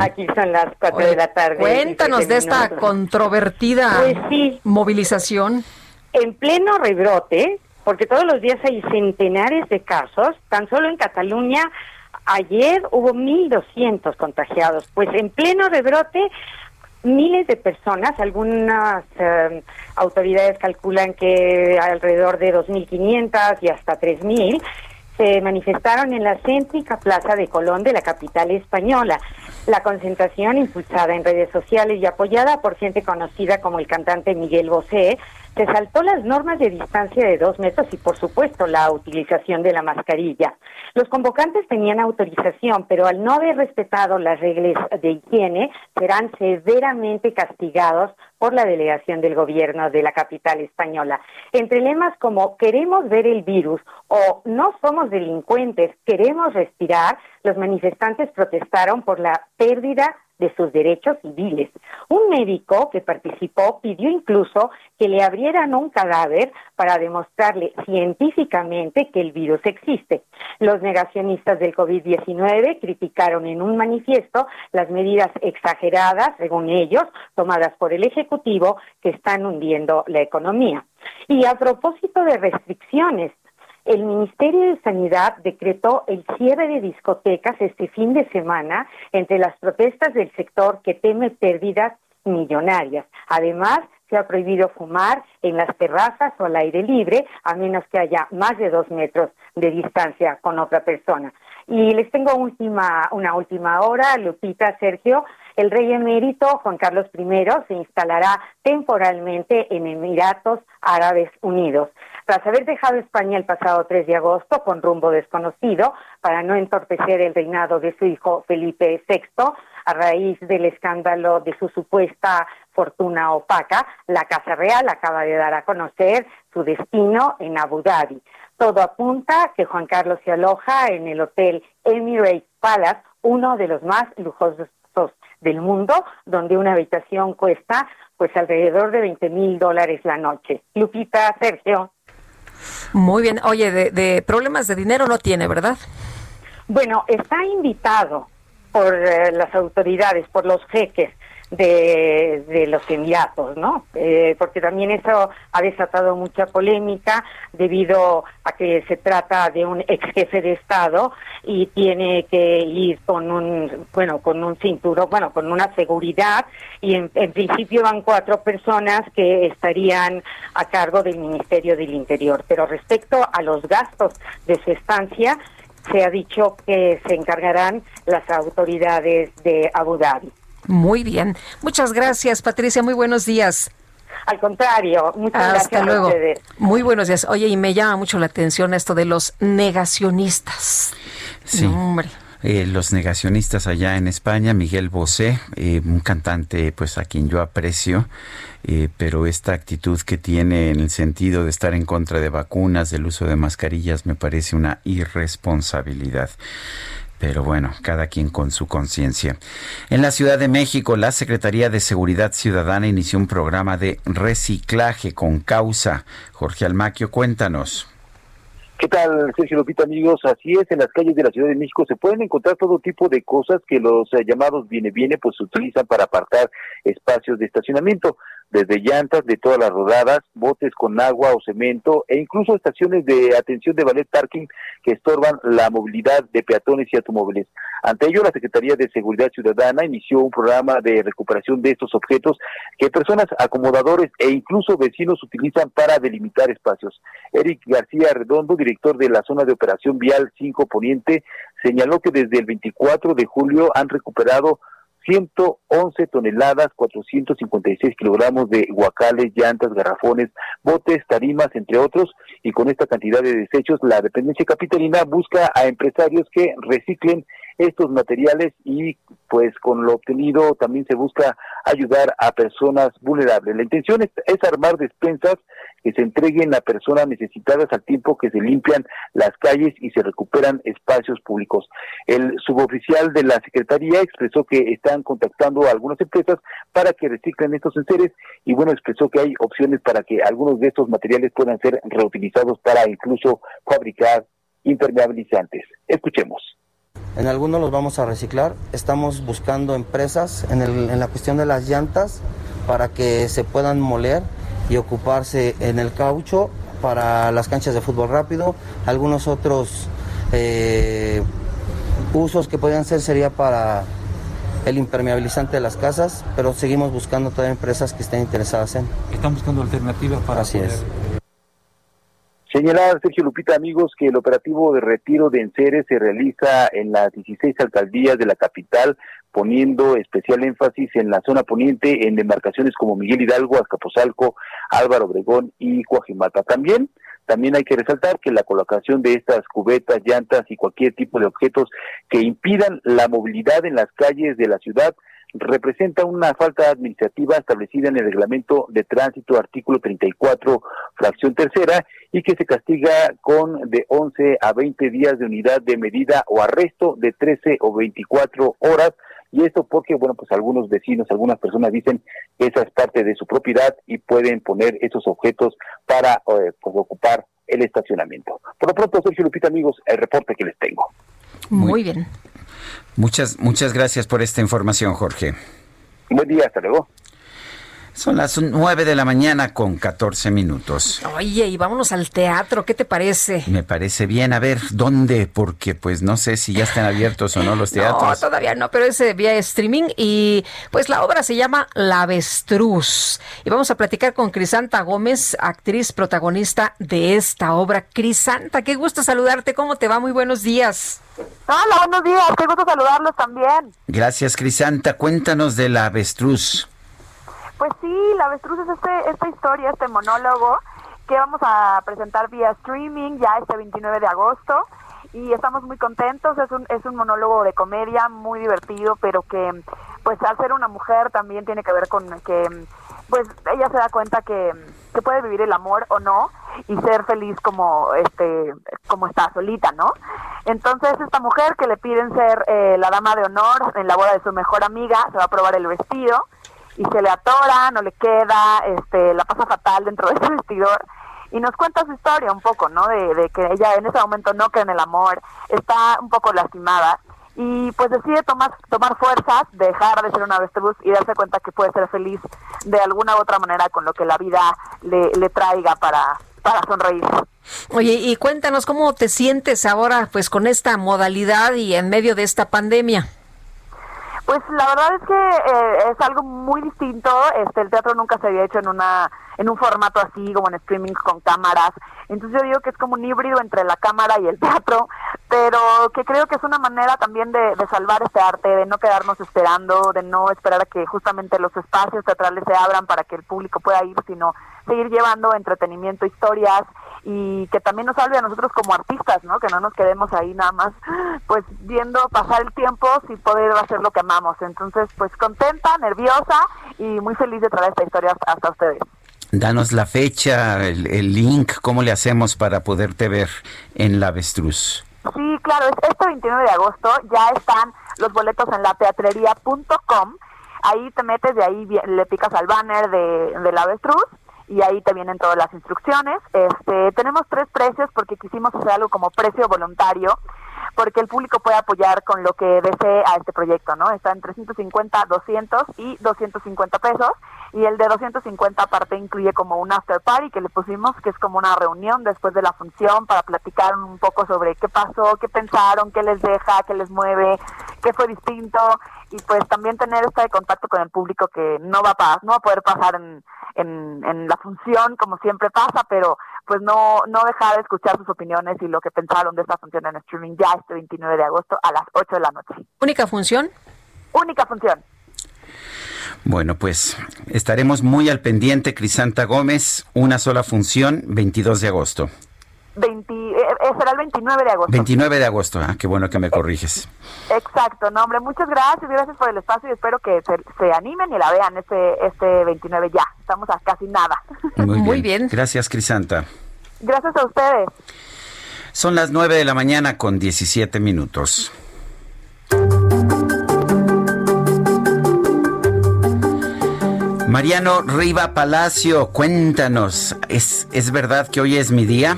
[SPEAKER 28] Aquí son las cuatro
[SPEAKER 18] Oye,
[SPEAKER 28] de la tarde.
[SPEAKER 18] Cuéntanos de
[SPEAKER 28] 17
[SPEAKER 18] esta controvertida
[SPEAKER 28] Pues sí.
[SPEAKER 18] movilización.
[SPEAKER 28] En pleno rebrote, porque todos los días hay centenares de casos, tan solo en Cataluña ayer hubo 1.200 contagiados. Pues en pleno rebrote, miles de personas, algunas eh, autoridades calculan que alrededor de 2.500 y hasta 3.000, se manifestaron en la céntrica Plaza de Colón de la capital española. La concentración, impulsada en redes sociales y apoyada por gente conocida como el cantante Miguel Bosé, se saltó las normas de distancia de dos metros y, por supuesto, la utilización de la mascarilla. Los convocantes tenían autorización, pero al no haber respetado las reglas de higiene, serán severamente castigados por la delegación del gobierno de la capital española. Entre lemas como queremos ver el virus o no somos delincuentes, queremos respirar, los manifestantes protestaron por la pérdida de sus derechos civiles. Un médico que participó pidió incluso que le abrieran un cadáver para demostrarle científicamente que el virus existe. Los negacionistas del COVID-19 criticaron en un manifiesto las medidas exageradas, según ellos, tomadas por el Ejecutivo que están hundiendo la economía. Y a propósito de restricciones, el Ministerio de Sanidad decretó el cierre de discotecas este fin de semana entre las protestas del sector que teme pérdidas millonarias. Además, se ha prohibido fumar en las terrazas o al aire libre, a menos que haya más de dos metros de distancia con otra persona. Y les tengo última, una última hora, Lupita, Sergio. El rey emérito Juan Carlos I se instalará temporalmente en Emiratos Árabes Unidos. Tras haber dejado España el pasado 3 de agosto con rumbo desconocido para no entorpecer el reinado de su hijo Felipe VI, a raíz del escándalo de su supuesta fortuna opaca, la Casa Real acaba de dar a conocer su destino en Abu Dhabi. Todo apunta que Juan Carlos se aloja en el hotel Emirates Palace, uno de los más lujosos del mundo, donde una habitación cuesta pues alrededor de 20 mil dólares la noche. Lupita, Sergio.
[SPEAKER 18] Muy bien. Oye, de, de problemas de dinero no tiene, ¿verdad?
[SPEAKER 28] Bueno, está invitado por eh, las autoridades, por los jeques de, los Emiratos, ¿no? Eh, porque también eso ha desatado mucha polémica debido a que se trata de un ex jefe de Estado y tiene que ir con un, bueno, con un cinturón, bueno, con una seguridad y en, en principio van cuatro personas que estarían a cargo del Ministerio del Interior. Pero respecto a los gastos de su estancia, se ha dicho que se encargarán las autoridades de Abu Dhabi.
[SPEAKER 18] Muy bien. Muchas gracias, Patricia. Muy buenos días.
[SPEAKER 28] Al contrario, muchas
[SPEAKER 18] Hasta
[SPEAKER 28] gracias a
[SPEAKER 18] luego.
[SPEAKER 28] ustedes.
[SPEAKER 18] Muy buenos días. Oye, y me llama mucho la atención esto de los negacionistas.
[SPEAKER 1] Sí.
[SPEAKER 18] Hombre.
[SPEAKER 1] Eh, los negacionistas allá en España, Miguel Bosé, eh, un cantante pues a quien yo aprecio, eh, pero esta actitud que tiene en el sentido de estar en contra de vacunas, del uso de mascarillas, me parece una irresponsabilidad. Pero bueno, cada quien con su conciencia. En la Ciudad de México, la Secretaría de Seguridad Ciudadana inició un programa de reciclaje con causa. Jorge Almaquio, cuéntanos.
[SPEAKER 24] ¿Qué tal, Sergio Lupita, amigos? Así es, en las calles de la Ciudad de México se pueden encontrar todo tipo de cosas que los eh, llamados viene-viene pues utilizan para apartar espacios de estacionamiento.
[SPEAKER 19] Desde llantas de todas las rodadas, botes con agua o cemento e incluso estaciones de atención de ballet parking que estorban la movilidad de peatones y automóviles. Ante ello, la Secretaría de Seguridad Ciudadana inició un programa de recuperación de estos objetos que personas acomodadores e incluso vecinos utilizan para delimitar espacios. Eric García Redondo, director de la zona de operación vial 5 Poniente, señaló que desde el 24 de julio han recuperado 111 toneladas, 456 kilogramos de guacales, llantas, garrafones, botes, tarimas, entre otros, y con esta cantidad de desechos, la dependencia capitalina busca a empresarios que reciclen estos materiales y pues con lo obtenido también se busca ayudar a personas vulnerables. La intención es, es armar despensas que se entreguen a personas necesitadas al tiempo que se limpian las calles y se recuperan espacios públicos. El suboficial de la Secretaría expresó que están contactando a algunas empresas para que reciclen estos enseres y bueno, expresó que hay opciones para que algunos de estos materiales puedan ser reutilizados para incluso fabricar impermeabilizantes. Escuchemos.
[SPEAKER 29] En algunos los vamos a reciclar. Estamos buscando empresas en, el- en la cuestión de las llantas para que se puedan moler y ocuparse en el caucho para las canchas de fútbol rápido. Algunos otros eh, usos que podrían ser sería para el impermeabilizante de las casas, pero seguimos buscando todavía empresas que estén interesadas en.
[SPEAKER 30] Están buscando alternativas para
[SPEAKER 29] Así
[SPEAKER 30] poder-
[SPEAKER 29] es.
[SPEAKER 19] Señalar, Sergio Lupita, amigos, que el operativo de retiro de enseres se realiza en las 16 alcaldías de la capital, poniendo especial énfasis en la zona poniente, en demarcaciones como Miguel Hidalgo, Azcapotzalco, Álvaro Obregón y Coajimalpa. También, también hay que resaltar que la colocación de estas cubetas, llantas y cualquier tipo de objetos que impidan la movilidad en las calles de la ciudad representa una falta administrativa establecida en el reglamento de tránsito artículo 34 fracción tercera y que se castiga con de 11 a 20 días de unidad de medida o arresto de 13 o 24 horas. Y esto porque bueno pues algunos vecinos algunas personas dicen que esa es parte de su propiedad y pueden poner esos objetos para eh, pues ocupar el estacionamiento. Por lo pronto Sergio Lupita amigos el reporte que les tengo.
[SPEAKER 2] Muy bien.
[SPEAKER 1] Muchas, muchas gracias por esta información, Jorge.
[SPEAKER 19] Buen día, hasta luego.
[SPEAKER 1] Son las 9 de la mañana con 14 minutos.
[SPEAKER 2] Oye, y vámonos al teatro, ¿qué te parece?
[SPEAKER 1] Me parece bien. A ver, ¿dónde? Porque pues no sé si ya están abiertos o no los
[SPEAKER 2] No,
[SPEAKER 1] teatros.
[SPEAKER 2] todavía no, pero es eh, vía streaming y pues la obra se llama La Avestruz. Y vamos a platicar con Crisanta Gómez, actriz protagonista de esta obra. Crisanta, qué gusto saludarte, ¿cómo te va? Muy buenos días.
[SPEAKER 31] Hola, buenos días, qué gusto saludarlos también.
[SPEAKER 1] Gracias, Crisanta. Cuéntanos de la avestruz.
[SPEAKER 31] Pues sí, La Avestruz es este, esta historia, este monólogo que vamos a presentar vía streaming ya este 29 de agosto y estamos muy contentos, es un, es un monólogo de comedia muy divertido, pero que pues al ser una mujer también tiene que ver con que pues ella se da cuenta que, que puede vivir el amor o no y ser feliz como este como está solita, ¿no? Entonces esta mujer que le piden ser eh, la dama de honor en la boda de su mejor amiga, se va a probar el vestido y se le atora, no le queda, este, la pasa fatal dentro de ese vestidor y nos cuenta su historia un poco, ¿no? De, de que ella en ese momento no cree en el amor, está un poco lastimada y pues decide tomar tomar fuerzas, dejar de ser una avestruz y darse cuenta que puede ser feliz de alguna u otra manera con lo que la vida le, le traiga para para sonreír.
[SPEAKER 2] Oye, y cuéntanos cómo te sientes ahora pues con esta modalidad y en medio de esta pandemia.
[SPEAKER 31] Pues la verdad es que eh, es algo muy distinto. Este, el teatro nunca se había hecho en una en un formato así como en streaming con cámaras. Entonces yo digo que es como un híbrido entre la cámara y el teatro, pero que creo que es una manera también de, de salvar este arte, de no quedarnos esperando, de no esperar a que justamente los espacios teatrales se abran para que el público pueda ir, sino seguir llevando entretenimiento, historias y que también nos salve a nosotros como artistas, ¿no? Que no nos quedemos ahí nada más, pues viendo pasar el tiempo sin poder hacer lo que amamos. Entonces, pues contenta, nerviosa y muy feliz de traer esta historia hasta- ustedes.
[SPEAKER 1] Danos la fecha, el, el link, cómo le hacemos para poderte ver en la avestruz.
[SPEAKER 31] Sí, claro, es este 29 de agosto ya están los boletos en la teatrería.com. Ahí te metes, de ahí le picas al banner de, de la avestruz y ahí te vienen todas las instrucciones. Este, tenemos tres precios porque quisimos hacer algo como precio voluntario, porque el público puede apoyar con lo que desee a este proyecto, ¿no? Está entre 150, 200 y 250 pesos y el de 250 aparte incluye como un after party que le pusimos, que es como una reunión después de la función para platicar un poco sobre qué pasó, qué pensaron, qué les deja, qué les mueve, qué fue distinto y pues también tener este contacto con el público que no va a no va a poder pasar en, en, en la función como siempre pasa, pero pues no no dejar de escuchar sus opiniones y lo que pensaron de esta función en streaming ya este 29 de agosto a las 8 de la noche.
[SPEAKER 18] ¿Única función?
[SPEAKER 31] Única función.
[SPEAKER 1] Bueno, pues estaremos muy al pendiente, Crisanta Gómez. Una sola función, 22 de agosto.
[SPEAKER 31] 20, eh, eh, será el 29 de agosto.
[SPEAKER 1] 29 de agosto. Ah, qué bueno que me corriges.
[SPEAKER 31] Exacto, no hombre, muchas gracias, gracias por el espacio y espero que se, se animen y la vean este este 29 ya. Estamos a casi nada.
[SPEAKER 1] Muy, bien. Gracias, Crisanta.
[SPEAKER 31] Gracias a ustedes.
[SPEAKER 1] Son las 9 de la mañana con 17 minutos. Mariano Riva Palacio, cuéntanos, ¿es, ¿es verdad que hoy es mi día?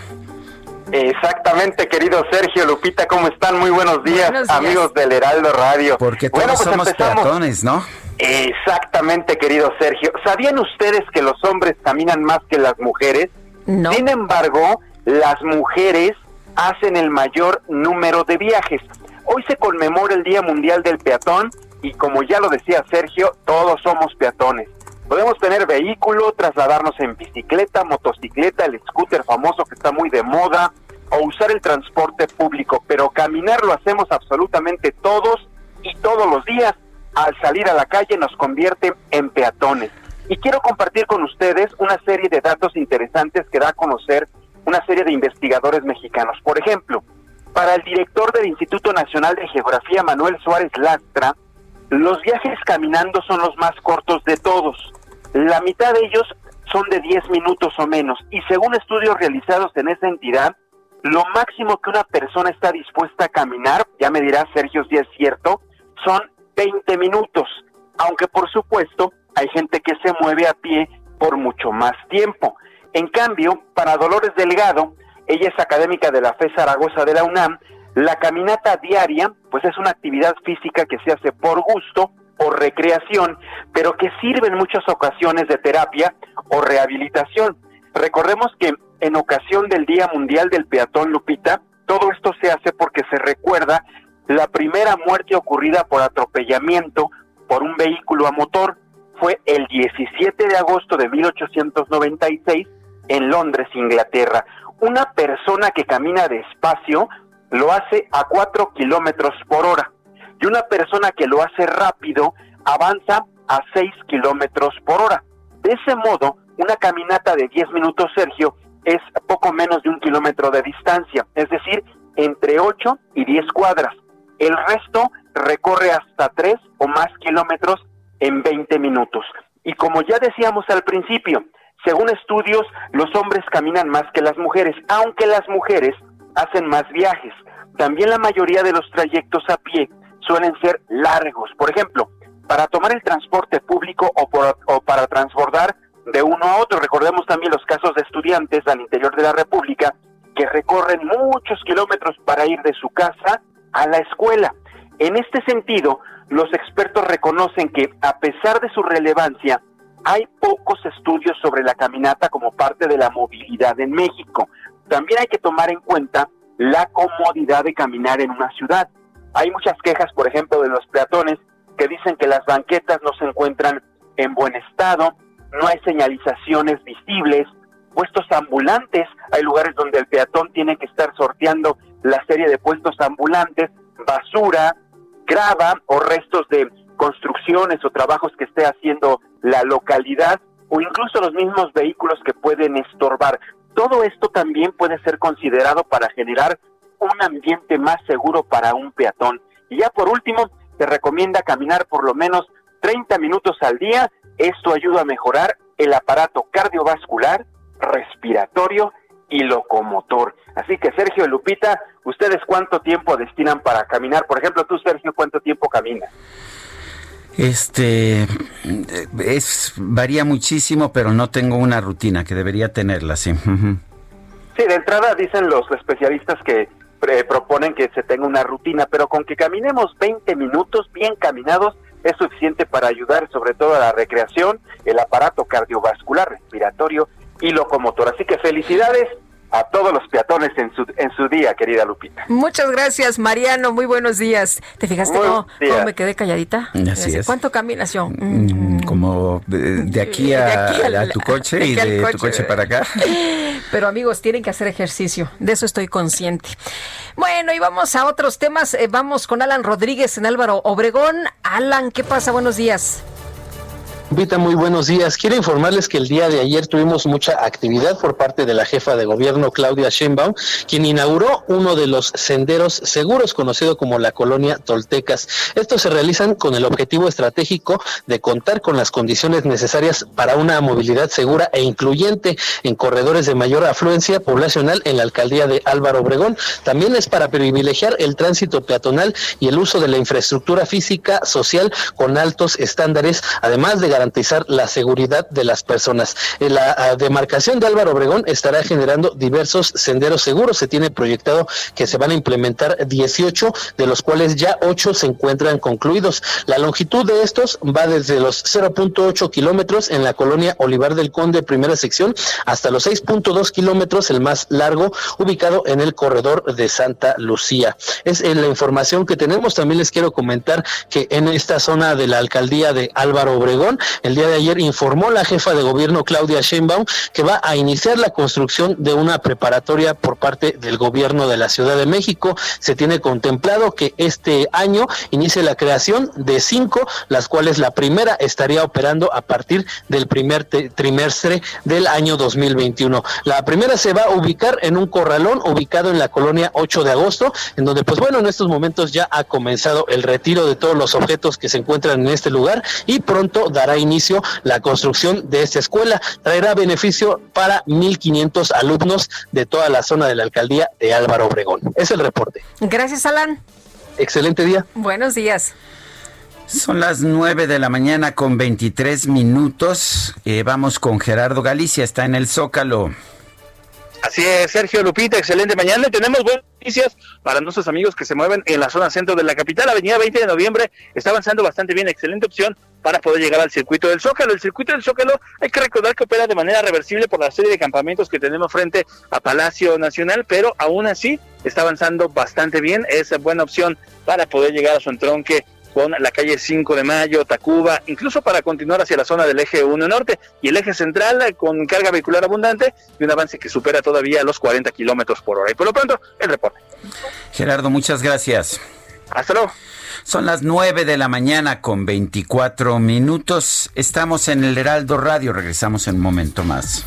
[SPEAKER 32] Exactamente, querido Sergio Lupita, ¿cómo están? Muy buenos días,
[SPEAKER 1] Buenos días.
[SPEAKER 32] amigos del Heraldo Radio.
[SPEAKER 1] Porque todos
[SPEAKER 32] Bueno, pues
[SPEAKER 1] somos
[SPEAKER 32] empezamos.
[SPEAKER 1] peatones, ¿no?
[SPEAKER 32] Exactamente, querido Sergio. ¿Sabían ustedes que los hombres caminan más que las mujeres?
[SPEAKER 18] No.
[SPEAKER 32] Sin embargo, las mujeres hacen el mayor número de viajes. Hoy se conmemora el Día Mundial del Peatón y como ya lo decía Sergio, todos somos peatones. Podemos tener vehículo, trasladarnos en bicicleta, motocicleta, el scooter famoso que está muy de moda, o usar el transporte público, pero caminar lo hacemos absolutamente todos y todos los días. Al salir a la calle nos convierte en peatones. Y quiero compartir con ustedes una serie de datos interesantes que da a conocer una serie de investigadores mexicanos. Por ejemplo, para el director del Instituto Nacional de Geografía, Manuel Suárez Lastra, los viajes caminando son los más cortos de todos. La mitad de ellos son de 10 minutos o menos. Y según estudios realizados en esa entidad, lo máximo que una persona está dispuesta a caminar, ya me dirá Sergio si es cierto, son 20 minutos. Aunque por supuesto hay gente que se mueve a pie por mucho más tiempo. En cambio, para Dolores Delgado, ella es académica de la FE Zaragoza de la UNAM, la caminata diaria, pues es una actividad física que se hace por gusto o recreación, pero que sirve en muchas ocasiones de terapia o rehabilitación. Recordemos que en ocasión del Día Mundial del Peatón Lupita, todo esto se hace porque se recuerda la primera muerte ocurrida por atropellamiento por un vehículo a motor. Fue el 17 de agosto de 1896 en Londres, Inglaterra. Una persona que camina despacio lo hace a 4 kilómetros por hora y una persona que lo hace rápido avanza a 6 kilómetros por hora. De ese modo, una caminata de 10 minutos, Sergio, es poco menos de un kilómetro de distancia, es decir, entre 8 y 10 cuadras. El resto recorre hasta 3 o más kilómetros en 20 minutos. Y como ya decíamos al principio, según estudios, los hombres caminan más que las mujeres, aunque las mujeres hacen más viajes. También la mayoría de los trayectos a pie suelen ser largos. Por ejemplo, para tomar el transporte público o, para transbordar de uno a otro. Recordemos también los casos de estudiantes al interior de la República que recorren muchos kilómetros para ir de su casa a la escuela. En este sentido, los expertos reconocen que a pesar de su relevancia, hay pocos estudios sobre la caminata como parte de la movilidad en México. También hay que tomar en cuenta la comodidad de caminar en una ciudad. Hay muchas quejas, por ejemplo, de los peatones que dicen que las banquetas no se encuentran en buen estado, no hay señalizaciones visibles, puestos ambulantes, hay lugares donde el peatón tiene que estar sorteando la serie de puestos ambulantes, basura, grava o restos de construcciones o trabajos que esté haciendo la localidad o incluso los mismos vehículos que pueden estorbar. Todo esto también puede ser considerado para generar un ambiente más seguro para un peatón. Y ya por último, se recomienda caminar por lo menos 30 minutos al día. Esto ayuda a mejorar el aparato cardiovascular, respiratorio y locomotor. Así que Sergio y Lupita, ¿ustedes cuánto tiempo destinan para caminar? Por ejemplo, tú Sergio, ¿cuánto tiempo caminas?
[SPEAKER 1] Este es varía muchísimo, pero no tengo una rutina que debería tenerla, sí.
[SPEAKER 32] Sí, de entrada dicen los especialistas que eh, proponen que se tenga una rutina, pero con que caminemos 20 minutos bien caminados es suficiente para ayudar sobre todo a la recreación, el aparato cardiovascular, respiratorio y locomotor. Así que felicidades a todos los peatones en su, en su día, querida Lupita.
[SPEAKER 2] Muchas gracias, Mariano. Muy buenos días. ¿Te fijaste cómo,
[SPEAKER 32] días.
[SPEAKER 2] cómo me quedé calladita?
[SPEAKER 1] Así es.
[SPEAKER 2] ¿Cuánto caminas yo? Mm.
[SPEAKER 1] Mm, Como de, de aquí, a,
[SPEAKER 2] De aquí al-
[SPEAKER 1] a tu coche y
[SPEAKER 2] de coche.
[SPEAKER 1] tu coche para acá.
[SPEAKER 2] Pero amigos, tienen que hacer ejercicio. De eso estoy consciente. Bueno, y vamos a otros temas. Eh, vamos con Alan Rodríguez en Álvaro Obregón. Alan, ¿qué pasa? Buenos días.
[SPEAKER 33] Vita, muy buenos días. Quiero informarles que el día de ayer tuvimos mucha actividad por parte de la jefa de gobierno Claudia Sheinbaum, quien inauguró uno de los senderos seguros conocido como la colonia Toltecas. Estos se realizan con el objetivo estratégico de contar con las condiciones necesarias para una movilidad segura e incluyente en corredores de mayor afluencia poblacional en la alcaldía de Álvaro Obregón. También es para privilegiar el tránsito peatonal y el uso de la infraestructura física social con altos estándares, además de garantizar la seguridad de las personas. En la ah, demarcación de Álvaro Obregón estará generando diversos senderos seguros. Se tiene proyectado que se van a implementar 18, de los cuales ya 8 se encuentran concluidos. La longitud de estos va desde los 0.8 kilómetros en la colonia Olivar del Conde, primera sección, hasta los 6.2 kilómetros, el más largo, ubicado en el corredor de Santa Lucía. Es eh, la información que tenemos. También les quiero comentar que en esta zona de la alcaldía de Álvaro Obregón, el día de ayer informó la jefa de gobierno Claudia Sheinbaum que va a iniciar la construcción de una preparatoria por parte del gobierno de la Ciudad de México. Se tiene contemplado que este año inicie la creación de cinco, las cuales la primera estaría operando a partir del primer trimestre del año 2021. La primera se va a ubicar en un corralón ubicado en la colonia 8 de agosto, en donde pues bueno, en estos momentos ya ha comenzado el retiro de todos los objetos que se encuentran en este lugar y pronto dará inicio la construcción de esta escuela. Traerá beneficio para 1.500 alumnos de toda la zona de la alcaldía de Álvaro Obregón. Es el reporte.
[SPEAKER 2] Gracias, Alan.
[SPEAKER 33] Excelente día.
[SPEAKER 2] Buenos días.
[SPEAKER 1] Son las 9 de la mañana con 23 minutos. Eh, vamos con Gerardo Galicia, está en el Zócalo.
[SPEAKER 34] Así es, Sergio Lupita, excelente mañana. Tenemos buenas noticias para nuestros amigos que se mueven en la zona centro de la capital. Avenida 20 de noviembre está avanzando bastante bien, excelente opción para poder llegar al circuito del Zócalo. El circuito del Zócalo hay que recordar que opera de manera reversible por la serie de campamentos que tenemos frente a Palacio Nacional, pero aún así está avanzando bastante bien. Es buena opción para poder llegar a su entronque con la calle 5 de Mayo, Tacuba, incluso para continuar hacia la zona del eje 1 norte y el eje central eh, con carga vehicular abundante y un avance que supera todavía los 40 kilómetros por hora. Y por lo pronto, el reporte.
[SPEAKER 1] Gerardo, muchas gracias.
[SPEAKER 34] Hasta luego.
[SPEAKER 1] Son las 9 de la mañana con 24 minutos. Estamos en el Heraldo Radio. Regresamos en un momento más.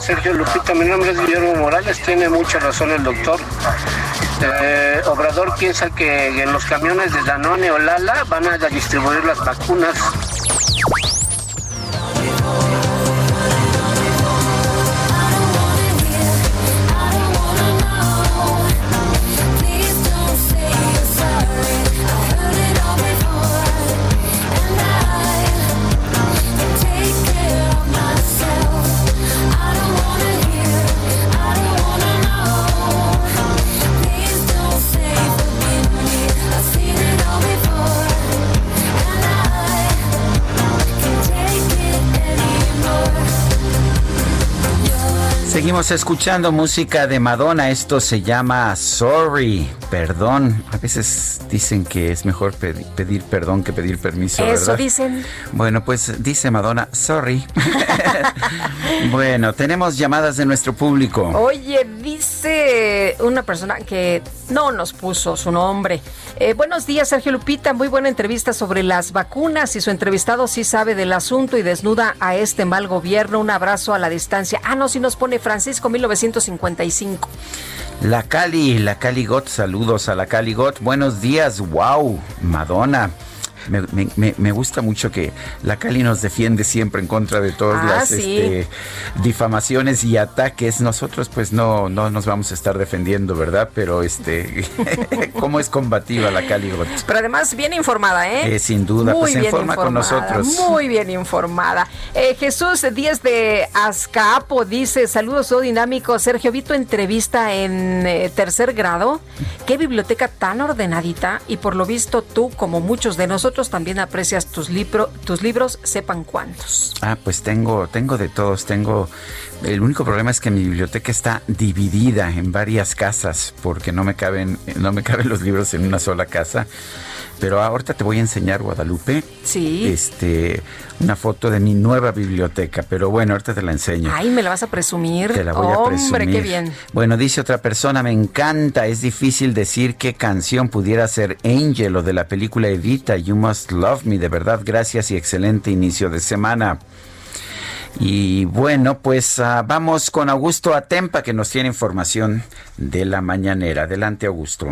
[SPEAKER 10] Sergio Lupita, mi nombre es Guillermo Morales, tiene mucha razón el doctor. Eh, Obrador piensa que en los camiones de Danone o Lala van a distribuir las vacunas.
[SPEAKER 1] Seguimos escuchando música de Madonna. Esto se llama Sorry. perdón. A veces dicen que es mejor pedi- pedir perdón que pedir permiso,
[SPEAKER 18] Eso
[SPEAKER 1] ¿verdad?
[SPEAKER 18] dicen.
[SPEAKER 1] Bueno, pues dice Madonna, sorry. bueno, tenemos llamadas de nuestro público.
[SPEAKER 18] Oye, dice una persona que no nos puso su nombre. Eh, buenos días, Sergio Lupita. Muy buena entrevista sobre las vacunas y su entrevistado sí sabe del asunto y desnuda a este mal gobierno. Un abrazo a la distancia. Ah, no, sí nos pone Francisco 1955.
[SPEAKER 1] La Cali, la Cali Got, saludos a la Cali Got. Buenos días, wow, Madonna. Me, me- me- gusta mucho que la Cali nos defiende siempre en contra de todas
[SPEAKER 18] Ah,
[SPEAKER 1] las
[SPEAKER 18] sí.
[SPEAKER 1] este, difamaciones y ataques. Nosotros pues no, no nos vamos a estar defendiendo, ¿verdad? Pero este, ¿cómo es combativa la Cali Got?
[SPEAKER 18] Pero además bien informada, ¿eh?
[SPEAKER 1] Eh, sin duda,
[SPEAKER 18] Muy
[SPEAKER 1] pues se
[SPEAKER 18] bien
[SPEAKER 1] informa con
[SPEAKER 18] informada,
[SPEAKER 1] nosotros.
[SPEAKER 18] Muy bien informada. Eh, Jesús Díaz de Azcapo dice, saludos, todo dinámico. Sergio, vi tu entrevista en eh, tercer grado. Qué biblioteca tan ordenadita y por lo visto tú, como muchos de nosotros, también aprecias tus, libro, tus libros, sepan cuántos.
[SPEAKER 1] Ah, pues tengo, tengo de todos, tengo. El único problema es que mi biblioteca está dividida en varias casas porque no me caben, no me caben los libros en una sola casa. Pero ahorita te voy a enseñar Guadalupe.
[SPEAKER 18] Sí.
[SPEAKER 1] Este, una foto de mi nueva biblioteca. Pero bueno, ahorita te la enseño.
[SPEAKER 18] Ay, me la vas a presumir.
[SPEAKER 1] Te la voy a
[SPEAKER 18] Hombre,
[SPEAKER 1] presumir.
[SPEAKER 18] qué bien.
[SPEAKER 1] Bueno, dice otra persona, me encanta, es difícil decir qué canción pudiera ser Angel o de la película Evita, You Must Love Me, de verdad, gracias y excelente inicio de semana. Y bueno, pues ah, vamos con Augusto Atempa que nos tiene información de la mañanera. Adelante, Augusto.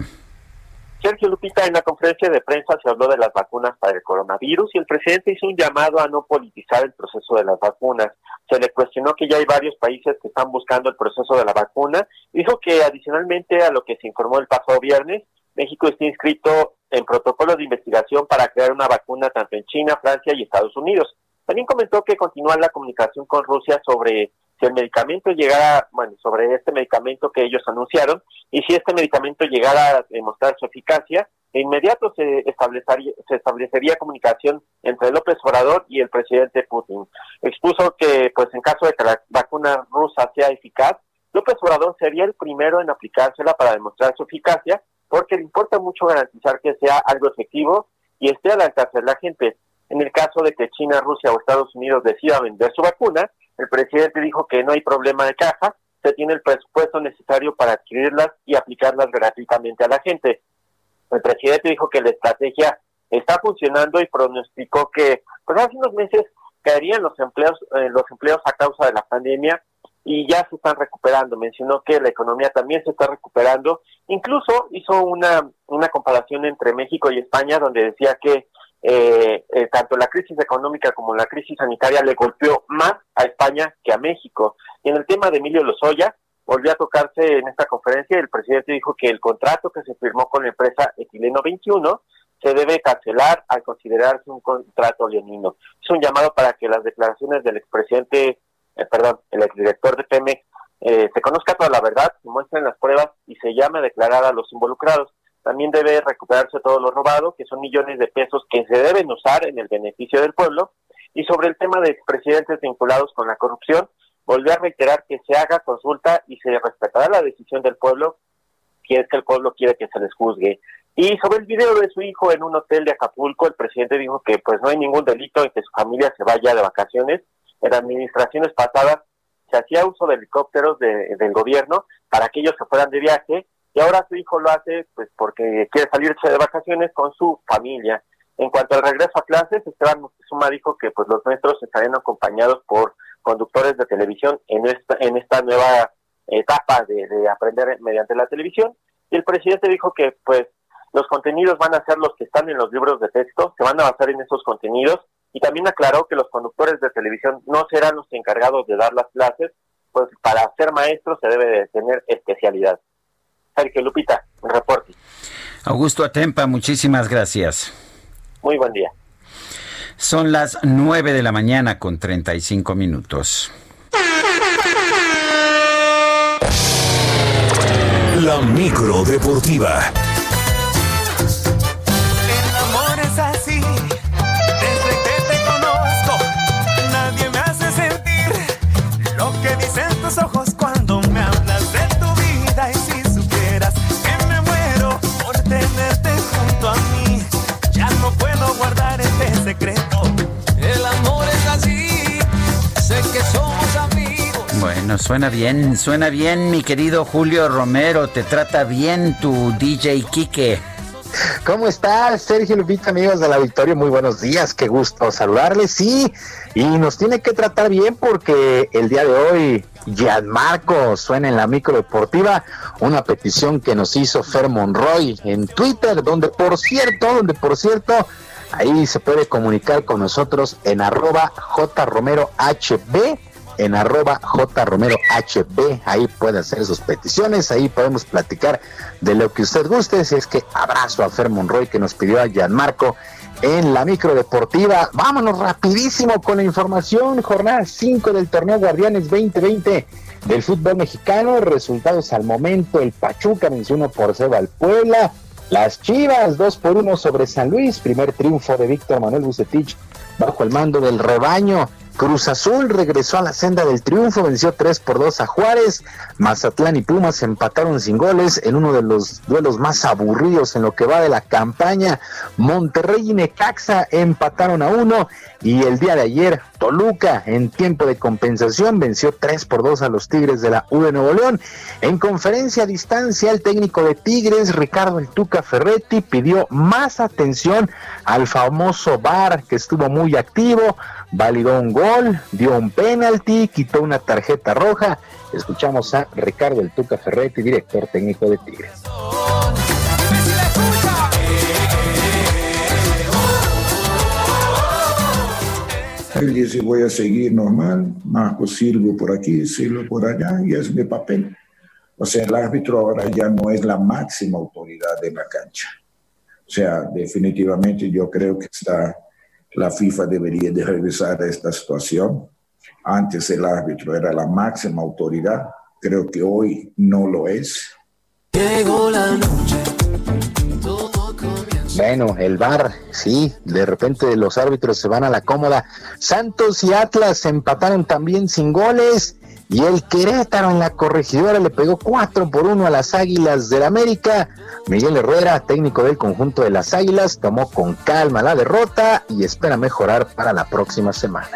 [SPEAKER 12] Sergio Lupita, en la conferencia de prensa se habló de las vacunas para el coronavirus y el presidente hizo un llamado a no politizar el proceso de las vacunas. Se le cuestionó que ya hay varios países que están buscando el proceso de la vacuna. Dijo que adicionalmente a lo que se informó el pasado viernes, México está inscrito en protocolos de investigación para crear una vacuna tanto en China, Francia y Estados Unidos. También comentó que continúa la comunicación con Rusia sobre si el medicamento llegara, bueno, sobre este medicamento que ellos anunciaron, y si este medicamento llegara a demostrar su eficacia, de inmediato se establecería, se establecería comunicación entre López Obrador y el presidente Putin. Expuso que, pues, en caso de que la vacuna rusa sea eficaz, López Obrador sería el primero en aplicársela para demostrar su eficacia, porque le importa mucho garantizar que sea algo efectivo y esté al alcance de la gente. En el caso de que China, Rusia o Estados Unidos decida vender su vacuna, el presidente dijo que no hay problema de caja, se tiene el presupuesto necesario para adquirirlas y aplicarlas gratuitamente a la gente. El presidente dijo que la estrategia está funcionando y pronosticó que pues hace unos meses caerían los empleos eh, los empleos a causa de la pandemia y ya se están recuperando. Mencionó que la economía también se está recuperando. Incluso hizo una, una comparación entre México y España donde decía que eh, eh, tanto la crisis económica como la crisis sanitaria le golpeó más a España que a México. Y en el tema de Emilio Lozoya, volvió a tocarse en esta conferencia y el presidente dijo que el contrato que se firmó con la empresa Etileno 21 se debe cancelar al considerarse un contrato leonino. Es un llamado para que las declaraciones del expresidente, eh, perdón, el exdirector de Pemex, eh, se conozca toda la verdad, se muestren las pruebas y se llame a declarar a los involucrados. También debe recuperarse todo lo robado, que son millones de pesos que se deben usar en el beneficio del pueblo. Y sobre el tema de expresidentes vinculados con la corrupción, volvió a reiterar que se haga consulta y se respetará la decisión del pueblo si es que el pueblo quiere que se les juzgue. Y sobre el video de su hijo en un hotel de Acapulco, el presidente dijo que pues no hay ningún delito en que su familia se vaya de vacaciones. En administraciones pasadas se hacía uso de helicópteros de- del gobierno para que ellos se fueran de viaje y ahora su hijo lo hace pues porque quiere salirse de vacaciones con su familia. En cuanto al regreso a clases, Esteban Moctezuma dijo que pues los nuestros estarían acompañados por conductores de televisión en esta, en esta nueva etapa de, de aprender mediante la televisión. Y el presidente dijo que pues los contenidos van a ser los que están en los libros de texto, se van a basar en esos contenidos y también aclaró que los conductores de televisión no serán los encargados de dar las clases, pues para ser maestro se debe de tener especialidad. Sergio Lupita, un reporte.
[SPEAKER 1] Augusto Atempa, muchísimas gracias.
[SPEAKER 12] Muy buen día.
[SPEAKER 1] Son las 9 de la mañana con 35 minutos.
[SPEAKER 3] La micro deportiva.
[SPEAKER 35] El amor es así, desde que te conozco, nadie me hace sentir lo que dicen tus ojos
[SPEAKER 1] Bueno, suena bien, suena bien, mi querido Julio Romero. Te trata bien tu DJ Quique.
[SPEAKER 36] ¿Cómo estás, Sergio Lupita, amigos de la Victoria? Muy buenos días, qué gusto saludarles. Sí, y nos tiene que tratar bien porque el día de hoy Gianmarco suena en la micro deportiva una petición que nos hizo Fer Monroy en Twitter, donde por cierto, donde por cierto, ahí se puede comunicar con nosotros en arroba jromerohb en arroba jromerohb, ahí puede hacer sus peticiones, ahí podemos platicar de lo que usted guste, si es que abrazo a Fer Monroy que nos pidió a Gianmarco en la micro deportiva. Vámonos rapidísimo con la información, jornada 5 del torneo Guardianes 2020 del fútbol mexicano, resultados al momento, el Pachuca venció 1 por 0 al Puebla, las Chivas 2 por 1 sobre San Luis, primer triunfo de Víctor Manuel Bucetich bajo el mando del rebaño. Cruz Azul regresó a la senda del triunfo, venció 3 por 2 a Juárez. Mazatlán y Pumas empataron sin goles en uno de los duelos más aburridos en lo que va de la campaña. Monterrey y Necaxa empataron a uno. Y el día de ayer, Toluca, en tiempo de compensación, venció 3 por 2 a los Tigres de la U de Nuevo León. En conferencia a distancia, el técnico de Tigres, Ricardo El Tuca Ferretti, pidió más atención al famoso VAR que estuvo muy activo validó un gol, dio un penalti, quitó una tarjeta roja. Escuchamos a Ricardo El Tuca Ferretti, director técnico de Tigres.
[SPEAKER 37] Él dice, voy a seguir normal, Marco sirvo por aquí, sirvo por allá, y es mi papel. O sea, el árbitro ahora ya no es la máxima autoridad de la cancha. O sea, definitivamente yo creo que está la FIFA debería de regresar a esta situación. Antes el árbitro era la máxima autoridad, creo que hoy no lo es.
[SPEAKER 35] Llegó la noche.
[SPEAKER 36] Bueno, el VAR, sí, de repente los árbitros se van a la cómoda. Santos y Atlas empataron también sin goles. Y el Querétaro en la corregidora le pegó 4 por 1 a las Águilas del América. Miguel Herrera, técnico del conjunto de las Águilas, tomó con calma la derrota y espera mejorar para la próxima semana.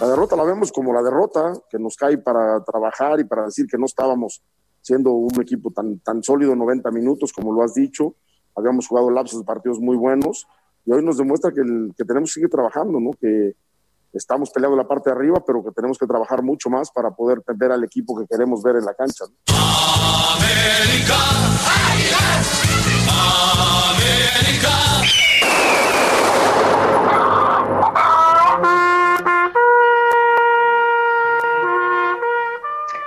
[SPEAKER 38] La derrota la vemos como la derrota que nos cae para trabajar y para decir que no estábamos siendo un equipo tan, tan sólido 90 minutos como lo has dicho. Habíamos jugado lapsos de partidos muy buenos y hoy nos demuestra que, el- que tenemos que seguir trabajando, ¿no? Que estamos peleando la parte de arriba, pero que tenemos que trabajar mucho más para poder ver al equipo que queremos ver en la cancha. ¿no?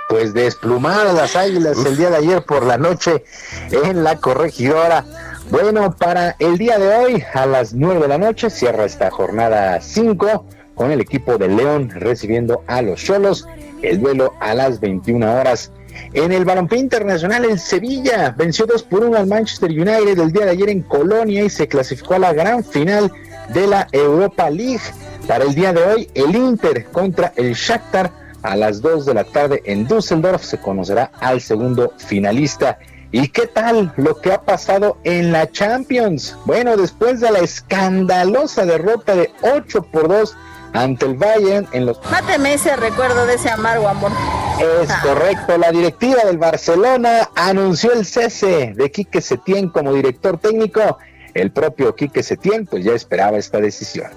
[SPEAKER 36] Pues desplumadas las águilas el día de ayer por la noche en la corregidora. Bueno, para el día de hoy, a las 9 de la noche, cierra esta jornada 5 con el equipo de León recibiendo a los Cholos. El duelo a las 21 horas. En el balompié internacional, el Sevilla venció 2 por 1 al Manchester United el día de ayer en Colonia y se clasificó a la gran final de la Europa League. Para el día de hoy, el Inter contra el Shakhtar a las 2 de la tarde en Düsseldorf se conocerá al segundo finalista. ¿Y qué tal lo que ha pasado en la Champions? Bueno, después de la escandalosa derrota de 8 por 2 ante el Bayern en los
[SPEAKER 39] Máteme ese recuerdo de ese amargo amor.
[SPEAKER 36] es correcto. La directiva del Barcelona anunció el cese de Quique Setién como director técnico. El propio Quique Setién pues ya esperaba esta decisión.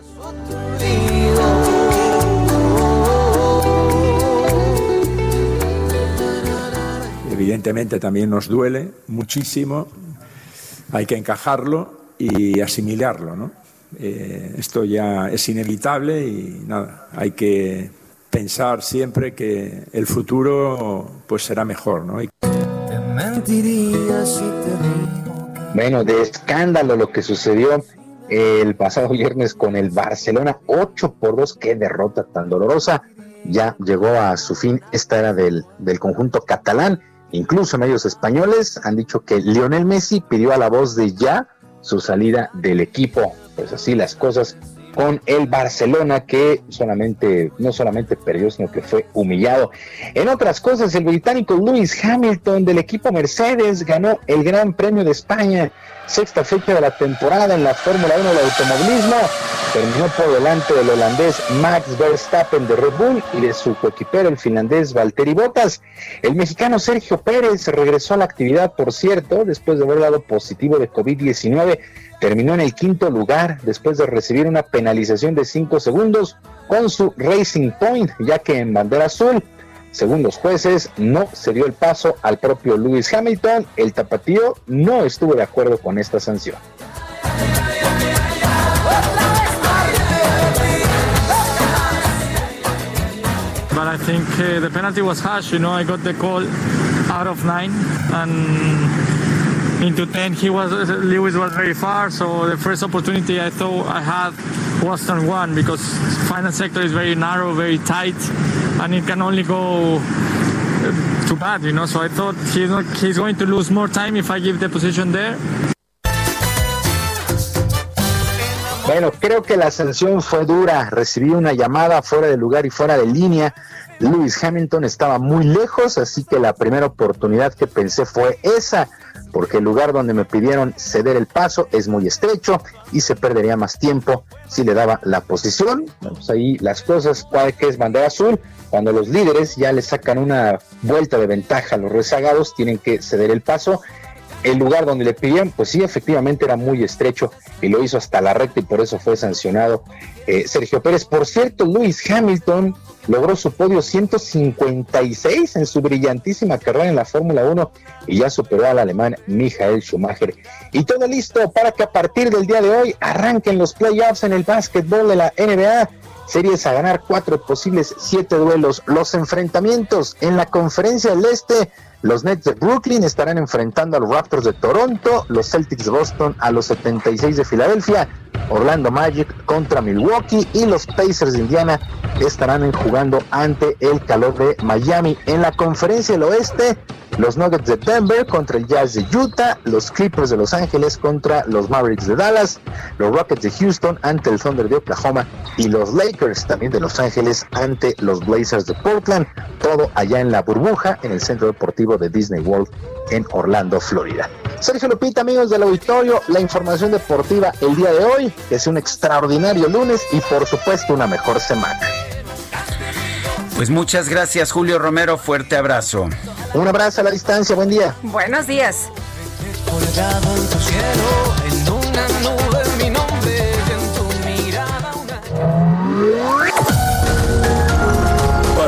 [SPEAKER 40] Evidentemente también nos duele muchísimo, hay que encajarlo y asimilarlo, ¿no? Eh, esto ya es inevitable y nada, hay que pensar siempre que el futuro pues será mejor, ¿no?
[SPEAKER 36] Bueno, de escándalo lo que sucedió el pasado viernes con el Barcelona, 8 por 2, qué derrota tan dolorosa. Ya llegó a su fin esta era del, del conjunto catalán. Incluso medios españoles han dicho que Lionel Messi pidió a la voz de ya su salida del equipo. Pues así las cosas con el Barcelona que solamente no solamente perdió sino que fue humillado. En otras cosas, el británico Lewis Hamilton del equipo Mercedes ganó el Gran Premio de España, sexta fecha de la temporada en la Fórmula 1 del automovilismo. Terminó por delante del holandés Max Verstappen de Red Bull y de su coequipero el finlandés Valtteri Bottas. El mexicano Sergio Pérez regresó a la actividad, por cierto, después de haber dado positivo de COVID-19 terminó en el quinto lugar después de recibir una penalización de 5 segundos con su Racing Point, ya que en bandera azul, según los jueces, no se dio el paso al propio Lewis Hamilton. El tapatío no estuvo de acuerdo con esta sanción.
[SPEAKER 41] But I think uh, the penalty was harsh. You know, I got the call out of nine, and into ten, he was Lewis was very far. So the first opportunity I thought I had was turn one because final sector is very narrow, very tight, and it can only go uh, too bad. You know, so I thought he's not, he's going to lose more time if I give the position there.
[SPEAKER 36] Bueno, creo que la sanción fue dura. Recibí una llamada fuera de lugar y fuera de línea. Lewis Hamilton estaba muy lejos, así que la primera oportunidad que pensé fue esa, porque el lugar donde me pidieron ceder el paso es muy estrecho y se perdería más tiempo si le daba la posición. Pues ahí las cosas, cuál que es bandera azul, cuando los líderes ya le sacan una vuelta de ventaja a los rezagados, tienen que ceder el paso el lugar donde le pidieron, pues sí, efectivamente era muy estrecho y lo hizo hasta la recta y por eso fue sancionado eh, Sergio Pérez. Por cierto, Lewis Hamilton logró su podio 156 en su brillantísima carrera en la Fórmula 1 y ya superó al alemán Michael Schumacher. Y todo listo para que a partir del día de hoy arranquen los playoffs en el básquetbol de la NBA. Series a ganar cuatro posibles siete duelos. Los enfrentamientos en la conferencia del Este. Los Nets de Brooklyn estarán enfrentando a los Raptors de Toronto, los Celtics de Boston a los 76 de Filadelfia, Orlando Magic contra Milwaukee y los Pacers de Indiana estarán jugando ante el calor de Miami. En la conferencia del oeste, los Nuggets de Denver contra el Jazz de Utah, los Clippers de Los Ángeles contra los Mavericks de Dallas, los Rockets de Houston ante el Thunder de Oklahoma y los Lakers también de Los Ángeles ante los Blazers de Portland. Todo allá en la burbuja, en el centro deportivo de Disney World en Orlando, Florida. Sergio Lupita, amigos del auditorio, la información deportiva el día de hoy, que es un extraordinario lunes y por supuesto una mejor semana.
[SPEAKER 1] Pues muchas gracias, Julio Romero. Fuerte abrazo.
[SPEAKER 36] Un abrazo a la distancia. Buen día.
[SPEAKER 2] Buenos días.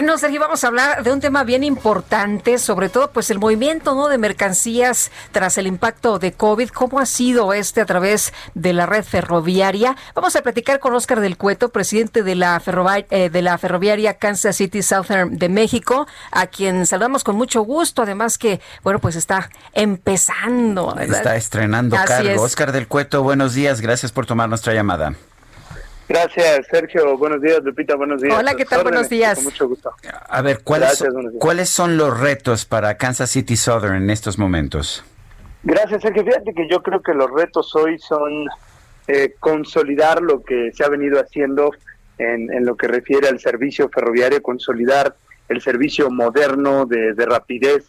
[SPEAKER 2] Bueno, Sergio, vamos a hablar de un tema bien importante, sobre todo pues el movimiento ¿no? de mercancías tras el impacto de COVID, cómo ha sido este a través de la red ferroviaria. Vamos a platicar con Oscar del Cueto, presidente de la, ferrovi- eh, de la ferroviaria Kansas City Southern de México, a quien saludamos con mucho gusto, además que, bueno, pues está empezando. ¿verdad?
[SPEAKER 1] Está estrenando
[SPEAKER 2] Así
[SPEAKER 1] cargo.
[SPEAKER 2] es.
[SPEAKER 1] Oscar del Cueto, buenos días. Gracias por tomar nuestra llamada.
[SPEAKER 42] Gracias, Sergio. Buenos días, Lupita. Buenos días.
[SPEAKER 2] Hola,
[SPEAKER 42] A
[SPEAKER 2] ¿qué tal? Buenos días.
[SPEAKER 42] Con mucho gusto.
[SPEAKER 1] A ver, ¿cuáles,
[SPEAKER 42] Gracias, días.
[SPEAKER 1] ¿cuáles son los retos para Kansas City Southern en estos momentos?
[SPEAKER 42] Gracias, Sergio. Fíjate que yo creo que los retos hoy son eh, consolidar lo que se ha venido haciendo en, en lo que refiere al servicio ferroviario, consolidar el servicio moderno de, de rapidez,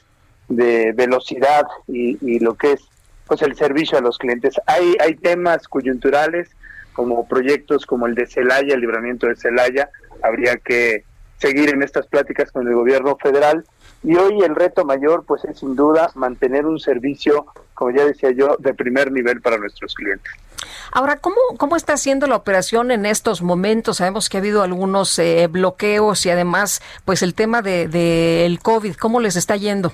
[SPEAKER 42] de velocidad y, y lo que es pues el servicio a los clientes. Hay, hay temas coyunturales como proyectos como el de Celaya, el libramiento de Celaya, habría que seguir en estas pláticas con el gobierno federal y hoy el reto mayor pues es sin duda mantener un servicio, como ya decía yo, de primer nivel para nuestros clientes.
[SPEAKER 2] Ahora, ¿cómo, ¿cómo está haciendo la operación en estos momentos? Sabemos que ha habido algunos eh, bloqueos y además, pues el tema de, de el COVID, ¿cómo les está yendo?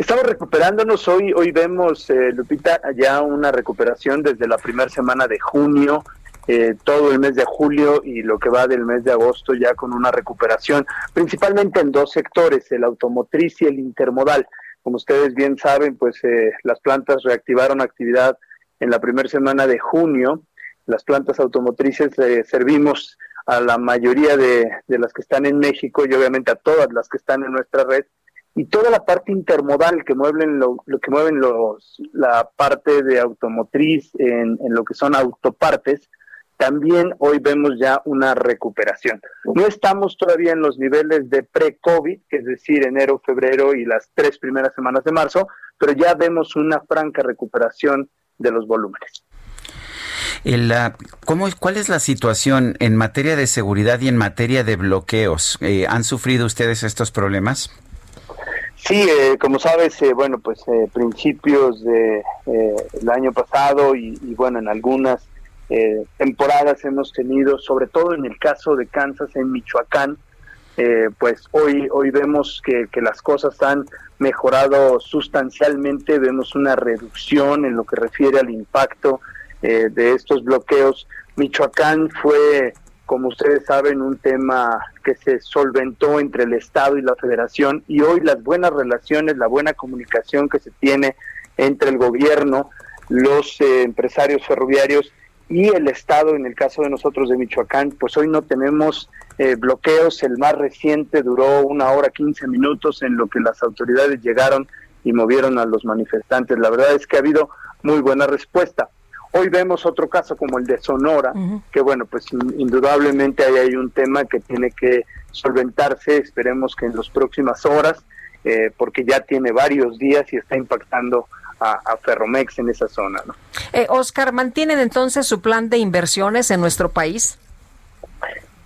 [SPEAKER 42] Estamos recuperándonos hoy, hoy vemos, eh, Lupita, ya una recuperación desde la primera semana de junio, eh, todo el mes de julio y lo que va del mes de agosto ya con una recuperación, principalmente en dos sectores, el automotriz y el intermodal. Como ustedes bien saben, pues eh, las plantas reactivaron actividad en la primera semana de junio las plantas automotrices eh, servimos a la mayoría de, de las que están en México y obviamente a todas las que están en nuestra red y toda la parte intermodal que mueven lo, lo que mueven los la parte de automotriz en, lo que son autopartes también hoy vemos ya una recuperación. No estamos todavía en los niveles de pre-COVID, es decir, enero, febrero y las tres primeras semanas de marzo, pero ya vemos una franca recuperación de los volúmenes.
[SPEAKER 1] El, ¿cómo, ¿Cuál es la situación en materia de seguridad y en materia de bloqueos? Eh, ¿Han sufrido ustedes estos problemas?
[SPEAKER 42] Sí, eh, como sabes, eh, bueno, pues eh, principios de eh, año pasado y, y, bueno, en algunas eh, temporadas hemos tenido, sobre todo en el caso de Kansas, en Michoacán, eh, pues hoy hoy vemos que, que las cosas han mejorado sustancialmente, vemos una reducción en lo que refiere al impacto de estos bloqueos. Michoacán fue, como ustedes saben, un tema que se solventó entre el Estado y la Federación y hoy las buenas relaciones, la buena comunicación que se tiene entre el gobierno, los eh, empresarios ferroviarios y el Estado, en el caso de nosotros de Michoacán, pues hoy no tenemos eh, bloqueos, el más reciente duró una hora 15 minutos en lo que las autoridades llegaron y movieron a los manifestantes. La verdad es que ha habido muy buena respuesta. Hoy vemos otro caso como el de Sonora, que bueno, pues indudablemente ahí hay un tema que tiene que solventarse, esperemos que en las próximas horas, eh, porque ya tiene varios días y está impactando a, a Ferromex en esa zona. ¿no?
[SPEAKER 18] Eh, Oscar, ¿mantienen entonces su plan de inversiones en nuestro país?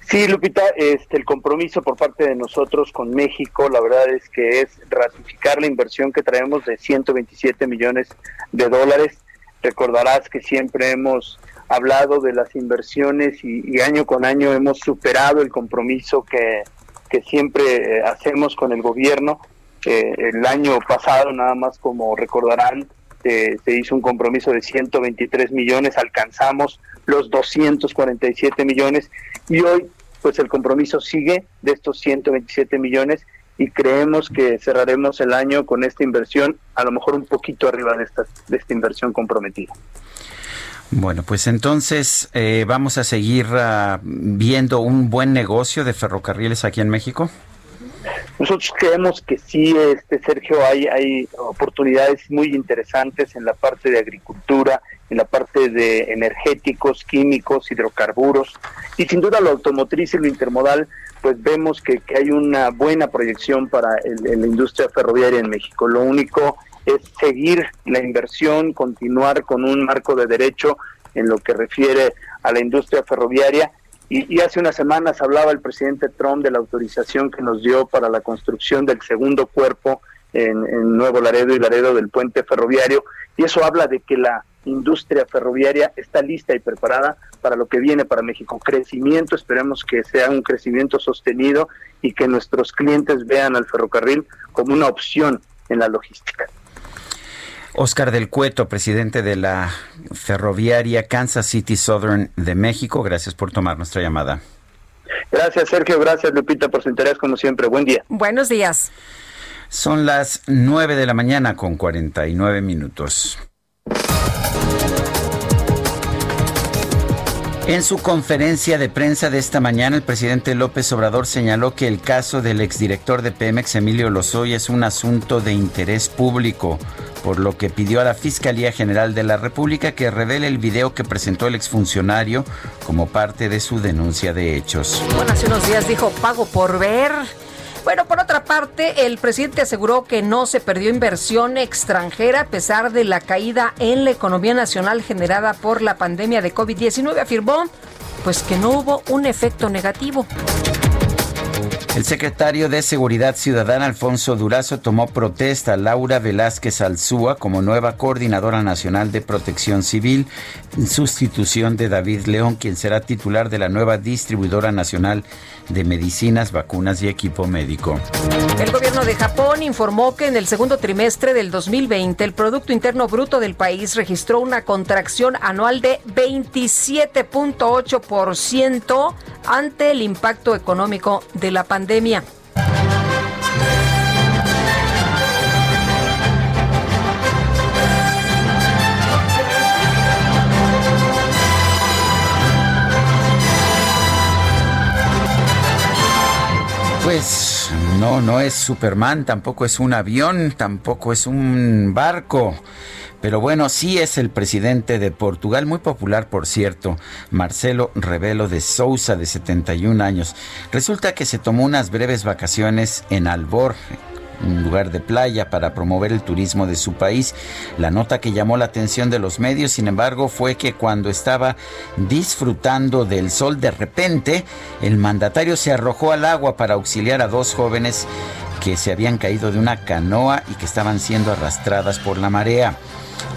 [SPEAKER 42] Sí, Lupita, este, el compromiso por parte de nosotros con México, la verdad es que es ratificar la inversión que traemos de 127 millones de dólares. Recordarás que siempre hemos hablado de las inversiones y, año con año hemos superado el compromiso que, que siempre eh, hacemos con el gobierno. Eh, el año pasado, nada más como recordarán, eh, se hizo un compromiso de 123 millones, alcanzamos los 247 millones y hoy pues el compromiso sigue de estos 127 millones y creemos que cerraremos el año con esta inversión a lo mejor un poquito arriba de esta, de esta inversión comprometida.
[SPEAKER 1] Bueno, pues entonces eh, vamos a seguir uh, viendo un buen negocio de ferrocarriles aquí en México.
[SPEAKER 42] Nosotros creemos que sí, este Sergio, hay, hay oportunidades muy interesantes en la parte de agricultura, en la parte de energéticos, químicos, hidrocarburos y sin duda lo automotriz y lo intermodal, pues vemos que, que hay una buena proyección para el, la industria ferroviaria en México. Lo único es seguir la inversión, continuar con un marco de derecho en lo que refiere a la industria ferroviaria y, y, hace unas semanas hablaba el presidente Trump de la autorización que nos dio para la construcción del segundo cuerpo en, en, Nuevo Laredo y Laredo del puente ferroviario. Y eso habla de que la industria ferroviaria está lista y preparada para lo que viene para México. Crecimiento, esperemos que sea un crecimiento sostenido y que nuestros clientes vean al ferrocarril como una opción en la logística.
[SPEAKER 1] Oscar del Cueto, presidente de la ferroviaria Kansas City Southern de México, gracias por tomar nuestra llamada.
[SPEAKER 42] Gracias, Sergio. Gracias, Lupita, por su interés, como siempre. Buen día.
[SPEAKER 18] Buenos días.
[SPEAKER 1] Son las 9 de la mañana con 49 minutos. En su conferencia de prensa de esta mañana, el presidente López Obrador señaló que el caso del exdirector de Pemex, Emilio Lozoya, es un asunto de interés público, por lo que pidió a la Fiscalía General de la República que revele el video que presentó el exfuncionario como parte de su denuncia de hechos.
[SPEAKER 18] Bueno, hace unos días dijo pago por ver. Bueno, por otra parte, el presidente aseguró que no se perdió inversión extranjera a pesar de la caída en la economía nacional generada por la pandemia de COVID-19. Afirmó pues que no hubo un efecto negativo.
[SPEAKER 1] El secretario de Seguridad Ciudadana, Alfonso Durazo, tomó protesta a Laura Velázquez Alzúa como nueva coordinadora nacional de protección civil, en sustitución de David León, quien será titular de la nueva distribuidora nacional de medicinas, vacunas y equipo médico.
[SPEAKER 18] El gobierno de Japón informó que en el segundo trimestre del 2020 el Producto Interno Bruto del país registró una contracción anual de 27.8% ante el impacto económico de la pandemia.
[SPEAKER 1] Pues no, no es Superman, tampoco es un avión, tampoco es un barco. Pero bueno, sí es el presidente de Portugal, muy popular por cierto, Marcelo Rebelo de Sousa, de 71 años. Resulta que se tomó unas breves vacaciones en Albor, un lugar de playa para promover el turismo de su país. La nota que llamó la atención de los medios, sin embargo, fue que cuando estaba disfrutando del sol, de repente el mandatario se arrojó al agua para auxiliar a dos jóvenes que se habían caído de una canoa y que estaban siendo arrastradas por la marea.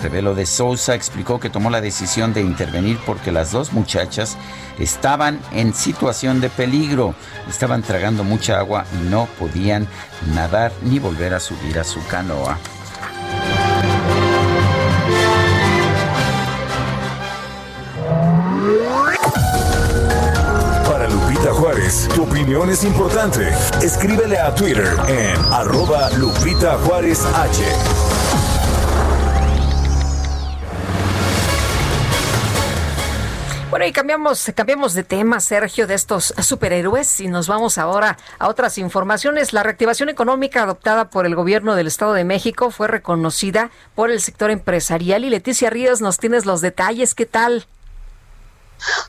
[SPEAKER 1] Rebelo de Sousa explicó que tomó la decisión de intervenir porque las dos muchachas estaban en situación de peligro, estaban tragando mucha agua y no podían nadar ni volver a subir a su canoa.
[SPEAKER 3] Para Lupita Juárez, tu opinión es importante. Escríbele a Twitter en arroba Lupita Juárez H.
[SPEAKER 18] Bueno, y cambiamos, cambiamos de tema, Sergio, de estos superhéroes y nos vamos ahora a otras informaciones. La reactivación económica adoptada por el gobierno del Estado de México fue reconocida por el sector empresarial y Leticia Ríos nos tienes los detalles. ¿Qué tal?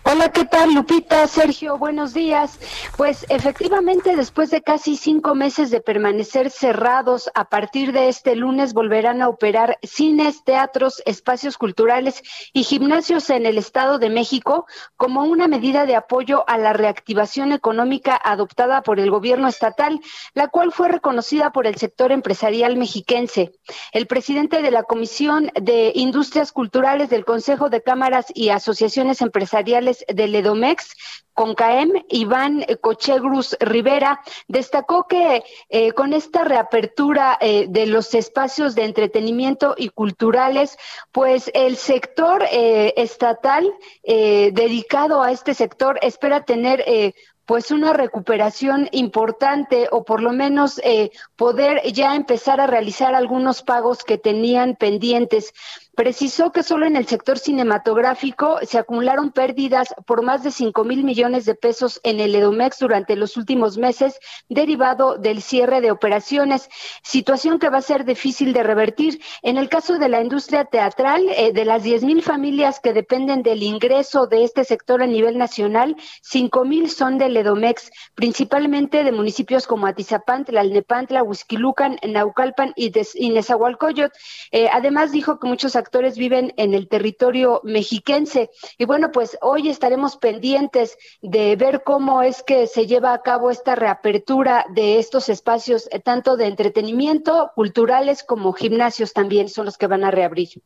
[SPEAKER 10] Hola, ¿qué tal, Lupita? Sergio, buenos días. Pues efectivamente, después de casi cinco meses de permanecer cerrados, a partir de este lunes volverán a operar cines, teatros, espacios culturales y gimnasios en el Estado de México como una medida de apoyo a la reactivación económica adoptada por el gobierno estatal, la cual fue reconocida por el sector empresarial mexiquense. El presidente de la Comisión de Industrias Culturales del Consejo de Cámaras y Asociaciones Empresariales del EDOMEX, CONCAEM, Iván Cochegrus Rivera, destacó que eh, con esta reapertura eh, de los espacios de entretenimiento y culturales, pues el sector eh, estatal eh, dedicado a este sector espera tener eh, pues una recuperación importante o por lo menos eh, poder ya empezar a realizar algunos pagos que tenían pendientes. Precisó que solo en el sector cinematográfico se acumularon pérdidas por más de 5 mil millones de pesos en el Edomex durante los últimos meses, derivado del cierre de operaciones, situación que va a ser difícil de revertir. En el caso de la industria teatral, eh, de las 10 mil familias que dependen del ingreso de este sector a nivel nacional, 5 mil son del Edomex, principalmente de municipios como Atizapán, Tlalnepantla, Huizquilucan, Naucalpan y, Nezahualcóyotl. Eh, además dijo que muchos viven en el territorio mexiquense. Y bueno, pues hoy estaremos pendientes de ver cómo es que se lleva a cabo esta reapertura de estos espacios, eh, tanto de entretenimiento, culturales como gimnasios también son los que van a reabrir.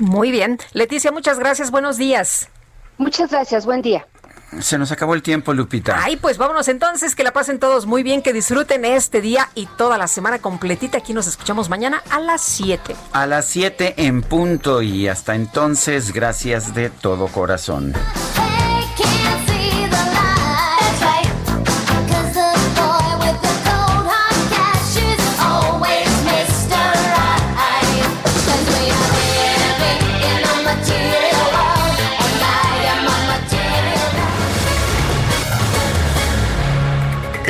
[SPEAKER 18] Muy bien. Leticia, muchas gracias. Buenos días.
[SPEAKER 10] Muchas gracias. Buen día.
[SPEAKER 1] Se nos acabó el tiempo, Lupita.
[SPEAKER 18] Ay, pues vámonos entonces, que la pasen todos muy bien, que disfruten este día y toda la semana completita. Aquí nos escuchamos mañana a las 7.
[SPEAKER 1] A las 7 en punto y hasta entonces, gracias de todo corazón.